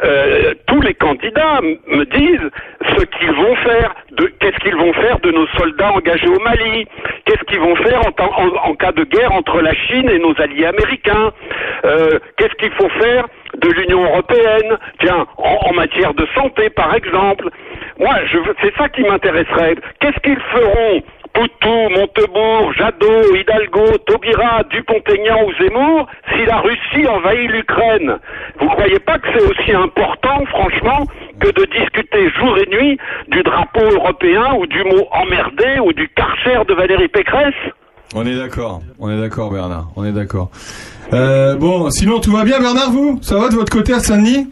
euh, tous les candidats me disent ce qu'ils vont faire, de qu'est-ce qu'ils vont faire de nos soldats engagés au Mali, qu'est-ce qu'ils vont faire en, cas de guerre entre la Chine et nos alliés américains, euh, qu'est-ce qu'il faut faire de l'Union européenne, tiens, en, matière de santé par exemple. Moi, c'est ça qui m'intéresserait. Qu'est-ce qu'ils feront Poutou, Montebourg, Jadot, Hidalgo, Taubira, Dupont-Aignan ou Zemmour si la Russie envahit l'Ukraine. Vous croyez pas que c'est aussi important, franchement, que de discuter jour et nuit du drapeau européen ou du mot emmerdé ou du karcher de Valérie Pécresse? On est d'accord, on est d'accord Bernard, on est d'accord. Euh, bon, sinon tout va bien Bernard, vous? Ça va de votre côté à Saint-Denis?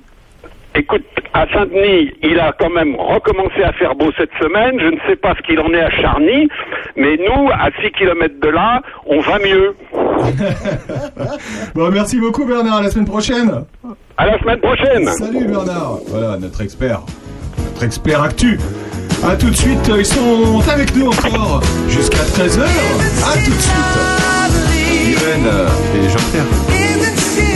Écoute, à Saint-Denis, il a quand même recommencé à faire beau cette semaine. Je ne sais pas ce qu'il en est à Charny, mais nous, à 6 km de là, on va mieux. Bon, merci beaucoup Bernard, à la semaine prochaine. À la semaine prochaine. Salut Bernard. Voilà, notre expert. Notre expert actu. A tout de suite, ils sont avec nous encore jusqu'à 13h. A tout de suite. Irène et Jean-Pierre.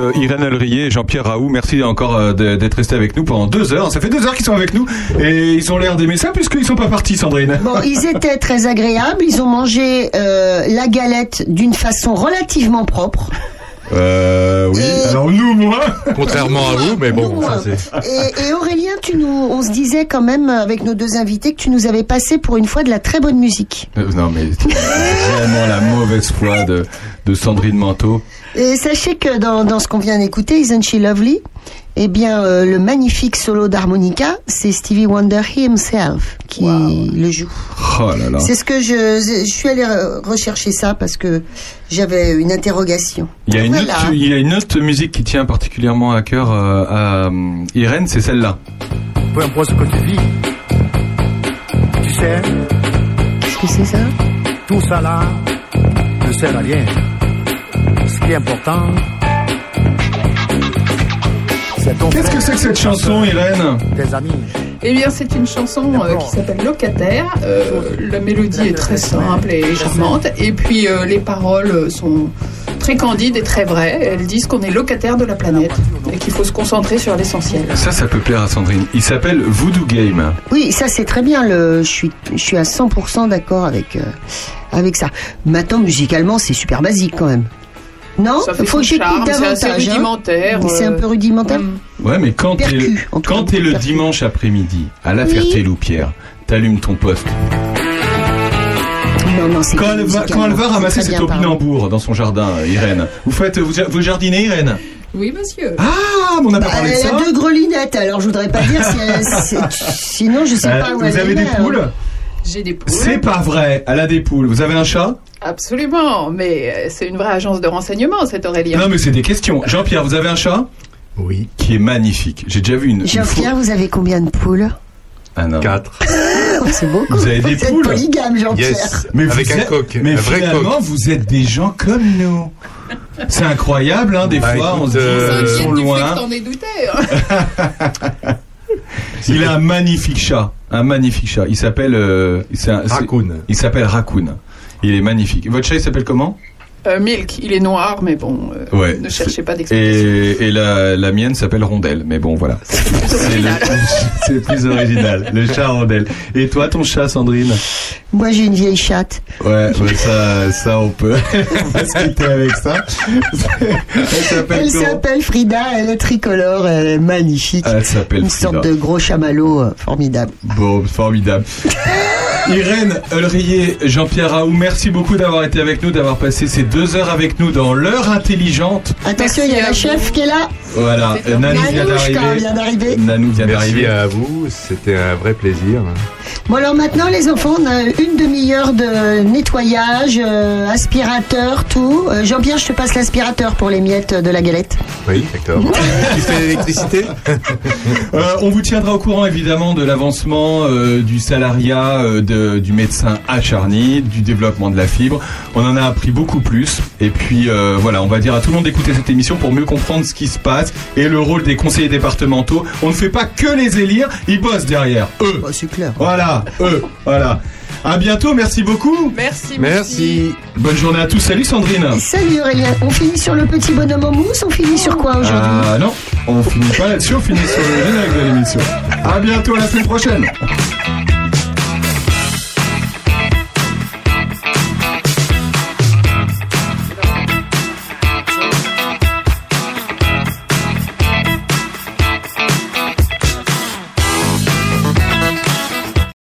Euh, Irène Alrier et Jean-Pierre Raoult. Merci encore euh, d'être resté avec nous pendant deux heures. Ça fait deux heures qu'ils sont avec nous et ils ont l'air d'aimer ça puisqu'ils sont pas partis, Sandrine. Bon, ils étaient très agréables. Ils ont mangé euh, la galette d'une façon relativement propre. Euh, oui. Alors nous, moi. Contrairement à vous, mais bon, ça c'est. Et, et Aurélien, tu nous, on se disait quand même avec nos deux invités que tu nous avais passé pour une fois de la très bonne musique. Euh, non mais vraiment la mauvaise foi de, de Sandrine Manteau. Et sachez que dans, dans ce qu'on vient d'écouter, Isn't She Lovely Eh bien, euh, le magnifique solo d'harmonica, c'est Stevie Wonder himself qui le joue. Oh là là. C'est ce que je, je suis allée re- rechercher ça parce que j'avais une interrogation. Il y, a une Voilà. autre, il y a une autre musique qui tient particulièrement à cœur euh, à euh, Irène, c'est celle-là. Peu importe ce que tu vis, tu sais, Qu'est-ce que c'est ça? tout ça là ne sert à rien. Ce qui est important, Qu'est-ce que c'est que cette chanson, Irène Tes amis. Eh bien, c'est une chanson euh, qui s'appelle Locataire. Euh, la mélodie est très simple et charmante. Et puis, euh, les paroles sont très candides et très vraies. Elles disent qu'on est locataire de la planète et qu'il faut se concentrer sur l'essentiel. Ça, ça peut plaire à Sandrine. Il s'appelle Voodoo Game. Oui, ça c'est très bien. Le, je suis, je suis à 100% d'accord avec euh, avec ça. Maintenant, musicalement, c'est super basique quand même. Non, fait faut que j'écoute charme, c'est davantage. hein. rudimentaire, C'est un euh, peu rudimentaire. Ouais, mais quand t'es le, quand t'es le dimanche après-midi à la Oui. Ferté-Loupière, t'allumes ton poste. Non, non, c'est Quand elle, va, quand elle va ramasser ses topinambours dans son jardin, Irène, vous faites, vous, vous jardinez, Irène? Oui, monsieur. Ah, on n'a pas Bah, parlé de elle ça a deux grelinettes, alors je voudrais pas dire si elle- sinon je sais Euh, pas où Vous elle avez est, des hein. poules? J'ai des poules. C'est pas vrai, elle a des poules. Vous avez un chat? Absolument, mais euh, c'est une vraie agence de renseignement, cette Aurélien. Non, mais c'est des questions. Jean-Pierre, vous avez un chat? Oui. Qui est magnifique. J'ai déjà vu une. Jean-Pierre, vous avez combien de poules? Ah non. Quatre. C'est beaucoup. Vous avez des êtes poules polygame, Jean-Pierre. Yes. Mais vous Avec un êtes- coq, Mais un vrai finalement, coq. vous êtes des gens comme nous. C'est incroyable, hein, des Bah, fois, on se dit, euh, ils sont loin. T'en es douté. hein. Il a un magnifique chat, un magnifique chat. Il s'appelle euh, Raccoon. Il s'appelle Raccoon. Il est magnifique. Votre chat, il s'appelle comment? Euh, Milk, il est noir, mais bon, euh, Ouais. ne cherchez pas d'explication. Et, et la, la mienne s'appelle Rondelle. Mais bon, voilà. C'est le- c'est plus original. Le chat Rondelle. Et toi, ton chat, Sandrine? Moi j'ai une vieille chatte. Ouais, ouais, ça, ça, on peut, on va se quitter avec ça. Elle s'appelle Elle comment? s'appelle Frida, elle est tricolore, elle est magnifique. Elle s'appelle Une Frida. sorte de gros chamallow euh, formidable. Bon, formidable. Irène Ulrier, Jean-Pierre Raoult, merci beaucoup d'avoir été avec nous, d'avoir passé ces deux heures avec nous dans l'heure intelligente. Attention, il y a la chef qui est là. Voilà, Nanou vient d'arriver. vient d'arriver. Nanou vient Merci d'arriver. à vous, c'était un vrai plaisir. Bon alors maintenant les enfants, on a une demi-heure de nettoyage, euh, aspirateur, tout. Euh, Jean-Pierre, je te passe l'aspirateur pour les miettes de la galette. Oui, d'accord. tu fais l'électricité? Euh, on vous tiendra au courant évidemment de l'avancement euh, du salariat euh, de- du médecin à Charny, du développement de la fibre. On en a appris beaucoup plus. Et puis euh, voilà, on va dire à tout le monde d'écouter cette émission pour mieux comprendre ce qui se passe et le rôle des conseillers départementaux. On ne fait pas que les élire, ils bossent derrière. Eux. c'est clair. Voilà, eux. Voilà. À bientôt, merci beaucoup. Merci. Merci. Bonne journée à tous. Salut Sandrine. Salut Aurélien, on finit sur le petit bonhomme en mousse, on finit sur quoi aujourd'hui Ah non, on finit pas là-dessus, on finit sur le générique de l'émission. À bientôt la semaine prochaine.